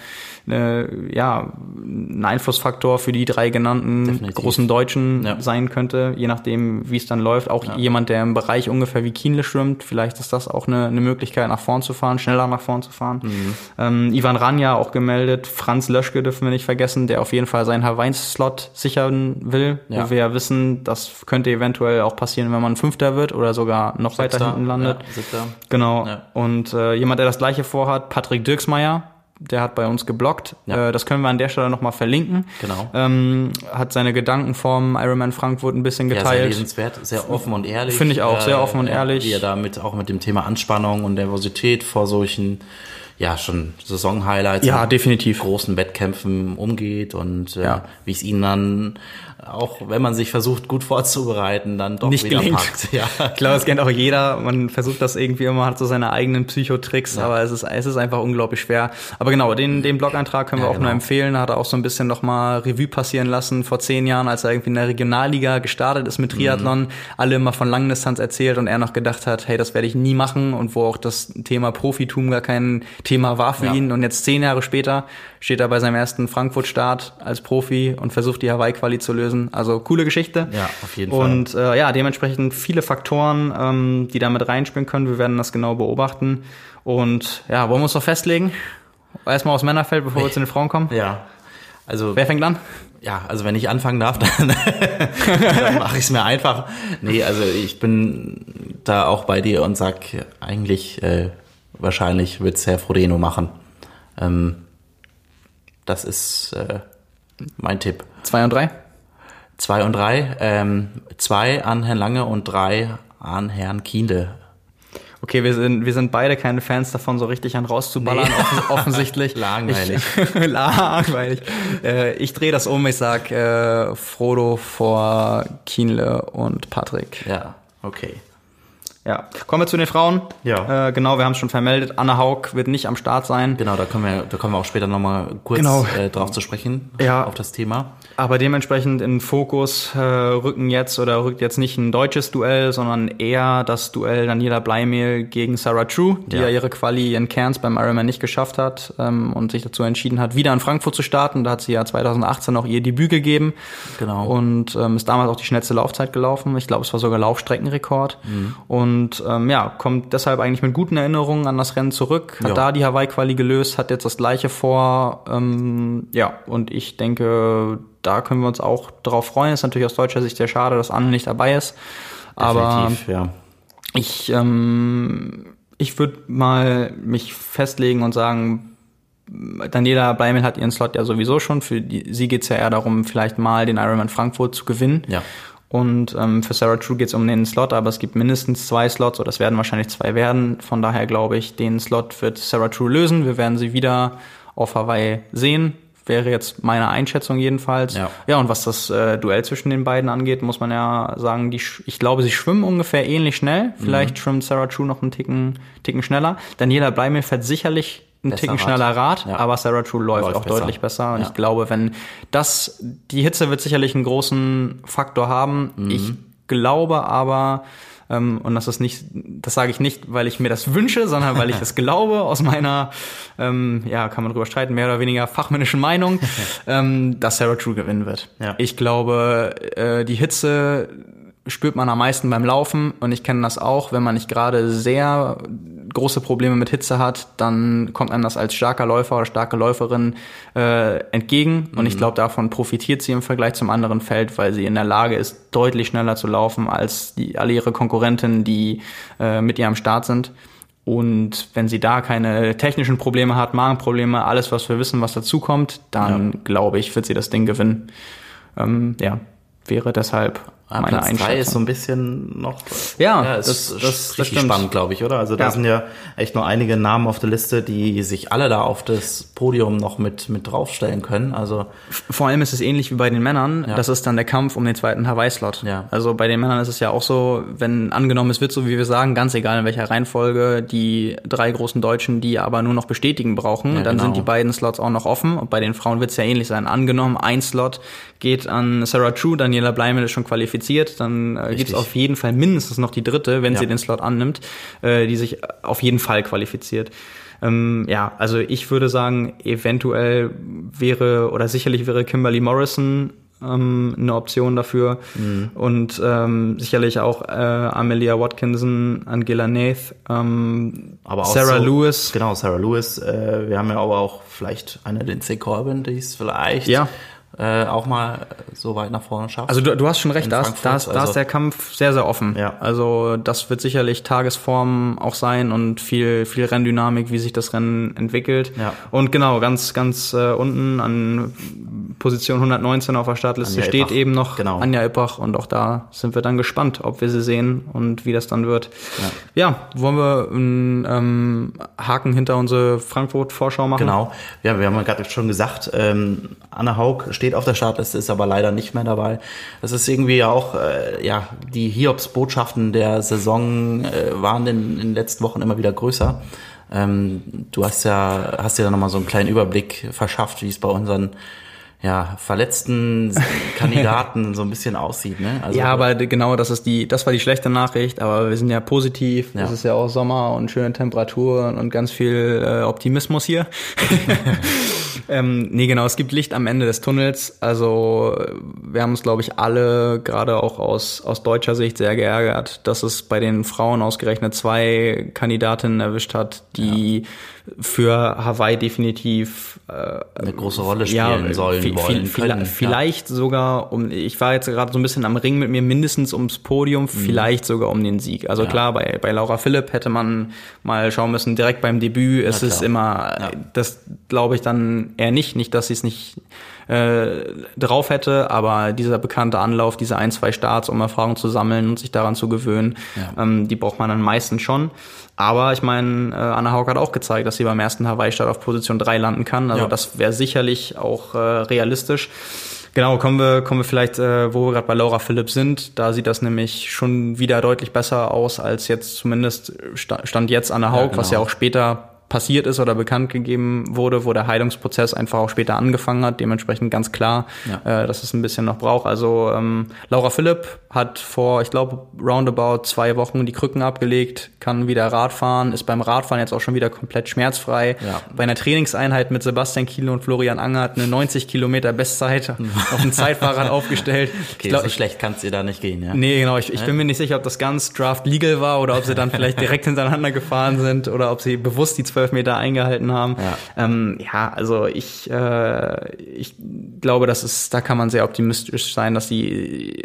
Speaker 1: eine, ja, ein Einflussfaktor für die drei genannten Definitiv. großen Deutschen ja. sein könnte, je nachdem, wie es dann läuft. Auch ja. jemand, der im Bereich ungefähr wie Kienle schwimmt, vielleicht ist das auch eine, eine Möglichkeit, nach vorn zu fahren, schneller nach vorn zu fahren. Mhm. Ähm, Ivan Ranja auch gemeldet, Franz Löschke dürfen wir nicht vergessen, der auf jeden Fall seinen Hawaii-Slot sichern will, ja. wo wir ja wissen, das könnte eventuell auch passieren, wenn man Fünfter wird oder sogar noch Sechster. weiter hinten landet. Ja, genau. Und äh, jemand, der das gleiche vorhat, Patrick Dirksmeier, der hat bei uns geblockt. Ja. Äh, das können wir an der Stelle nochmal verlinken.
Speaker 2: Genau.
Speaker 1: Ähm, hat seine Gedanken vom Ironman Frankfurt ein bisschen geteilt. Ja, sehr
Speaker 2: lesenswert, sehr offen und ehrlich.
Speaker 1: Finde ich auch, äh, sehr offen und ehrlich.
Speaker 2: Wie er damit auch mit dem Thema Anspannung und Nervosität vor solchen ja schon Saison-Highlights,
Speaker 1: ja definitiv
Speaker 2: großen Wettkämpfen umgeht und äh, ja. wie es ihnen dann auch wenn man sich versucht, gut vorzubereiten, dann doch
Speaker 1: nicht
Speaker 2: wieder
Speaker 1: gelingt. packt. Ja. Ich glaube, das kennt auch jeder. Man versucht das irgendwie immer, hat so seine eigenen Psychotricks, ja. aber es ist, es ist einfach unglaublich schwer. Aber genau, den, den Blog-Eintrag können wir ja, auch genau. nur empfehlen. Da hat er auch so ein bisschen nochmal Revue passieren lassen vor zehn Jahren, als er irgendwie in der Regionalliga gestartet ist mit Triathlon. Mhm. Alle immer von Langdistanz erzählt und er noch gedacht hat, hey, das werde ich nie machen und wo auch das Thema Profitum gar kein Thema war für ja. ihn. Und jetzt zehn Jahre später steht er bei seinem ersten Frankfurt-Start als Profi und versucht die Hawaii-Quali zu lösen. Also coole Geschichte.
Speaker 2: Ja, auf jeden
Speaker 1: Fall. Und äh, ja, dementsprechend viele Faktoren, ähm, die damit reinspielen können. Wir werden das genau beobachten. Und ja, wollen wir uns noch festlegen? Erstmal aus Männerfeld, bevor wir zu den Frauen kommen.
Speaker 2: Ja.
Speaker 1: Also. Wer fängt an?
Speaker 2: Ja, also wenn ich anfangen darf, dann, dann mache ich es mir einfach. Nee, also ich bin da auch bei dir und sag eigentlich äh, wahrscheinlich wird's Herr Frodeno machen. Ähm, das ist äh, mein Tipp.
Speaker 1: Zwei und drei?
Speaker 2: Zwei und drei. Ähm, zwei an Herrn Lange und drei an Herrn Kienle.
Speaker 1: Okay, wir sind, wir sind beide keine Fans davon, so richtig an rauszuballern, nee. offensichtlich.
Speaker 2: langweilig.
Speaker 1: Ich, langweilig. Äh, ich drehe das um, ich sag äh, Frodo vor Kienle und Patrick.
Speaker 2: Ja, okay.
Speaker 1: Ja, kommen wir zu den Frauen.
Speaker 2: Ja.
Speaker 1: Äh, genau, wir haben es schon vermeldet. Anna Haug wird nicht am Start sein.
Speaker 2: Genau, da kommen wir, da kommen wir auch später nochmal kurz
Speaker 1: genau.
Speaker 2: äh, drauf zu sprechen.
Speaker 1: Ja.
Speaker 2: Auf das Thema.
Speaker 1: Aber dementsprechend in Fokus äh, rücken jetzt oder rückt jetzt nicht ein deutsches Duell, sondern eher das Duell Daniela Bleimehl gegen Sarah True, die ja, ja ihre Quali in Cairns beim Ironman nicht geschafft hat ähm, und sich dazu entschieden hat, wieder in Frankfurt zu starten. Da hat sie ja 2018 auch ihr Debüt gegeben.
Speaker 2: Genau.
Speaker 1: Und ähm, ist damals auch die schnellste Laufzeit gelaufen. Ich glaube, es war sogar Laufstreckenrekord. Mhm. Und ähm, ja, kommt deshalb eigentlich mit guten Erinnerungen an das Rennen zurück. Hat ja. da die Hawaii-Quali gelöst, hat jetzt das gleiche vor. Ähm, ja, und ich denke, da können wir uns auch darauf freuen. Ist natürlich aus deutscher Sicht sehr schade, dass Anne nicht dabei ist. Aber ja. ich, ähm, ich würde mal mich festlegen und sagen, Daniela Bleimel hat ihren Slot ja sowieso schon. Für die, sie geht's ja eher darum, vielleicht mal den Ironman Frankfurt zu gewinnen.
Speaker 2: Ja.
Speaker 1: Und ähm, für Sarah True geht's um den Slot, aber es gibt mindestens zwei Slots oder es werden wahrscheinlich zwei werden. Von daher glaube ich, den Slot wird Sarah True lösen. Wir werden sie wieder auf Hawaii sehen. Wäre jetzt meine Einschätzung jedenfalls.
Speaker 2: Ja,
Speaker 1: ja und was das äh, Duell zwischen den beiden angeht, muss man ja sagen, die, ich glaube, sie schwimmen ungefähr ähnlich schnell. Vielleicht mhm. schwimmt Sarah True noch einen Ticken, Ticken schneller. Daniela Bleimel fährt sicherlich ein Ticken Rad. schneller Rad, ja. aber Sarah True läuft, läuft auch besser. deutlich besser. Und ja. ich glaube, wenn das, die Hitze wird sicherlich einen großen Faktor haben. Mhm. Ich glaube aber, und das ist nicht, das sage ich nicht, weil ich mir das wünsche, sondern weil ich es glaube, aus meiner, ähm, ja, kann man drüber streiten, mehr oder weniger fachmännischen Meinung, ähm, dass Sarah True gewinnen wird.
Speaker 2: Ja.
Speaker 1: Ich glaube, äh, die Hitze spürt man am meisten beim Laufen und ich kenne das auch, wenn man nicht gerade sehr große Probleme mit Hitze hat, dann kommt einem das als starker Läufer oder starke Läuferin äh, entgegen und mhm. ich glaube, davon profitiert sie im Vergleich zum anderen Feld, weil sie in der Lage ist, deutlich schneller zu laufen als die, alle ihre Konkurrentinnen, die äh, mit ihr am Start sind. Und wenn sie da keine technischen Probleme hat, Magenprobleme, alles, was wir wissen, was dazukommt, dann ja. glaube ich, wird sie das Ding gewinnen. Ähm, ja, wäre deshalb
Speaker 2: Ah, meine Platz drei ist so ein bisschen noch.
Speaker 1: Ja,
Speaker 2: ja das, das, das richtig das spannend, glaube ich, oder? Also da ja. sind ja echt nur einige Namen auf der Liste, die sich alle da auf das Podium noch mit mit draufstellen können. Also
Speaker 1: vor allem ist es ähnlich wie bei den Männern. Ja. Das ist dann der Kampf um den zweiten Hawaii-Slot.
Speaker 2: Ja.
Speaker 1: Also bei den Männern ist es ja auch so, wenn angenommen es wird so wie wir sagen, ganz egal in welcher Reihenfolge, die drei großen Deutschen, die aber nur noch bestätigen brauchen, ja, dann genau. sind die beiden Slots auch noch offen. Und bei den Frauen wird es ja ähnlich sein. Angenommen ein Slot geht an Sarah True, Daniela Bleimel ist schon qualifiziert, dann äh, gibt es auf jeden Fall mindestens noch die dritte, wenn ja. sie den Slot annimmt, äh, die sich auf jeden Fall qualifiziert. Ähm, ja, also ich würde sagen, eventuell wäre oder sicherlich wäre Kimberly Morrison ähm, eine Option dafür mhm. und ähm, sicherlich auch äh, Amelia Watkinson, Angela Nath, ähm,
Speaker 2: aber auch Sarah so, Lewis. Genau, Sarah Lewis. Äh, wir haben ja aber auch vielleicht eine Lindsay Corbin, die ist vielleicht
Speaker 1: ja
Speaker 2: äh, auch mal so weit nach vorne schafft.
Speaker 1: Also du, du hast schon recht, da ist, da, ist, da ist also der Kampf sehr, sehr offen.
Speaker 2: Ja.
Speaker 1: Also das wird sicherlich Tagesform auch sein und viel, viel Renndynamik, wie sich das Rennen entwickelt.
Speaker 2: Ja.
Speaker 1: Und genau, ganz, ganz äh, unten an Position 119 auf der Startliste Anja steht Ippach. eben noch
Speaker 2: genau.
Speaker 1: Anja Ippach und auch da sind wir dann gespannt, ob wir sie sehen und wie das dann wird. Ja, ja wollen wir einen ähm, Haken hinter unsere Frankfurt-Vorschau machen?
Speaker 2: Genau, ja, wir haben ja gerade schon gesagt, ähm, Anna Haug steht auf der Startliste, ist aber leider nicht mehr dabei. Das ist irgendwie auch, äh, ja, die Hiobs-Botschaften der Saison äh, waren in, in den letzten Wochen immer wieder größer. Ähm, du hast ja, hast dir da nochmal so einen kleinen Überblick verschafft, wie es bei unseren ja, verletzten Kandidaten so ein bisschen aussieht, ne?
Speaker 1: Also, ja, aber genau, das ist die, das war die schlechte Nachricht, aber wir sind ja positiv. Ja. Es ist ja auch Sommer und schöne Temperaturen und ganz viel äh, Optimismus hier. ähm, nee, genau, es gibt Licht am Ende des Tunnels. Also wir haben uns, glaube ich, alle, gerade auch aus, aus deutscher Sicht, sehr geärgert, dass es bei den Frauen ausgerechnet zwei Kandidatinnen erwischt hat, die ja für Hawaii definitiv
Speaker 2: äh, eine große Rolle spielen ja, sollen
Speaker 1: viel, wollen viel, können, vielleicht ja. sogar um ich war jetzt gerade so ein bisschen am Ring mit mir mindestens ums Podium mhm. vielleicht sogar um den Sieg also klar bei bei Laura Philipp hätte man mal schauen müssen direkt beim Debüt ist es immer das glaube ich dann eher nicht nicht dass sie es nicht äh, drauf hätte, aber dieser bekannte Anlauf, diese ein, zwei Starts, um Erfahrung zu sammeln und sich daran zu gewöhnen, ähm, die braucht man dann meistens schon. Aber ich meine, äh, Anna Haug hat auch gezeigt, dass sie beim ersten Hawaii-Start auf Position 3 landen kann. Also ja. das wäre sicherlich auch äh, realistisch. Genau, kommen wir, kommen wir vielleicht, äh, wo wir gerade bei Laura Philipp sind. Da sieht das nämlich schon wieder deutlich besser aus als jetzt zumindest stand jetzt Anna Haug, ja, genau. was ja auch später passiert ist oder bekannt gegeben wurde, wo der Heilungsprozess einfach auch später angefangen hat. Dementsprechend ganz klar, ja. äh, dass es ein bisschen noch braucht. Also ähm, Laura Philipp hat vor, ich glaube, roundabout zwei Wochen die Krücken abgelegt, kann wieder Radfahren, ist beim Radfahren jetzt auch schon wieder komplett schmerzfrei.
Speaker 2: Ja.
Speaker 1: Bei einer Trainingseinheit mit Sebastian Kiel und Florian Anger hat eine 90 Kilometer Bestzeit auf dem Zeitfahrrad aufgestellt.
Speaker 2: Okay, glaub, so schlecht kann es ihr da nicht gehen, ja?
Speaker 1: Nee, genau. Ich, ich bin mir nicht sicher, ob das ganz Draft legal war oder ob sie dann vielleicht direkt hintereinander gefahren sind oder ob sie bewusst die zwölf Meter eingehalten haben.
Speaker 2: Ja,
Speaker 1: ähm, ja also ich, äh, ich glaube, das ist, da kann man sehr optimistisch sein, dass sie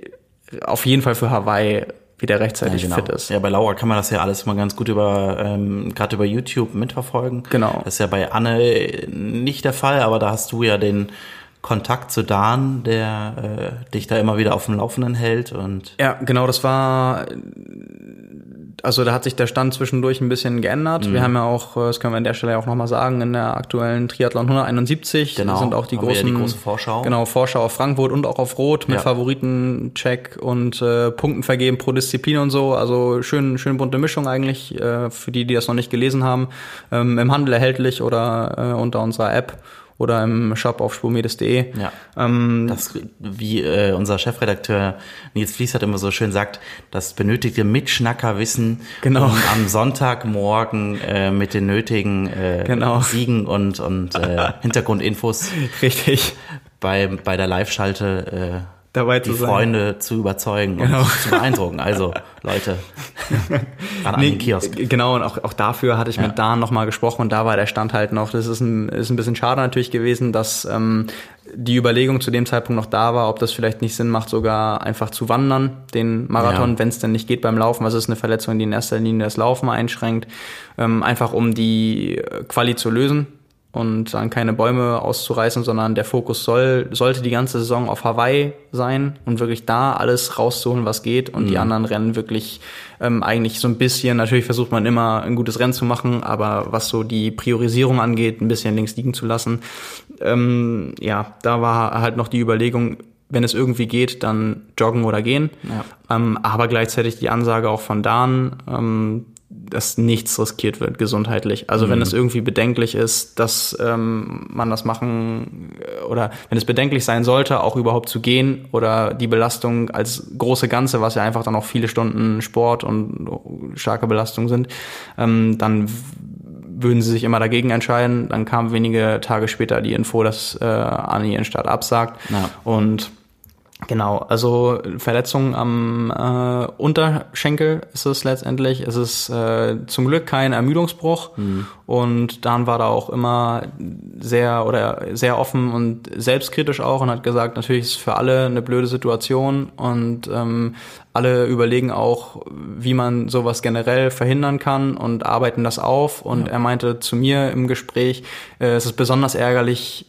Speaker 1: auf jeden Fall für Hawaii wieder rechtzeitig
Speaker 2: ja, genau.
Speaker 1: fit ist.
Speaker 2: Ja, bei Laura kann man das ja alles mal ganz gut über, ähm, gerade über YouTube mitverfolgen.
Speaker 1: Genau.
Speaker 2: Das ist ja bei Anne nicht der Fall, aber da hast du ja den Kontakt zu Dan, der äh, dich da immer wieder auf dem Laufenden hält und
Speaker 1: ja, genau, das war also da hat sich der Stand zwischendurch ein bisschen geändert. Mhm. Wir haben ja auch, äh, das können wir an der Stelle auch nochmal sagen, in der aktuellen Triathlon 171 genau. sind auch die großen,
Speaker 2: ja die große Vorschau.
Speaker 1: Genau, Vorschau auf Frankfurt und auch auf Rot mit ja. Favoritencheck und äh, Punkten vergeben pro Disziplin und so. Also schön, schön bunte Mischung eigentlich äh, für die, die das noch nicht gelesen haben. Ähm, Im Handel erhältlich oder äh, unter unserer App oder im Shop auf spurmedes.de.
Speaker 2: Ja. Ähm, das, wie äh, unser Chefredakteur Nils Fließ hat immer so schön sagt, das benötigte Mitschnackerwissen
Speaker 1: genau.
Speaker 2: um am Sonntagmorgen äh, mit den nötigen äh,
Speaker 1: genau.
Speaker 2: Siegen und, und äh, Hintergrundinfos
Speaker 1: Richtig.
Speaker 2: bei, bei der Live-Schalte äh,
Speaker 1: dabei
Speaker 2: die
Speaker 1: zu sein.
Speaker 2: Freunde zu überzeugen
Speaker 1: Genau.
Speaker 2: und zu beeindrucken. Also, Leute, ran an
Speaker 1: Nee,
Speaker 2: den Kiosk.
Speaker 1: g- Genau, und auch, auch dafür hatte ich
Speaker 2: Ja.
Speaker 1: mit Dan nochmal gesprochen und da war der Stand halt noch, das ist ein, ist ein bisschen schade natürlich gewesen, dass ähm, die Überlegung zu dem Zeitpunkt noch da war, ob das vielleicht nicht Sinn macht, sogar einfach zu wandern, den Marathon,
Speaker 2: Ja.
Speaker 1: wenn es denn nicht geht beim Laufen. Also es ist eine Verletzung, die in erster Linie das Laufen einschränkt, ähm, einfach um die äh, Quali zu lösen und dann keine Bäume auszureißen, sondern der Fokus soll, sollte die ganze Saison auf Hawaii sein und wirklich da alles rauszuholen, was geht und die anderen Rennen wirklich ähm, eigentlich so ein bisschen, natürlich versucht man immer ein gutes Rennen zu machen, aber was so die Priorisierung angeht, ein bisschen links liegen zu lassen. Ähm, ja, da war halt noch die Überlegung, wenn es irgendwie geht, dann joggen oder gehen.
Speaker 2: Ja.
Speaker 1: Ähm, aber gleichzeitig die Ansage auch von Dan, ähm, dass nichts riskiert wird gesundheitlich. Also wenn es irgendwie bedenklich ist, dass ähm, man das machen äh, oder wenn es bedenklich sein sollte, auch überhaupt zu gehen oder die Belastung als große Ganze, was ja einfach dann auch viele Stunden Sport und starke Belastung sind, ähm, dann würden sie sich immer dagegen entscheiden. Dann kam wenige Tage später die Info, dass äh, Anni ihren Start absagt.
Speaker 2: Ja.
Speaker 1: Und Genau, also Verletzung am äh, Unterschenkel ist es letztendlich. Es ist äh, zum Glück kein Ermüdungsbruch und Dan war da auch immer sehr oder sehr offen und selbstkritisch auch und hat gesagt, natürlich ist es für alle eine blöde Situation und ähm, alle überlegen auch, wie man sowas generell verhindern kann und arbeiten das auf. Und er meinte zu mir im Gespräch, äh, es ist besonders ärgerlich,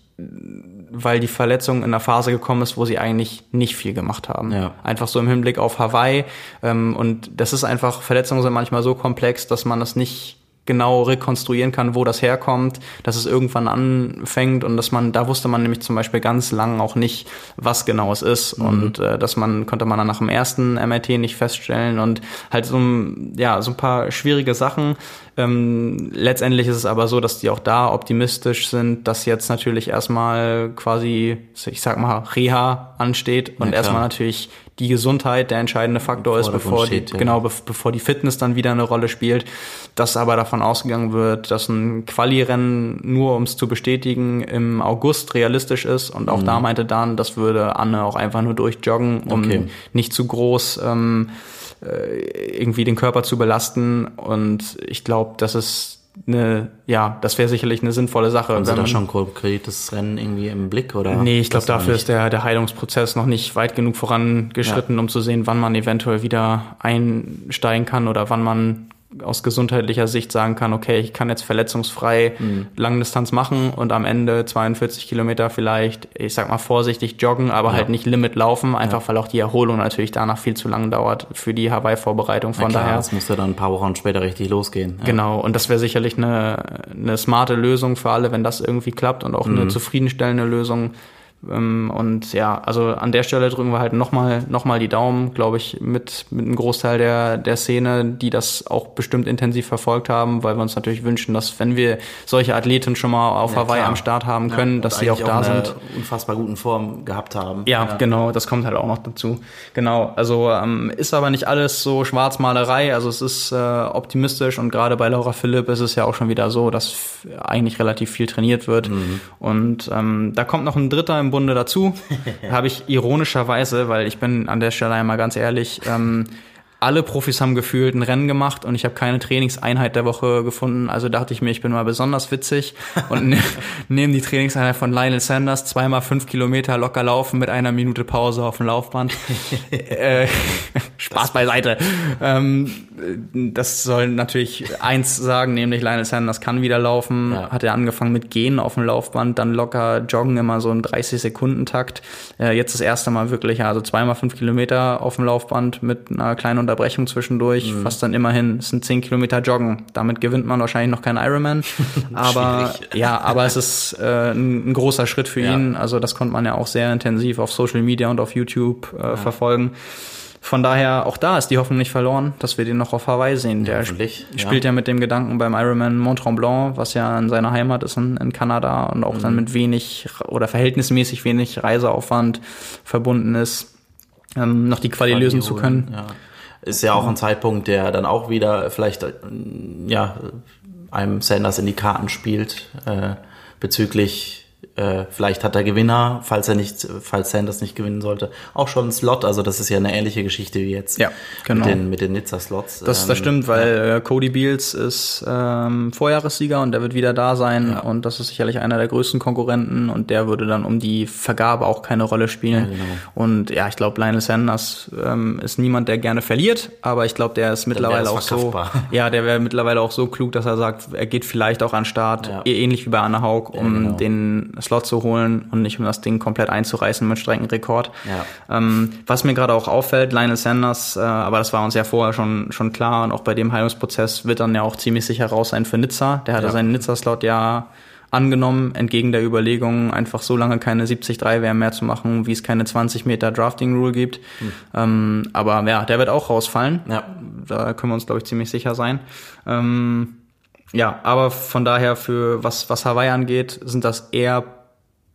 Speaker 1: weil die Verletzung in einer Phase gekommen ist, wo sie eigentlich nicht viel gemacht haben.
Speaker 2: Ja.
Speaker 1: Einfach so im Hinblick auf Hawaii. Ähm, und das ist einfach, Verletzungen sind manchmal so komplex, dass man das nicht genau rekonstruieren kann, wo das herkommt, dass es irgendwann anfängt und dass man, da wusste man nämlich zum Beispiel ganz lang auch nicht, was genau es ist und äh, dass man, konnte man dann nach dem ersten MRT nicht feststellen und halt so, ein- ja, so ein paar schwierige Sachen. Ähm, letztendlich ist es aber so, dass die auch da optimistisch sind, dass jetzt natürlich erstmal quasi, ich sag mal, Reha ansteht und
Speaker 2: klar.
Speaker 1: erstmal natürlich die Gesundheit der entscheidende Faktor ist, bevor die,
Speaker 2: ja.
Speaker 1: genau, bev- bevor die Fitness dann wieder eine Rolle spielt, dass aber davon ausgegangen wird, dass ein Quali-Rennen nur, um es zu bestätigen, im August realistisch ist und auch da meinte Dan, das würde Anne auch einfach nur durchjoggen, um
Speaker 2: Okay.
Speaker 1: nicht zu groß ähm, äh, irgendwie den Körper zu belasten und ich glaube, das ist eine, ja, das wäre sicherlich eine sinnvolle Sache.
Speaker 2: Haben Sie da schon konkretes Rennen irgendwie im Blick oder?
Speaker 1: Nee, ich glaube, dafür ist der, der Heilungsprozess noch nicht weit genug vorangeschritten, um zu sehen, wann man eventuell wieder einsteigen kann oder wann man aus gesundheitlicher Sicht sagen kann, okay, ich kann jetzt verletzungsfrei
Speaker 2: Mhm.
Speaker 1: Langdistanz machen und am Ende 42 Kilometer vielleicht, ich sag mal vorsichtig joggen, aber halt nicht Limit laufen, einfach weil auch die Erholung natürlich danach viel zu lang dauert für die Hawaii-Vorbereitung. Von
Speaker 2: klar,
Speaker 1: daher
Speaker 2: das muss ja dann ein paar Wochen später richtig losgehen. Ja.
Speaker 1: Genau, und das wäre sicherlich eine, eine smarte Lösung für alle, wenn das irgendwie klappt und auch eine zufriedenstellende Lösung. Ähm, Und ja, also an der Stelle drücken wir halt nochmal noch mal die Daumen, glaube ich, mit, mit einem Großteil der, der Szene, die das auch bestimmt intensiv verfolgt haben, weil wir uns natürlich wünschen, dass wenn wir solche Athleten schon mal auf
Speaker 2: Ja,
Speaker 1: Hawaii
Speaker 2: klar.
Speaker 1: am Start haben können,
Speaker 2: und
Speaker 1: dass sie auch da
Speaker 2: eine
Speaker 1: sind.
Speaker 2: unfassbar guten Form gehabt haben.
Speaker 1: Ja, genau, das kommt halt auch noch dazu. Genau, also ähm, ist aber nicht alles so Schwarzmalerei, also es ist äh, optimistisch und gerade bei Laura Philipp ist es ja auch schon wieder so, dass eigentlich relativ viel trainiert wird. Und ähm, da kommt noch ein Dritter im Bunde dazu, habe ich ironischerweise, weil ich bin an der Stelle einmal ganz ehrlich, ähm, alle Profis haben gefühlt ein Rennen gemacht und ich habe keine Trainingseinheit der Woche gefunden. Also dachte ich mir, ich bin mal besonders witzig und ne, nehme die Trainingseinheit von Lionel Sanders, zweimal fünf Kilometer locker laufen mit einer Minute Pause auf dem Laufband. äh, Spaß beiseite. Ähm, das soll natürlich eins sagen, nämlich Lionel Sanders kann wieder laufen. Ja. Hat er angefangen mit Gehen auf dem Laufband, dann locker joggen, immer so im 30-Sekunden-Takt. Äh, jetzt das erste Mal wirklich, also zweimal fünf Kilometer auf dem Laufband mit einer kleinen Unterbrechung zwischendurch, mhm. was dann immerhin, es sind zehn Kilometer Joggen. Damit gewinnt man wahrscheinlich noch keinen Ironman. aber ja, aber es ist äh, ein, ein, großer Schritt für ja. ihn. Also das konnte man ja auch sehr intensiv auf Social Media und auf YouTube äh, ja. verfolgen. Von daher, auch da ist die Hoffnung nicht verloren, dass wir den noch auf Hawaii sehen. Der sp spielt ja. ja. mit dem Gedanken beim Ironman Mont Tremblant, was ja in seiner Heimat ist in, in Kanada und auch mhm. dann mit wenig oder verhältnismäßig wenig Reiseaufwand verbunden ist, ähm, noch die Quali lösen zu können.
Speaker 2: Ja. Ist ja auch ein Zeitpunkt, der dann auch wieder vielleicht äh, ja einem Sanders in die Karten spielt äh, bezüglich äh, vielleicht hat der Gewinner, falls er nicht, falls Sanders nicht gewinnen sollte, auch schon einen Slot. Also das ist ja eine ähnliche Geschichte wie jetzt
Speaker 1: ja, genau.
Speaker 2: mit den, mit den Nizza-Slots.
Speaker 1: Das, das ähm, stimmt, weil ja. Äh, Cody Beals ist ähm, Vorjahressieger und der wird wieder da sein ja. und das ist sicherlich einer der größten Konkurrenten und der würde dann um die Vergabe auch keine Rolle spielen. Genau. Und ja, ich glaube, Lionel Sanders ähm, ist niemand, der gerne verliert, aber ich glaube, der ist mittlerweile auch so, ja, der wäre mittlerweile auch so klug, dass er sagt, er geht vielleicht auch an Start, ähnlich wie bei Anna Haug, um genau. den Slot zu holen und nicht um das Ding komplett einzureißen mit Streckenrekord. Ja. Ähm, was mir gerade auch auffällt, Lionel Sanders, äh, aber das war uns ja vorher schon, schon klar und auch bei dem Heilungsprozess wird dann ja auch ziemlich sicher raus sein für Nizza. Der hatte ja. seinen Nizza-Slot ja angenommen, entgegen der Überlegung, einfach so lange keine 70-3-WM mehr zu machen, wie es keine 20 Meter Drafting-Rule gibt. Hm. Ähm, aber ja, der wird auch rausfallen. Ja. Da können wir uns, glaube ich, ziemlich sicher sein. Ähm, ja, aber von daher für was, was Hawaii angeht, sind das eher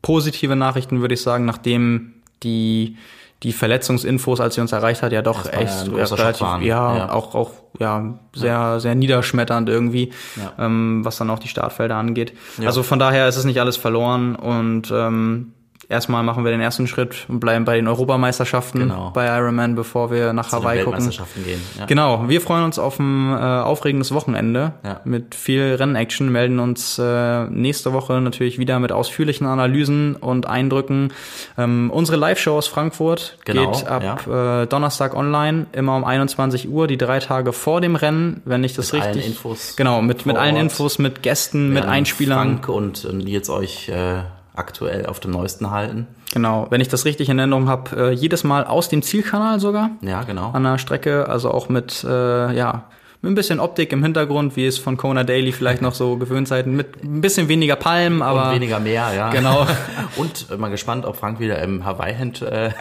Speaker 1: positive Nachrichten, würde ich sagen, nachdem die die Verletzungsinfos, als sie uns erreicht hat, ja doch echt ja relativ, ja, ja, auch auch ja sehr ja. sehr niederschmetternd irgendwie, ähm, was dann auch die Startfelder angeht. Also von daher ist es nicht alles verloren und ähm, erstmal machen wir den ersten Schritt und bleiben bei den Europameisterschaften genau. bei Ironman, bevor wir nach Zu Hawaii gucken. Gehen, ja. Genau, wir freuen uns auf ein äh, aufregendes Wochenende ja. mit viel Rennaction, melden uns äh, nächste Woche natürlich wieder mit ausführlichen Analysen und Eindrücken. Ähm, unsere Live-Show aus Frankfurt genau, geht ab ja. äh, Donnerstag online, immer um 21 Uhr, die drei Tage vor dem Rennen, wenn ich das
Speaker 2: mit
Speaker 1: richtig...
Speaker 2: Allen Infos
Speaker 1: genau, mit, mit allen Infos, mit Gästen, mit Einspielern.
Speaker 2: Frank und, und jetzt euch... Äh aktuell auf dem neuesten halten.
Speaker 1: Genau, wenn ich das richtig in Erinnerung habe, äh, jedes Mal aus dem Zielkanal sogar.
Speaker 2: Ja, genau.
Speaker 1: An der Strecke, also auch mit, äh, ja, mit ein bisschen Optik im Hintergrund, wie es von Kona Daily vielleicht noch so gewöhnt seid, mit ein bisschen weniger Palmen, aber
Speaker 2: und weniger mehr, ja.
Speaker 1: Genau.
Speaker 2: und äh, mal gespannt, ob Frank wieder im Hawaii-Hemd äh,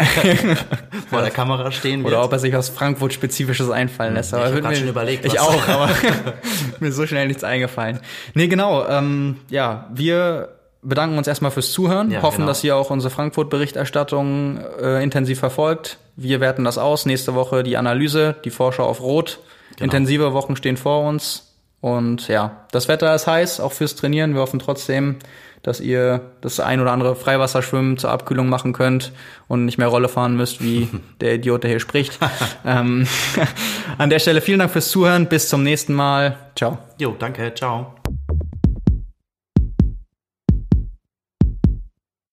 Speaker 2: vor der Kamera stehen
Speaker 1: wird. Oder ob er sich was Frankfurt spezifisches einfallen lässt.
Speaker 2: Aber ich habe schon überlegt.
Speaker 1: Ich auch, aber mir ist so schnell nichts eingefallen. Nee, genau. Ähm, ja, wir bedanken uns erstmal fürs Zuhören, ja, hoffen, genau. dass ihr auch unsere Frankfurt-Berichterstattung äh, intensiv verfolgt. Wir werten das aus. Nächste Woche die Analyse, die Vorschau auf Rot. Genau. Intensive Wochen stehen vor uns. Und ja, das Wetter ist heiß, auch fürs Trainieren. Wir hoffen trotzdem, dass ihr das ein oder andere Freiwasserschwimmen zur Abkühlung machen könnt und nicht mehr Rolle fahren müsst, wie der Idiot, der hier spricht. ähm, an der Stelle vielen Dank fürs Zuhören. Bis zum nächsten Mal. Ciao.
Speaker 2: Jo, danke. Ciao.